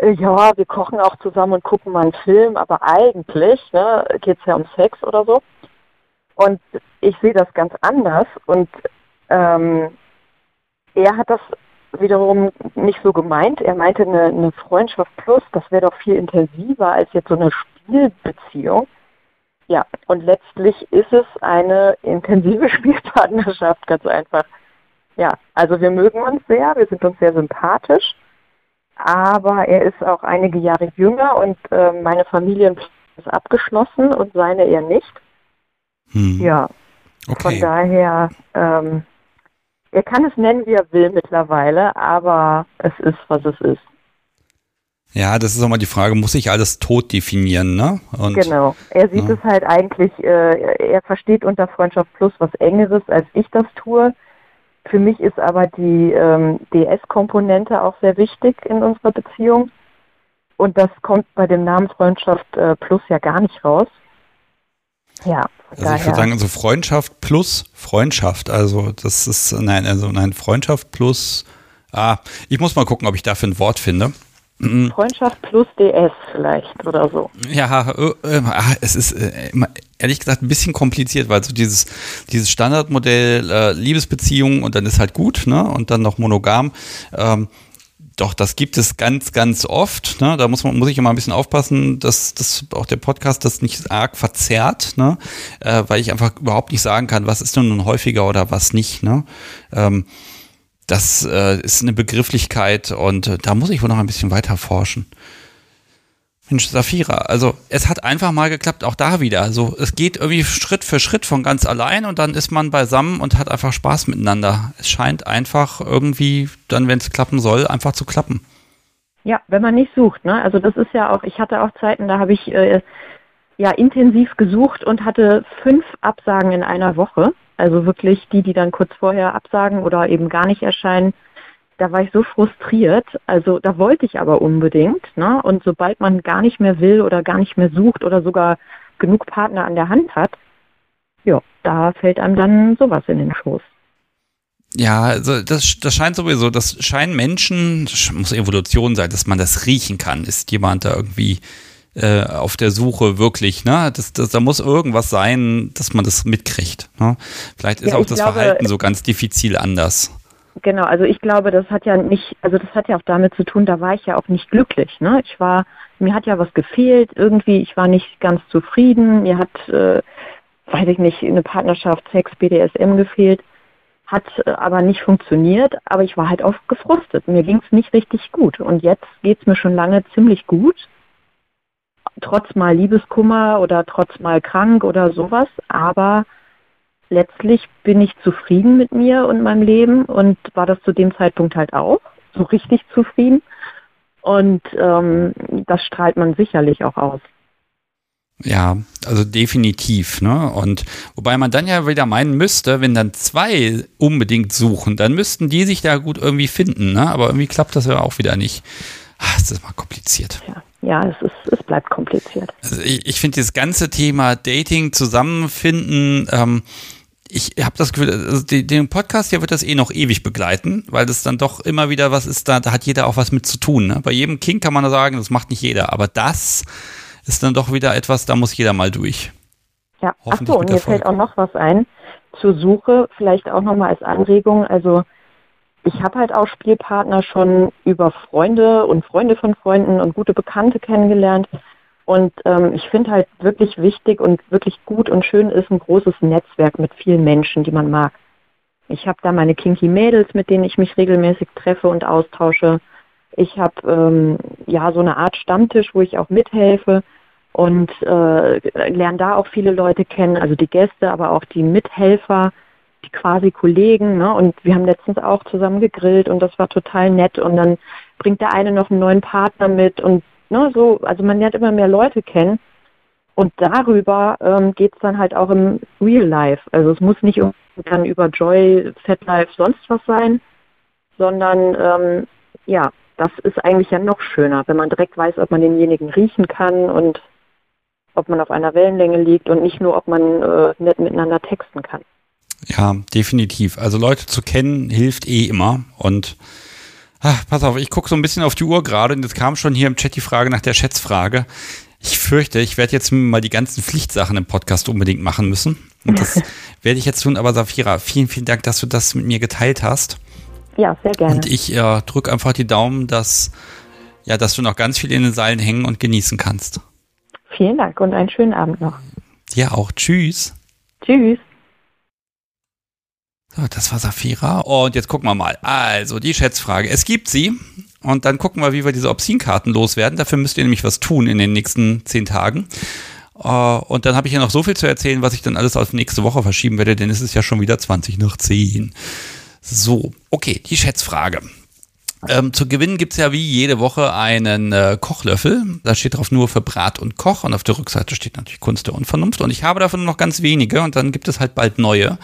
äh, ja, wir kochen auch zusammen und gucken mal einen Film, aber eigentlich ne, geht es ja um Sex oder so. Und ich sehe das ganz anders und ähm, er hat das wiederum nicht so gemeint. Er meinte eine, eine Freundschaft plus, das wäre doch viel intensiver als jetzt so eine Spielbeziehung. Ja, und letztlich ist es eine intensive Spielpartnerschaft, ganz einfach. Ja, also wir mögen uns sehr, wir sind uns sehr sympathisch aber er ist auch einige Jahre jünger und äh, meine Familie ist abgeschlossen und seine eher nicht. Hm. Ja, von Okay. daher, ähm, Er kann es nennen, wie er will mittlerweile, aber es ist, was es ist. Ja, das ist auch mal die Frage, muss ich alles tot definieren, ne? Und, genau. Er sieht ja. es halt eigentlich, äh, er versteht unter Freundschaft Plus was Engeres, als ich das tue. Für mich ist aber die ähm, DS-Komponente auch sehr wichtig in unserer Beziehung. Und das kommt bei dem Namen Freundschaft äh, Plus ja gar nicht raus. Ja. Also daher. ich würde sagen, also Freundschaft plus Freundschaft. Also das ist, nein, also nein, Freundschaft plus, ah, ich muss mal gucken, ob ich dafür ein Wort finde. Mhm. Freundschaft plus DS vielleicht oder so. Ja, äh, äh, es ist äh, ehrlich gesagt ein bisschen kompliziert, weil so dieses, dieses Standardmodell äh, Liebesbeziehung und dann ist halt gut, ne? Und dann noch monogam. Ähm, doch, das gibt es ganz, ganz oft. Ne? Da muss man, muss ich immer ein bisschen aufpassen, dass, dass auch der Podcast das nicht arg verzerrt, ne? Äh, weil ich einfach überhaupt nicht sagen kann, was ist denn nun häufiger oder was nicht. Ne? Ähm, das äh, ist eine Begrifflichkeit und äh, da muss ich wohl noch ein bisschen weiter forschen. Mensch, Safira, also es hat einfach mal geklappt, auch da wieder. Also es geht irgendwie Schritt für Schritt von ganz allein und dann ist man beisammen und hat einfach Spaß miteinander. Es scheint einfach irgendwie dann, wenn es klappen soll, einfach zu klappen. Ja, wenn man nicht sucht, ne? Also das ist ja auch, ich hatte auch Zeiten, da habe ich äh, ja intensiv gesucht und hatte fünf Absagen in einer Woche. Also wirklich die, die dann kurz vorher absagen oder eben gar nicht erscheinen. Da war ich so frustriert. Also da wollte ich aber unbedingt. Ne? Und sobald man gar nicht mehr will oder gar nicht mehr sucht oder sogar genug Partner an der Hand hat, ja, da fällt einem dann sowas in den Schoß. Ja, also das, das scheint sowieso, das scheinen Menschen, das muss Evolution sein, dass man das riechen kann. Ist jemand da irgendwie äh, auf der Suche wirklich, ne? Das, das, da muss irgendwas sein, dass man das mitkriegt. Ne? Vielleicht ist ja, auch das glaube, Verhalten so ganz diffizil anders. Genau, also ich glaube, das hat ja nicht, also das hat ja auch damit zu tun, da war ich ja auch nicht glücklich. Ne? Ich war, mir hat ja was gefehlt, irgendwie, ich war nicht ganz zufrieden, mir hat, äh, weiß ich nicht, eine Partnerschaft, Sex, BDSM gefehlt, hat äh, aber nicht funktioniert, aber ich war halt auch gefrustet. Mir ging es nicht richtig gut. Und jetzt geht es mir schon lange ziemlich gut trotz mal Liebeskummer oder trotz mal krank oder sowas, aber letztlich bin ich zufrieden mit mir und meinem Leben und war das zu dem Zeitpunkt halt auch, so richtig zufrieden. Und ähm, das strahlt man sicherlich auch aus. Ja, also definitiv, ne? Und wobei man dann ja wieder meinen müsste, wenn dann zwei unbedingt suchen, dann müssten die sich da gut irgendwie finden, ne? Aber irgendwie klappt das ja auch wieder nicht. Ach, das ist mal kompliziert. Ja, ja es, ist, es bleibt kompliziert. Also ich, ich finde das ganze Thema Dating, Zusammenfinden, ähm, ich habe das Gefühl, also den Podcast hier wird das eh noch ewig begleiten, weil das dann doch immer wieder was ist, da, da hat jeder auch was mit zu tun. Ne? Bei jedem King kann man sagen, das macht nicht jeder, aber das ist dann doch wieder etwas, da muss jeder mal durch. Ja, ach so, und mir fällt auch noch was ein zur Suche, vielleicht auch nochmal als Anregung, also ich habe halt auch Spielpartner schon über Freunde und Freunde von Freunden und gute Bekannte kennengelernt. Und ähm, ich finde halt wirklich wichtig und wirklich gut und schön ist ein großes Netzwerk mit vielen Menschen, die man mag. Ich habe da meine Kinky Mädels, mit denen ich mich regelmäßig treffe und austausche. Ich habe ähm, ja so eine Art Stammtisch, wo ich auch mithelfe und äh, lerne da auch viele Leute kennen, also die Gäste, aber auch die Mithelfer die quasi Kollegen, ne? Und wir haben letztens auch zusammen gegrillt und das war total nett. Und dann bringt der eine noch einen neuen Partner mit und ne, so, also man lernt immer mehr Leute kennen. Und darüber ähm, geht es dann halt auch im Real Life. Also es muss nicht dann über Joy, Fat Life, sonst was sein, sondern ähm, ja, das ist eigentlich ja noch schöner, wenn man direkt weiß, ob man denjenigen riechen kann und ob man auf einer Wellenlänge liegt und nicht nur, ob man äh, nett miteinander texten kann. Ja, definitiv. Also Leute zu kennen hilft eh immer. Und ach, pass auf, ich gucke so ein bisschen auf die Uhr gerade und jetzt kam schon hier im Chat die Frage nach der Schätzfrage. Ich fürchte, ich werde jetzt mal die ganzen Pflichtsachen im Podcast unbedingt machen müssen. Und das werde ich jetzt tun. Aber Safira, vielen, vielen Dank, dass du das mit mir geteilt hast. Ja, sehr gerne. Und ich äh, drücke einfach die Daumen, dass, ja, dass du noch ganz viel in den Seilen hängen und genießen kannst. Vielen Dank und einen schönen Abend noch. Ja, auch. Tschüss. Tschüss. So, das war Safira. Und jetzt gucken wir mal. Also, die Schätzfrage. Es gibt sie. Und dann gucken wir, wie wir diese Obscene-Karten loswerden. Dafür müsst ihr nämlich was tun in den nächsten zehn Tagen. Uh, und dann habe ich ja noch so viel zu erzählen, was ich dann alles auf nächste Woche verschieben werde, denn es ist ja schon wieder 20 nach 10. So, okay, die Schätzfrage. Ähm, zu gewinnen gibt es ja wie jede Woche einen äh, Kochlöffel. Da steht drauf nur für Brat und Koch und auf der Rückseite steht natürlich Kunst der Unvernunft. Und ich habe davon noch ganz wenige und dann gibt es halt bald neue.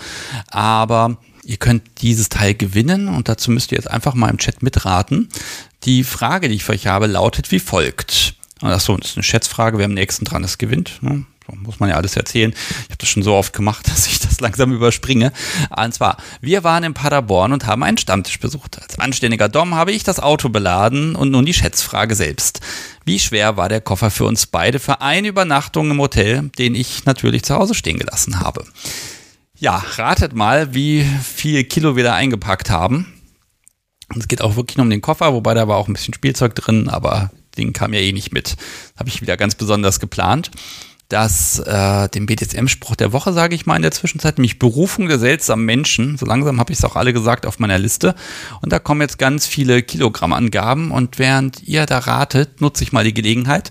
Aber ihr könnt dieses Teil gewinnen und dazu müsst ihr jetzt einfach mal im Chat mitraten. Die Frage, die ich für euch habe, lautet wie folgt. Achso, das ist eine Schätzfrage, wer am nächsten dran ist, gewinnt. Ne? Muss man ja alles erzählen. Ich habe das schon so oft gemacht, dass ich das langsam überspringe. Und zwar, wir waren in Paderborn und haben einen Stammtisch besucht. Als anständiger Dom habe ich das Auto beladen und nun die Schätzfrage selbst. Wie schwer war der Koffer für uns beide für eine Übernachtung im Hotel, den ich natürlich zu Hause stehen gelassen habe? Ja, ratet mal, wie viel Kilo wir da eingepackt haben. Es geht auch wirklich nur um den Koffer, wobei da war auch ein bisschen Spielzeug drin, aber den kam ja eh nicht mit. Habe ich wieder ganz besonders geplant dass äh, den BDSM-Spruch der Woche, sage ich mal in der Zwischenzeit, nämlich Berufung der seltsamen Menschen. So langsam habe ich es auch alle gesagt auf meiner Liste. Und da kommen jetzt ganz viele Kilogrammangaben. Und während ihr da ratet, nutze ich mal die Gelegenheit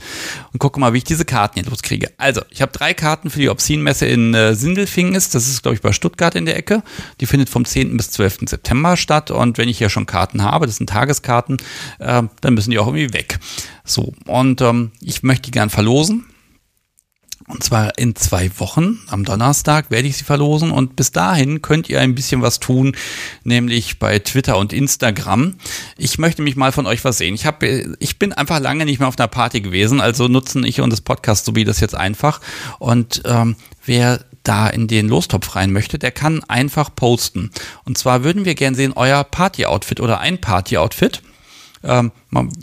und gucke mal, wie ich diese Karten hier loskriege. Also, ich habe drei Karten für die Obscene-Messe in äh, Sindelfingen. Ist. Das ist, glaube ich, bei Stuttgart in der Ecke. Die findet vom 10. bis 12. September statt. Und wenn ich ja schon Karten habe, das sind Tageskarten, äh, dann müssen die auch irgendwie weg. So, und ähm, ich möchte die gern verlosen. Und zwar in zwei Wochen. Am Donnerstag werde ich sie verlosen. Und bis dahin könnt ihr ein bisschen was tun, nämlich bei Twitter und Instagram. Ich möchte mich mal von euch was sehen. Ich, hab, ich bin einfach lange nicht mehr auf einer Party gewesen, also nutzen ich und das Podcast sowie das jetzt einfach. Und ähm, wer da in den Lostopf rein möchte, der kann einfach posten. Und zwar würden wir gern sehen, euer Party-Outfit oder ein Party-Outfit. Ähm,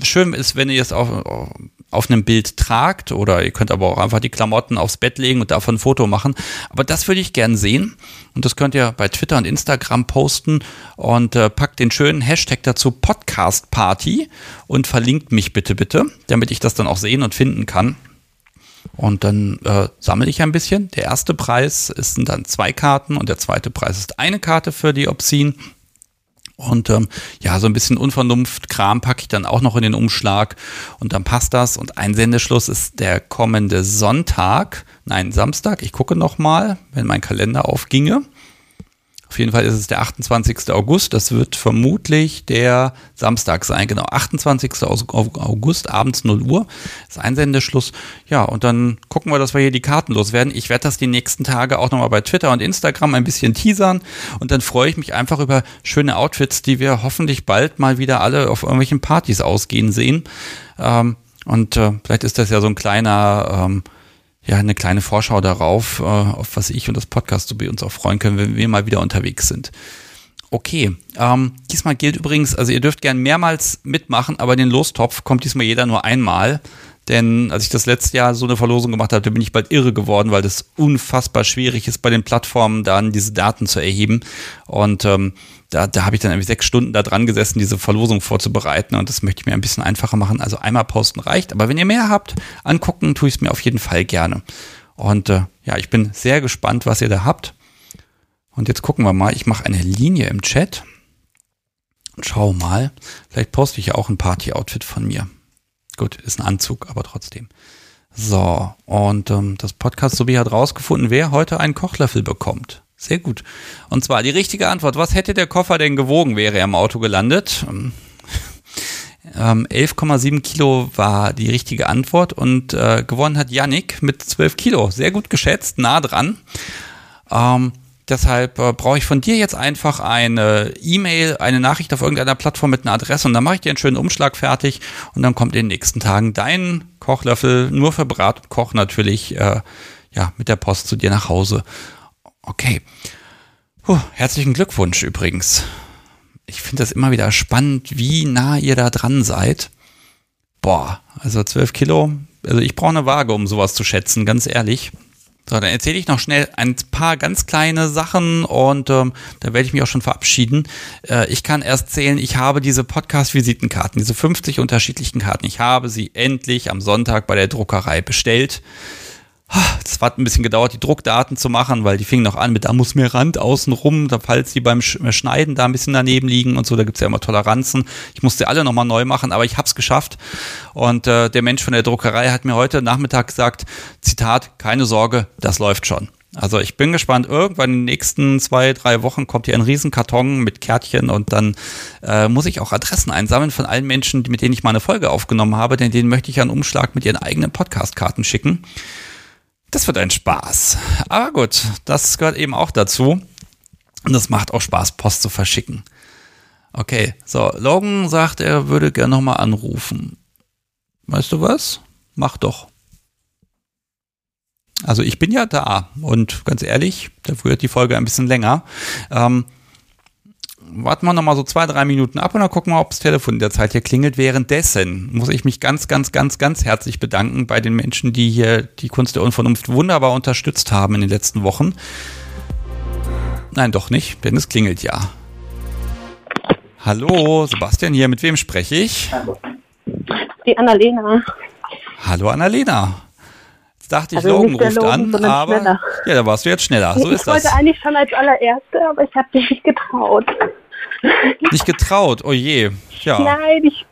schön ist, wenn ihr es auch auf einem Bild tragt oder ihr könnt aber auch einfach die Klamotten aufs Bett legen und davon ein Foto machen. Aber das würde ich gern sehen und das könnt ihr bei Twitter und Instagram posten und äh, packt den schönen Hashtag dazu Podcast Party und verlinkt mich bitte bitte, damit ich das dann auch sehen und finden kann. Und dann äh, sammle ich ein bisschen. Der erste Preis sind dann zwei Karten und der zweite Preis ist eine Karte für die Obscene. Und ähm, ja, so ein bisschen Unvernunft-Kram packe ich dann auch noch in den Umschlag und dann passt das. Und ein Sendeschluss ist der kommende Sonntag, nein, Samstag. Ich gucke nochmal, wenn mein Kalender aufginge. Auf jeden Fall ist es der 28. August. Das wird vermutlich der Samstag sein. Genau, 28. August, abends 0 Uhr ist Einsendeschluss. Ja, und dann gucken wir, dass wir hier die Karten loswerden. Ich werde das die nächsten Tage auch nochmal bei Twitter und Instagram ein bisschen teasern. Und dann freue ich mich einfach über schöne Outfits, die wir hoffentlich bald mal wieder alle auf irgendwelchen Partys ausgehen sehen. Ähm, und äh, vielleicht ist das ja so ein kleiner... Ähm, ja, eine kleine Vorschau darauf, äh, auf was ich und das Podcast so bei uns auch freuen können, wenn wir mal wieder unterwegs sind. Okay, ähm, diesmal gilt übrigens, also ihr dürft gern mehrmals mitmachen, aber den Lostopf kommt diesmal jeder nur einmal. Denn als ich das letzte Jahr so eine Verlosung gemacht hatte, bin ich bald irre geworden, weil das unfassbar schwierig ist, bei den Plattformen dann diese Daten zu erheben. Und ähm, da, da habe ich dann irgendwie sechs Stunden da dran gesessen, diese Verlosung vorzubereiten und das möchte ich mir ein bisschen einfacher machen. Also einmal posten reicht, aber wenn ihr mehr habt, angucken tue ich es mir auf jeden Fall gerne. Und äh, ja, ich bin sehr gespannt, was ihr da habt. Und jetzt gucken wir mal, ich mache eine Linie im Chat und schau mal, vielleicht poste ich ja auch ein Party-Outfit von mir. Gut, ist ein Anzug, aber trotzdem. So, und ähm, das Podcast Sobi hat rausgefunden, wer heute einen Kochlöffel bekommt. Sehr gut. Und zwar die richtige Antwort. Was hätte der Koffer denn gewogen, wäre er im Auto gelandet? Ähm, 11,7 Kilo war die richtige Antwort und äh, gewonnen hat Yannick mit 12 Kilo. Sehr gut geschätzt, nah dran. Ähm, deshalb äh, brauche ich von dir jetzt einfach eine E-Mail, eine Nachricht auf irgendeiner Plattform mit einer Adresse und dann mache ich dir einen schönen Umschlag fertig und dann kommt in den nächsten Tagen dein Kochlöffel, nur für Brat und Koch natürlich, äh, ja, mit der Post zu dir nach Hause. Okay. Puh, herzlichen Glückwunsch übrigens. Ich finde das immer wieder spannend, wie nah ihr da dran seid. Boah, also 12 Kilo. Also ich brauche eine Waage, um sowas zu schätzen, ganz ehrlich. So, dann erzähle ich noch schnell ein paar ganz kleine Sachen und ähm, da werde ich mich auch schon verabschieden. Äh, ich kann erst zählen, ich habe diese Podcast-Visitenkarten, diese 50 unterschiedlichen Karten. Ich habe sie endlich am Sonntag bei der Druckerei bestellt. Das hat ein bisschen gedauert, die Druckdaten zu machen, weil die fingen noch an mit, da muss mehr Rand außen rum, da falls die beim äh, Schneiden da ein bisschen daneben liegen und so, da gibt's ja immer Toleranzen. Ich musste alle nochmal neu machen, aber ich hab's geschafft. Und äh, der Mensch von der Druckerei hat mir heute Nachmittag gesagt, Zitat, keine Sorge, das läuft schon. Also ich bin gespannt, irgendwann in den nächsten zwei, drei Wochen kommt hier ein Riesenkarton mit Kärtchen und dann äh, muss ich auch Adressen einsammeln von allen Menschen, mit denen ich mal eine Folge aufgenommen habe, denn denen möchte ich einen Umschlag mit ihren eigenen Podcast-Karten schicken. Das wird ein Spaß. Aber gut, das gehört eben auch dazu. Und es macht auch Spaß, Post zu verschicken. Okay, so, Logan sagt, er würde gerne nochmal anrufen. Weißt du was? Mach doch. Also ich bin ja da und ganz ehrlich, dafür wird die Folge ein bisschen länger. Ähm, warten wir nochmal so zwei, drei Minuten ab und dann gucken wir, ob das Telefon in der Zeit hier klingelt. Währenddessen muss ich mich ganz, ganz, ganz, ganz herzlich bedanken bei den Menschen, die hier die Kunst der Unvernunft wunderbar unterstützt haben in den letzten Wochen. Nein, doch nicht, denn es klingelt ja. Hallo, Sebastian hier, mit wem spreche ich? Die Annalena. Hallo Annalena. Dachte ich, Also Logan ruft Logan, an, aber schneller. ja, da warst du jetzt schneller. So ich ist das. wollte eigentlich schon als allererste, aber ich habe mich nicht getraut. Nicht getraut, oh je. Ja, Nein, ich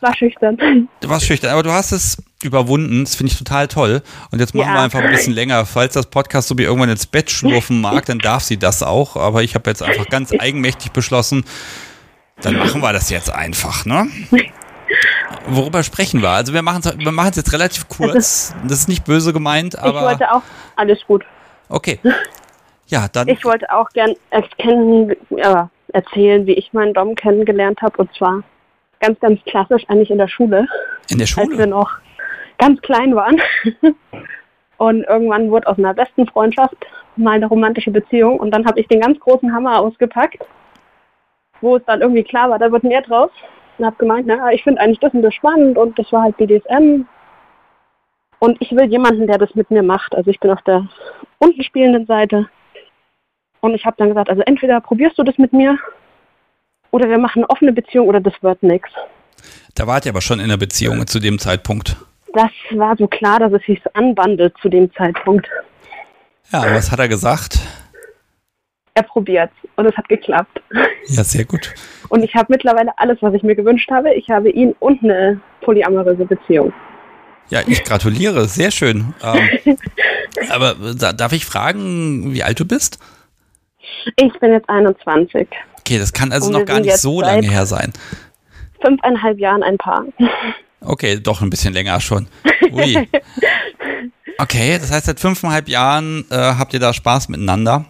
war schüchtern. du warst schüchtern, aber du hast es überwunden. Das finde ich total toll. Und jetzt machen Ja. wir einfach ein bisschen länger. Falls das Podcast so wie irgendwann ins Bett schlurfen mag, dann darf sie das auch. Aber ich habe jetzt einfach ganz eigenmächtig beschlossen, dann machen wir das jetzt einfach, ne? Worüber sprechen wir? Also wir machen es jetzt relativ kurz. Das ist nicht böse gemeint, ich aber wollte auch, alles gut. okay. Ja, dann Ich wollte auch gern erkennen, ja, erzählen, wie ich meinen Dom kennengelernt habe. Und zwar ganz, ganz klassisch eigentlich in der Schule, in der als wir Schule. noch ganz klein waren. Und irgendwann wurde aus einer besten Freundschaft mal eine romantische Beziehung. Und dann habe ich den ganz großen Hammer ausgepackt, wo es dann irgendwie klar war, da wird mehr draus. Und habe gemeint, na, ich finde eigentlich das und das spannend und das war halt BDSM. Und ich will jemanden, der das mit mir macht. Also ich bin auf der unten spielenden Seite. Und ich habe dann gesagt, also entweder probierst du das mit mir oder wir machen eine offene Beziehung oder das wird nichts. Da wart ihr aber schon in der Beziehung zu dem Zeitpunkt. Das war so klar, dass es sich anbandelt zu dem Zeitpunkt. Ja, was hat er gesagt? Er probiert und es hat geklappt. Ja, sehr gut. Und ich habe mittlerweile alles, was ich mir gewünscht habe. Ich habe ihn und eine polyamoröse Beziehung. Ja, ich gratuliere, sehr schön. Ähm, aber da, darf ich fragen, wie alt du bist? Ich bin jetzt 21. Okay, das kann also noch gar nicht so lange her sein. Fünfeinhalb Jahren ein Paar. Okay, doch ein bisschen länger schon. Ui. Okay, das heißt, seit fünfeinhalb Jahren äh, habt ihr da Spaß miteinander.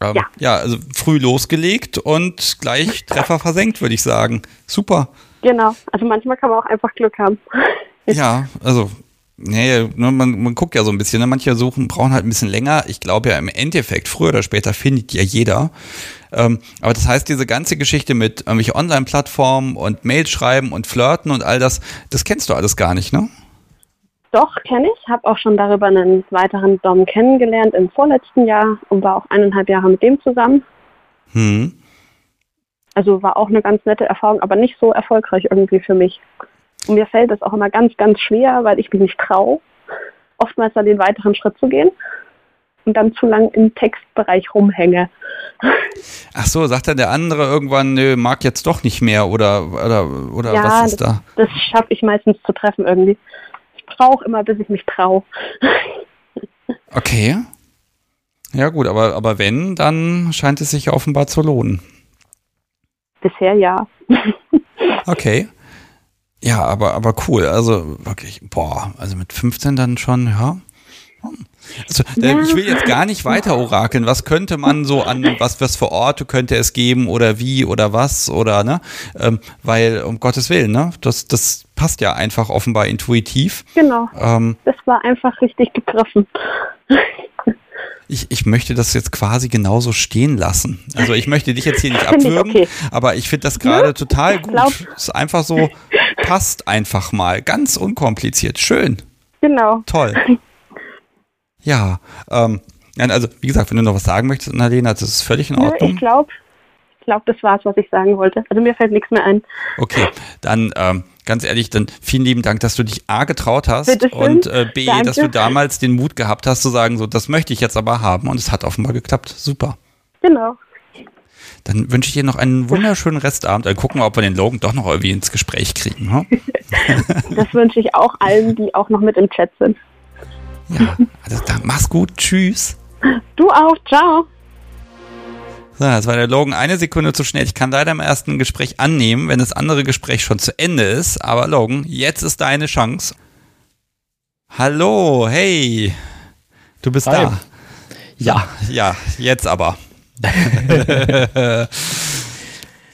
Ähm, Ja. ja, also früh losgelegt und gleich Treffer versenkt, würde ich sagen. Super. Genau. Also manchmal kann man auch einfach Glück haben. Ja, also, nee, ne, man, man guckt ja so ein bisschen, ne? manche suchen, brauchen halt ein bisschen länger. Ich glaube ja im Endeffekt, früher oder später findet ja jeder. Ähm, aber das heißt, diese ganze Geschichte mit irgendwelche Online-Plattformen und Mails schreiben und flirten und all das, das kennst du alles gar nicht, ne? Doch, kenne ich. Habe auch schon darüber einen weiteren Dom kennengelernt im vorletzten Jahr und war auch eineinhalb Jahre mit dem zusammen. Hm. Also war auch eine ganz nette Erfahrung, aber nicht so erfolgreich irgendwie für mich. Und mir fällt es auch immer ganz, ganz schwer, weil ich mich nicht traue, oftmals dann den weiteren Schritt zu gehen und dann zu lang im Textbereich rumhänge. Ach so, sagt dann der andere irgendwann, nö, mag jetzt doch nicht mehr oder, oder, oder Ja, was ist da? Das schaffe ich meistens zu treffen irgendwie. Ich brauche immer, bis ich mich traue. Okay. Ja gut, aber, aber wenn, dann scheint es sich offenbar zu lohnen. Bisher ja. Okay. Ja, aber, aber cool. Also wirklich, boah, also mit 15 dann schon, ja. Also, äh, Ja. ich will jetzt gar nicht weiter orakeln. Was könnte man so an, was, was für Orte könnte es geben oder wie oder was oder, ne? Ähm, weil, um Gottes Willen, ne? Das, das passt ja einfach offenbar intuitiv. Genau. Ähm, Das war einfach richtig gegriffen. ich, ich möchte das jetzt quasi genauso stehen lassen. Also ich möchte dich jetzt hier nicht abwürgen, okay. aber ich finde das gerade total gut. glaub- ist einfach so, passt einfach mal. Ganz unkompliziert. Schön. Genau. Toll. Ja, ähm, also wie gesagt, wenn du noch was sagen möchtest, Annalena, das ist völlig in Ordnung. Ich glaube, ich glaube, das war's, was ich sagen wollte. Also mir fällt nichts mehr ein. Okay, dann ähm, ganz ehrlich, dann vielen lieben Dank, dass du dich A getraut hast Bitteschön. und äh, B, Danke. dass du damals den Mut gehabt hast zu sagen, so das möchte ich jetzt aber haben und es hat offenbar geklappt. Super. Genau. Dann wünsche ich dir noch einen wunderschönen Restabend. Dann gucken wir, ob wir den Logan doch noch irgendwie ins Gespräch kriegen. Ne? Das wünsche ich auch allen, die auch noch mit im Chat sind. Ja, also dann mach's gut. Tschüss. Du auch. Ciao. So, das war der Logan eine Sekunde zu schnell. Ich kann leider im ersten Gespräch annehmen, wenn das andere Gespräch schon zu Ende ist. Aber Logan, jetzt ist deine Chance. Hallo, hey. Du bist Hi. da. Ja. Ja, jetzt aber.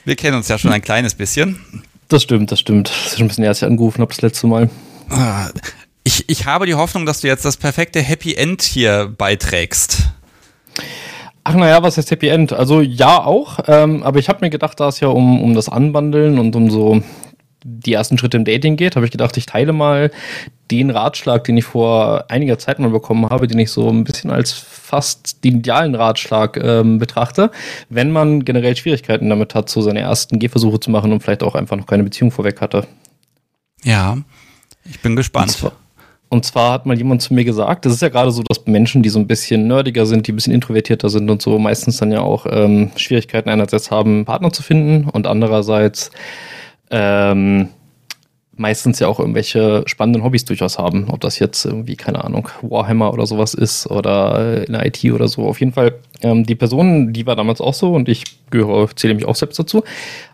Wir kennen uns ja schon ein kleines bisschen. Das stimmt, das stimmt. Das ist schon ein bisschen erst angerufen habe das letzte Mal. Ich, ich habe die Hoffnung, dass du jetzt das perfekte Happy End hier beiträgst. Ach naja, was heißt Happy End? Also ja auch, ähm, aber ich habe mir gedacht, da es ja um, um das Anbandeln und um so die ersten Schritte im Dating geht, habe ich gedacht, ich teile mal den Ratschlag, den ich vor einiger Zeit mal bekommen habe, den ich so ein bisschen als fast den idealen Ratschlag ähm, betrachte, wenn man generell Schwierigkeiten damit hat, so seine ersten Gehversuche zu machen und vielleicht auch einfach noch keine Beziehung vorweg hatte. Ja, ich bin Und gespannt. zwar, und zwar hat mal jemand zu mir gesagt, das ist ja gerade so, dass Menschen, die so ein bisschen nerdiger sind, die ein bisschen introvertierter sind und so, meistens dann ja auch ähm, Schwierigkeiten einerseits haben, Partner zu finden und andererseits ähm, meistens ja auch irgendwelche spannenden Hobbys durchaus haben. Ob das jetzt irgendwie, keine Ahnung, Warhammer oder sowas ist oder in der IT oder so. Auf jeden Fall, ähm, die Person, die war damals auch so und ich gehöre, zähle mich auch selbst dazu,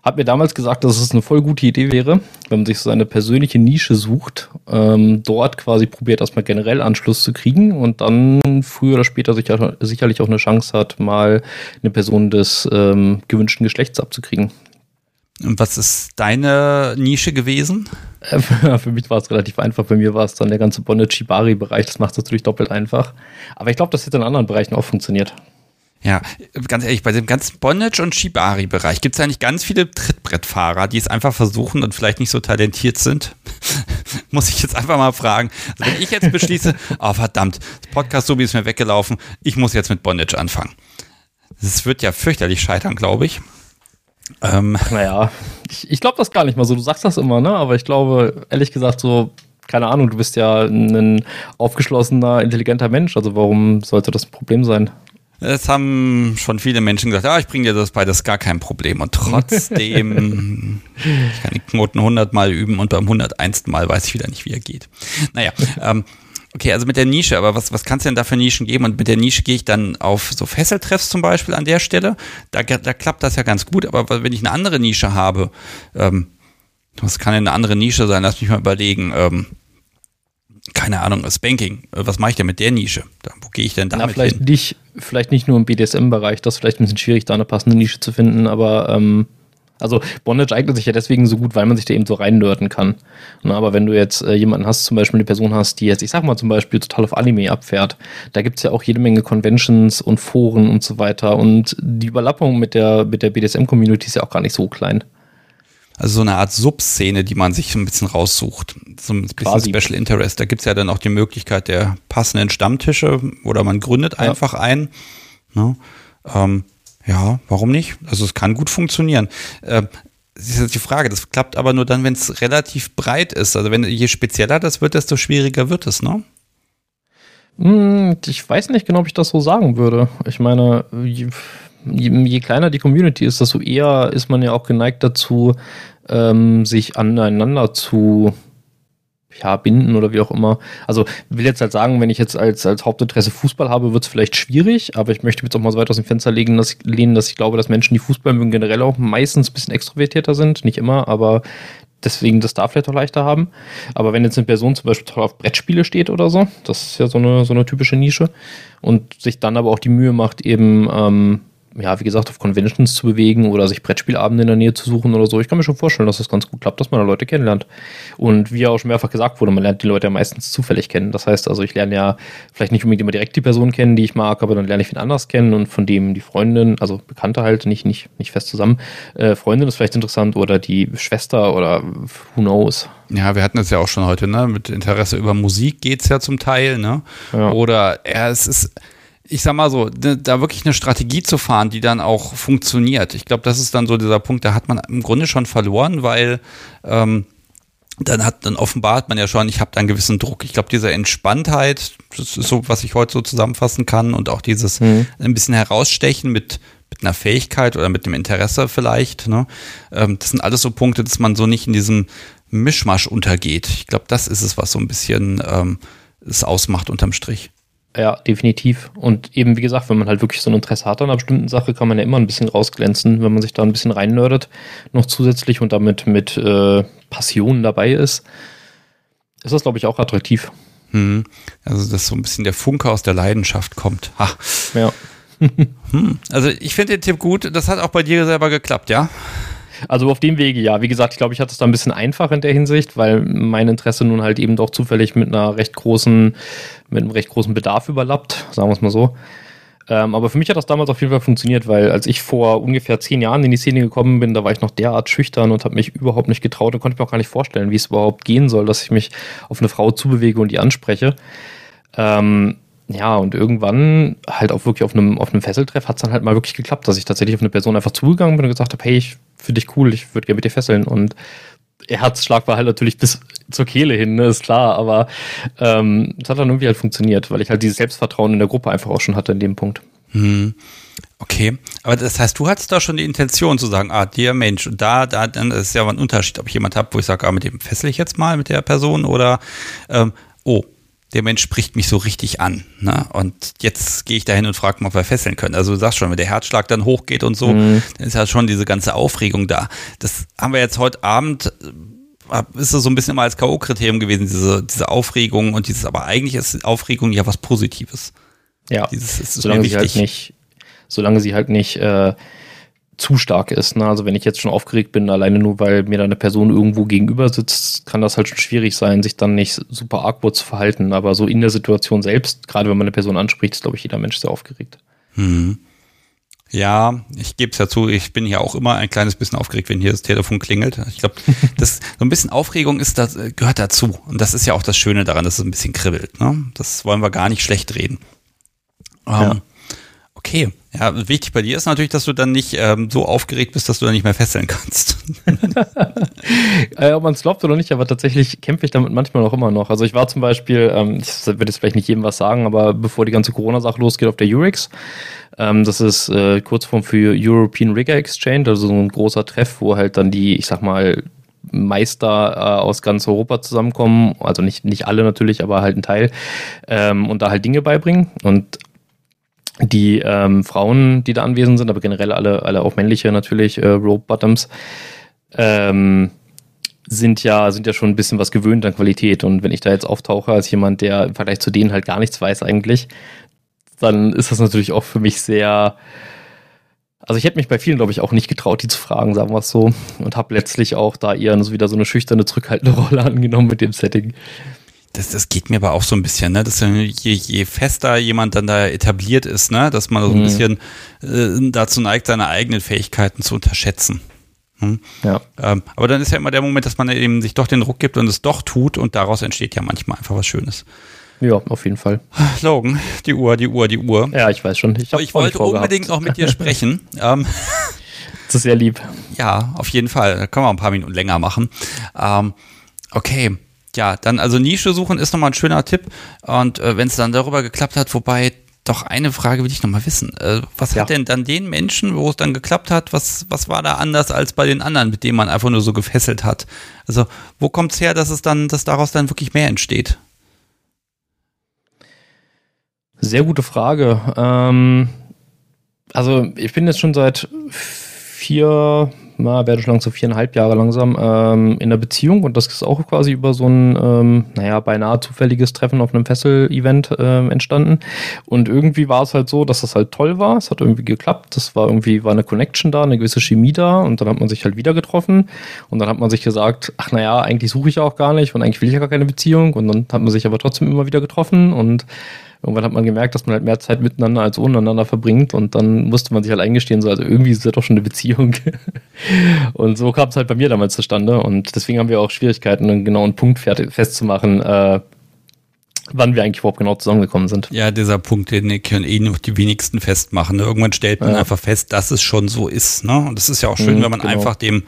hat mir damals gesagt, dass es eine voll gute Idee wäre, wenn man sich so eine persönliche Nische sucht, ähm, dort quasi probiert, erstmal generell Anschluss zu kriegen und dann früher oder später sicher, sicherlich auch eine Chance hat, mal eine Person des ähm, gewünschten Geschlechts abzukriegen. Und was ist deine Nische gewesen? Äh, Für mich war es relativ einfach. Bei mir war es dann der ganze Bondage-Shibari-Bereich. Das macht es natürlich doppelt einfach. Aber ich glaube, das hätte in anderen Bereichen auch funktioniert. Ja, ganz ehrlich, bei dem ganzen Bondage- und Shibari-Bereich gibt es eigentlich ganz viele Trittbrettfahrer, die es einfach versuchen und vielleicht nicht so talentiert sind. Muss ich jetzt einfach mal fragen. Also wenn ich jetzt beschließe, oh verdammt, das Podcast so wie ist mir weggelaufen, ich muss jetzt mit Bondage anfangen. Das wird ja fürchterlich scheitern, glaube ich. Ähm, Naja, ich, ich glaube das gar nicht mal so. Du sagst das immer, ne? Aber ich glaube, ehrlich gesagt, so, keine Ahnung, du bist ja ein aufgeschlossener, intelligenter Mensch. Also warum sollte das ein Problem sein? Es haben schon viele Menschen gesagt, ja, ich bringe dir das bei, das ist gar kein Problem. Und trotzdem, ich kann die Knoten 100 Mal üben und beim 101. Mal weiß ich wieder nicht, wie er geht. Naja, ähm, okay, also mit der Nische, aber was, was kannst du denn da für Nischen geben? Und mit der Nische gehe ich dann auf so Fesseltreffs zum Beispiel an der Stelle. Da, da klappt das ja ganz gut, aber wenn ich eine andere Nische habe, ähm, was kann denn eine andere Nische sein? Lass mich mal überlegen. Ähm, keine Ahnung, Spanking. Äh, Was mache ich denn mit der Nische? Da, wo gehe ich denn Na, damit vielleicht hin? nicht, vielleicht nicht nur im BDSM-Bereich. Das ist vielleicht ein bisschen schwierig, da eine passende Nische zu finden. Aber ähm, also Bondage eignet sich ja deswegen so gut, weil man sich da eben so reinnörden kann. Na, aber wenn du jetzt äh, jemanden hast, zum Beispiel eine Person hast, die jetzt, ich sag mal zum Beispiel total auf Anime abfährt, da gibt's ja auch jede Menge Conventions und Foren und so weiter. Und die Überlappung mit der, mit der BDSM-Community ist ja auch gar nicht so klein. Also so eine Art Subszene, die man sich so ein bisschen raussucht. So ein bisschen Quasi. Special Interest. Da gibt's ja dann auch die Möglichkeit der passenden Stammtische oder man gründet Ja. einfach ein. Ne? Ähm, ja, warum nicht? Also es kann gut funktionieren. Ähm, das ist jetzt die Frage, das klappt aber nur dann, wenn es relativ breit ist. Also wenn je spezieller das wird, desto schwieriger wird es, ne? Hm, ich weiß nicht genau, ob ich das so sagen würde. Ich meine, je, je, je kleiner die Community ist, desto eher ist man ja auch geneigt dazu, ähm, sich aneinander zu ja, binden oder wie auch immer. Also will jetzt halt sagen, wenn ich jetzt als, als Hauptinteresse Fußball habe, wird es vielleicht schwierig, aber ich möchte jetzt auch mal so weit aus dem Fenster legen, dass ich, lehnen, dass ich glaube, dass Menschen, die Fußball mögen, generell auch meistens ein bisschen extrovertierter sind. Nicht immer, aber deswegen das da vielleicht auch leichter haben. Aber wenn jetzt eine Person zum Beispiel toll auf Brettspiele steht oder so, das ist ja so eine, so eine typische Nische, und sich dann aber auch die Mühe macht, eben, ähm, ja, wie gesagt, auf Conventions zu bewegen oder sich Brettspielabende in der Nähe zu suchen oder so. Ich kann mir schon vorstellen, dass das ganz gut klappt, dass man da Leute kennenlernt. Und wie ja auch schon mehrfach gesagt wurde, man lernt die Leute ja meistens zufällig kennen. Das heißt also, ich lerne ja vielleicht nicht unbedingt immer direkt die Person kennen, die ich mag, aber dann lerne ich wen anders kennen und von dem die Freundin, also Bekannte halt, nicht, nicht, nicht fest zusammen. Äh, Freundin ist vielleicht interessant oder die Schwester oder who knows. Ja, wir hatten es ja auch schon heute, ne? Mit Interesse über Musik geht's ja zum Teil, ne? Ja. Oder ja, es ist, ich sag mal so, da wirklich eine Strategie zu fahren, die dann auch funktioniert. Ich glaube, das ist dann so dieser Punkt, da hat man im Grunde schon verloren, weil ähm, dann hat, dann offenbart man ja schon, ich habe da einen gewissen Druck. Ich glaube, diese Entspanntheit, das ist so, was ich heute so zusammenfassen kann und auch dieses Mhm. ein bisschen herausstechen mit mit einer Fähigkeit oder mit einem Interesse vielleicht. Ne? Ähm, das sind alles so Punkte, dass man so nicht in diesem Mischmasch untergeht. Ich glaube, das ist es, was so ein bisschen ähm, es ausmacht unterm Strich. Ja, definitiv. Und eben, wie gesagt, wenn man halt wirklich so ein Interesse hat an einer bestimmten Sache, kann man ja immer ein bisschen rausglänzen, wenn man sich da ein bisschen reinnördet, noch zusätzlich und damit mit äh, Passion dabei ist. Ist das, glaube ich, auch attraktiv. Hm. Also, dass so ein bisschen der Funke aus der Leidenschaft kommt. Ha. Ja. hm. Also, ich finde den Tipp gut. Das hat auch bei dir selber geklappt, ja? Also auf dem Wege, ja. Wie gesagt, ich glaube, ich hatte es da ein bisschen einfach in der Hinsicht, weil mein Interesse nun halt eben doch zufällig mit einer recht großen, mit einem recht großen Bedarf überlappt, sagen wir es mal so. Ähm, aber für mich hat das damals auf jeden Fall funktioniert, weil als ich vor ungefähr zehn Jahren in die Szene gekommen bin, da war ich noch derart schüchtern und habe mich überhaupt nicht getraut und konnte mir auch gar nicht vorstellen, wie es überhaupt gehen soll, dass ich mich auf eine Frau zubewege und die anspreche. Ähm, ja, und irgendwann halt auch wirklich auf einem, auf einem Fesseltreff hat es dann halt mal wirklich geklappt, dass ich tatsächlich auf eine Person einfach zugegangen bin und gesagt habe, hey, ich finde dich cool, ich würde gerne mit dir fesseln. Und Herzschlag war halt natürlich bis zur Kehle hin, ne, ist klar, aber ähm, es hat dann irgendwie halt funktioniert, weil ich halt dieses Selbstvertrauen in der Gruppe einfach auch schon hatte in dem Punkt. Hm. Okay, aber das heißt, du hattest da schon die Intention zu sagen, ah, dir Mensch, und da, da, dann ist ja ein Unterschied, ob ich jemand habe, wo ich sage, ah, mit dem fessel ich jetzt mal mit der Person oder ähm, oh, der Mensch spricht mich so richtig an. Ne? Und jetzt gehe ich dahin und frage mal, ob wir fesseln können. Also du sagst schon, wenn der Herzschlag dann hochgeht und so, mhm. dann ist ja schon diese ganze Aufregung da. Das haben wir jetzt heute Abend, ist das so ein bisschen immer als K.O.-Kriterium gewesen, diese, diese Aufregung und dieses, aber eigentlich ist Aufregung ja was Positives. Ja, dieses, ist solange sie halt nicht, solange sie halt nicht äh, zu stark ist. Ne? Also wenn ich jetzt schon aufgeregt bin, alleine nur weil mir da eine Person irgendwo gegenüber sitzt, kann das halt schon schwierig sein, sich dann nicht super awkward zu verhalten. Aber so in der Situation selbst, gerade wenn man eine Person anspricht, ist, glaube ich, jeder Mensch sehr aufgeregt. Hm. Ja, ich gebe es ja zu, ich bin ja auch immer ein kleines bisschen aufgeregt, wenn hier das Telefon klingelt. Ich glaube, das so ein bisschen Aufregung ist das, gehört dazu. Und das ist ja auch das Schöne daran, dass es ein bisschen kribbelt. Ne? Das wollen wir gar nicht schlecht reden. Ja. Ähm, Okay, ja, wichtig bei dir ist natürlich, dass du dann nicht ähm, so aufgeregt bist, dass du dann nicht mehr fesseln kannst. äh, ob man es glaubt oder nicht, aber tatsächlich kämpfe ich damit manchmal auch immer noch. Also ich war zum Beispiel, ähm, ich werde jetzt vielleicht nicht jedem was sagen, aber bevor die ganze Corona-Sache losgeht, auf der Urix, ähm, das ist äh, Kurzform für European Rigger Exchange, also so ein großer Treff, wo halt dann die, ich sag mal, Meister äh, aus ganz Europa zusammenkommen, also nicht, nicht alle natürlich, aber halt ein Teil, ähm, und da halt Dinge beibringen. Und die ähm, Frauen, die da anwesend sind, aber generell alle, alle auch männliche natürlich, äh, Rope Bottoms, ähm, sind ja, sind ja schon ein bisschen was gewöhnt an Qualität. Und wenn ich da jetzt auftauche als jemand, der im Vergleich zu denen halt gar nichts weiß eigentlich, dann ist das natürlich auch für mich sehr. Also ich hätte mich bei vielen, glaube ich, auch nicht getraut, die zu fragen, sagen wir es so. Und habe letztlich auch da eher wieder so eine schüchterne, zurückhaltende Rolle angenommen mit dem Setting das, das geht mir aber auch so ein bisschen, ne? Dass je, je fester jemand dann da etabliert ist, ne, dass man so ein mhm. bisschen äh, dazu neigt, seine eigenen Fähigkeiten zu unterschätzen. Hm? Ja. Ähm, aber dann ist ja immer der Moment, dass man eben sich doch den Druck gibt und es doch tut und daraus entsteht ja manchmal einfach was Schönes. Ja, auf jeden Fall. Logan, die Uhr, die Uhr, die Uhr. Ja, ich weiß schon. Ich, ich wollte unbedingt noch mit dir sprechen. ähm, das ist sehr lieb. Ja, auf jeden Fall. Da können wir ein paar Minuten länger machen. Ähm, okay, ja, dann also Nische suchen ist nochmal ein schöner Tipp. Und äh, wenn es dann darüber geklappt hat, wobei doch eine Frage will ich nochmal wissen. Äh, was ja. hat denn dann den Menschen, wo es dann geklappt hat, was, was war da anders als bei den anderen, mit denen man einfach nur so gefesselt hat? Also, wo kommt es her, dass es dann, dass daraus dann wirklich mehr entsteht? Sehr gute Frage. Ähm, also, ich bin jetzt schon seit vier, na, werde schon langsam viereinhalb Jahre langsam ähm, in der Beziehung und das ist auch quasi über so ein, ähm, naja, beinahe zufälliges Treffen auf einem Fessel-Event ähm, entstanden. Und irgendwie war es halt so, dass das halt toll war. Es hat irgendwie geklappt. Das war irgendwie, war eine Connection da, eine gewisse Chemie da und dann hat man sich halt wieder getroffen und dann hat man sich gesagt, ach naja, eigentlich suche ich ja auch gar nicht und eigentlich will ich ja gar keine Beziehung und dann hat man sich aber trotzdem immer wieder getroffen und irgendwann hat man gemerkt, dass man halt mehr Zeit miteinander als untereinander verbringt und dann musste man sich halt eingestehen, so, also irgendwie ist das doch schon eine Beziehung. und so kam es halt bei mir damals zustande und deswegen haben wir auch Schwierigkeiten, einen genauen Punkt festzumachen, äh, wann wir eigentlich überhaupt genau zusammengekommen sind. Ja, dieser Punkt, den können eh nur die wenigsten festmachen. Ne? Irgendwann stellt man ja. einfach fest, dass es schon so ist. Ne? Und das ist ja auch schön, mhm, wenn man genau. einfach dem,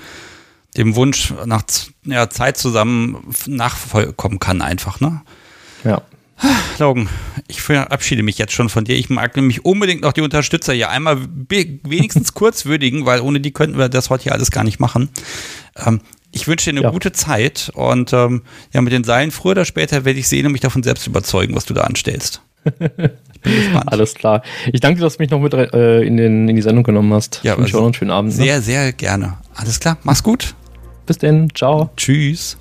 dem Wunsch nach ja, Zeit zusammen nachkommen kann, einfach. Ne? Ja. Logan, ich verabschiede mich jetzt schon von dir. Ich mag nämlich unbedingt noch die Unterstützer hier einmal wenigstens kurz würdigen, weil ohne die könnten wir das heute hier alles gar nicht machen. Ähm, Ich wünsche dir eine Ja. gute Zeit und ähm, ja, mit den Seilen früher oder später werde ich sehen und mich davon selbst überzeugen, was du da anstellst. Ich bin gespannt. Alles klar. Ich danke dir, dass du mich noch mit äh, in, den, in die Sendung genommen hast. Ja, ich wünsche also auch noch einen schönen Abend. Ne? Sehr, sehr gerne. Alles klar, mach's gut. Bis denn. Ciao. Tschüss.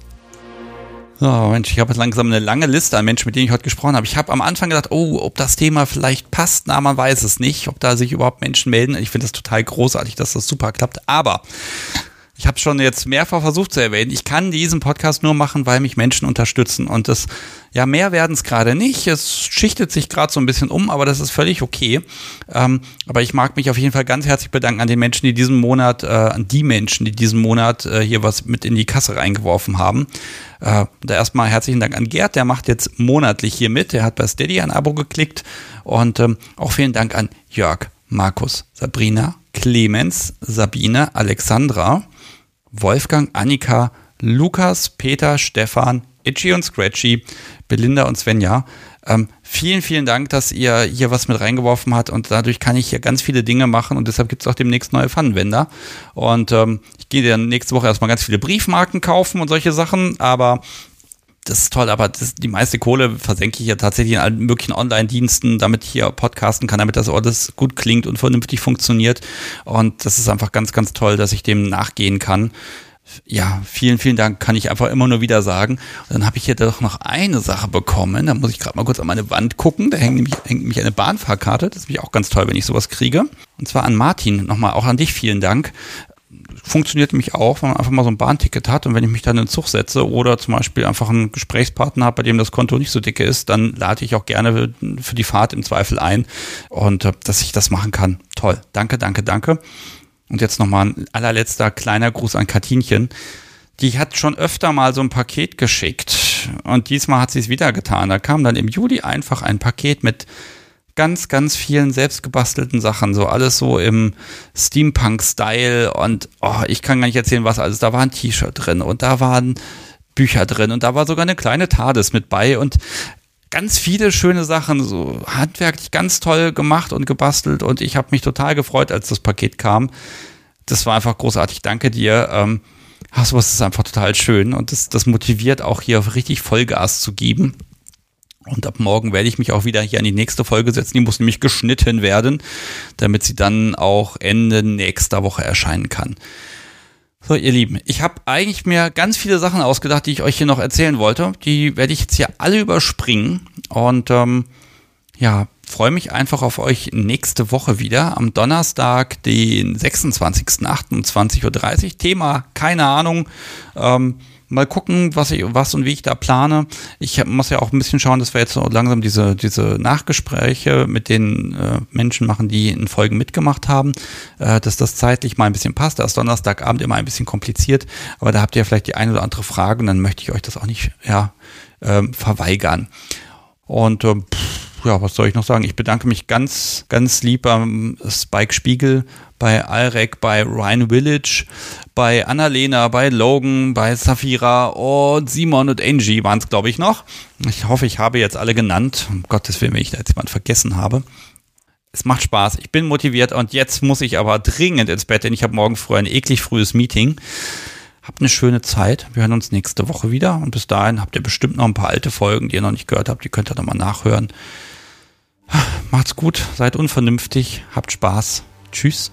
So, Mensch, ich habe jetzt langsam eine lange Liste an Menschen, mit denen ich heute gesprochen habe. Ich habe am Anfang gedacht, oh, ob das Thema vielleicht passt. Na, man weiß es nicht, ob da sich überhaupt Menschen melden. Ich finde das total großartig, dass das super klappt. Aber ich habe schon jetzt mehrfach versucht zu erwähnen, ich kann diesen Podcast nur machen, weil mich Menschen unterstützen. Und das, ja, mehr werden es gerade nicht. Es schichtet sich gerade so ein bisschen um, aber das ist völlig okay. Ähm, aber ich mag mich auf jeden Fall ganz herzlich bedanken an den Menschen, die diesen Monat, äh, an die Menschen, die diesen Monat äh, hier was mit in die Kasse reingeworfen haben. Äh, da erstmal herzlichen Dank an Gerd, der macht jetzt monatlich hier mit. Der hat bei Steady ein Abo geklickt. Und ähm, auch vielen Dank an Jörg, Markus, Sabrina, Clemens, Sabine, Alexandra, Wolfgang, Annika, Lukas, Peter, Stefan, Itchy und Scratchy, Belinda und Svenja. Ähm, vielen, vielen Dank, dass ihr hier was mit reingeworfen habt und dadurch kann ich hier ganz viele Dinge machen und deshalb gibt es auch demnächst neue Pfannenwender. Und ähm, ich gehe dann nächste Woche erstmal ganz viele Briefmarken kaufen und solche Sachen, aber das ist toll, aber das, die meiste Kohle versenke ich ja tatsächlich in allen möglichen Online-Diensten, damit ich hier podcasten kann, damit das alles gut klingt und vernünftig funktioniert. Und das ist einfach ganz, ganz toll, dass ich dem nachgehen kann. Ja, vielen, vielen Dank, kann ich einfach immer nur wieder sagen. Und dann habe ich hier doch noch eine Sache bekommen. Da muss ich gerade mal kurz an meine Wand gucken. Da hängt nämlich, hängt nämlich eine Bahnfahrkarte. Das ist nämlich auch ganz toll, wenn ich sowas kriege. Und zwar an Martin. Nochmal auch an dich vielen Dank funktioniert nämlich auch, wenn man einfach mal so ein Bahnticket hat und wenn ich mich dann in den Zug setze oder zum Beispiel einfach einen Gesprächspartner habe, bei dem das Konto nicht so dicke ist, dann lade ich auch gerne für die Fahrt im Zweifel ein und äh, dass ich das machen kann. Toll. Danke, danke, danke. Und jetzt nochmal ein allerletzter kleiner Gruß an Katinchen. Die hat schon öfter mal so ein Paket geschickt und diesmal hat sie es wieder getan. Da kam dann im Juli einfach ein Paket mit ganz, ganz vielen selbstgebastelten Sachen, so alles so im Steampunk-Style und oh, ich kann gar nicht erzählen, was alles. Da war ein T-Shirt drin und da waren Bücher drin und da war sogar eine kleine TARDIS mit bei und ganz viele schöne Sachen, so handwerklich ganz toll gemacht und gebastelt und ich habe mich total gefreut, als das Paket kam. Das war einfach großartig. Danke dir. Ähm, ach, sowas ist einfach total schön und das, das motiviert auch hier richtig Vollgas zu geben. Und ab morgen werde ich mich auch wieder hier an die nächste Folge setzen. Die muss nämlich geschnitten werden, damit sie dann auch Ende nächster Woche erscheinen kann. So, ihr Lieben, ich habe eigentlich mir ganz viele Sachen ausgedacht, die ich euch hier noch erzählen wollte. Die werde ich jetzt hier alle überspringen. Und ähm, ja, freue mich einfach auf euch nächste Woche wieder. Am Donnerstag, den 26.08. um 20.30 Uhr. Thema, keine Ahnung. Ähm, mal gucken, was ich, was und wie ich da plane. Ich muss ja auch ein bisschen schauen, dass wir jetzt so langsam diese, diese Nachgespräche mit den äh, Menschen machen, die in Folgen mitgemacht haben, äh, dass das zeitlich mal ein bisschen passt. Da ist Donnerstagabend immer ein bisschen kompliziert, aber da habt ihr vielleicht die eine oder andere Frage und dann möchte ich euch das auch nicht ja, ähm, verweigern. Und ähm, pff, ja, was soll ich noch sagen? Ich bedanke mich ganz, ganz lieb beim Spike Spiegel, bei Alrek, bei Ryan Village, bei Annalena, bei Logan, bei Safira und Simon und Angie waren es, glaube ich, noch. Ich hoffe, ich habe jetzt alle genannt. Um Gottes Willen, wenn ich da jetzt jemand vergessen habe. Es macht Spaß, ich bin motiviert und jetzt muss ich aber dringend ins Bett, denn ich habe morgen früh ein eklig frühes Meeting. Habt eine schöne Zeit. Wir hören uns nächste Woche wieder. Und bis dahin habt ihr bestimmt noch ein paar alte Folgen, die ihr noch nicht gehört habt. Die könnt ihr dann mal nachhören. Macht's gut, seid unvernünftig, habt Spaß. Tschüss.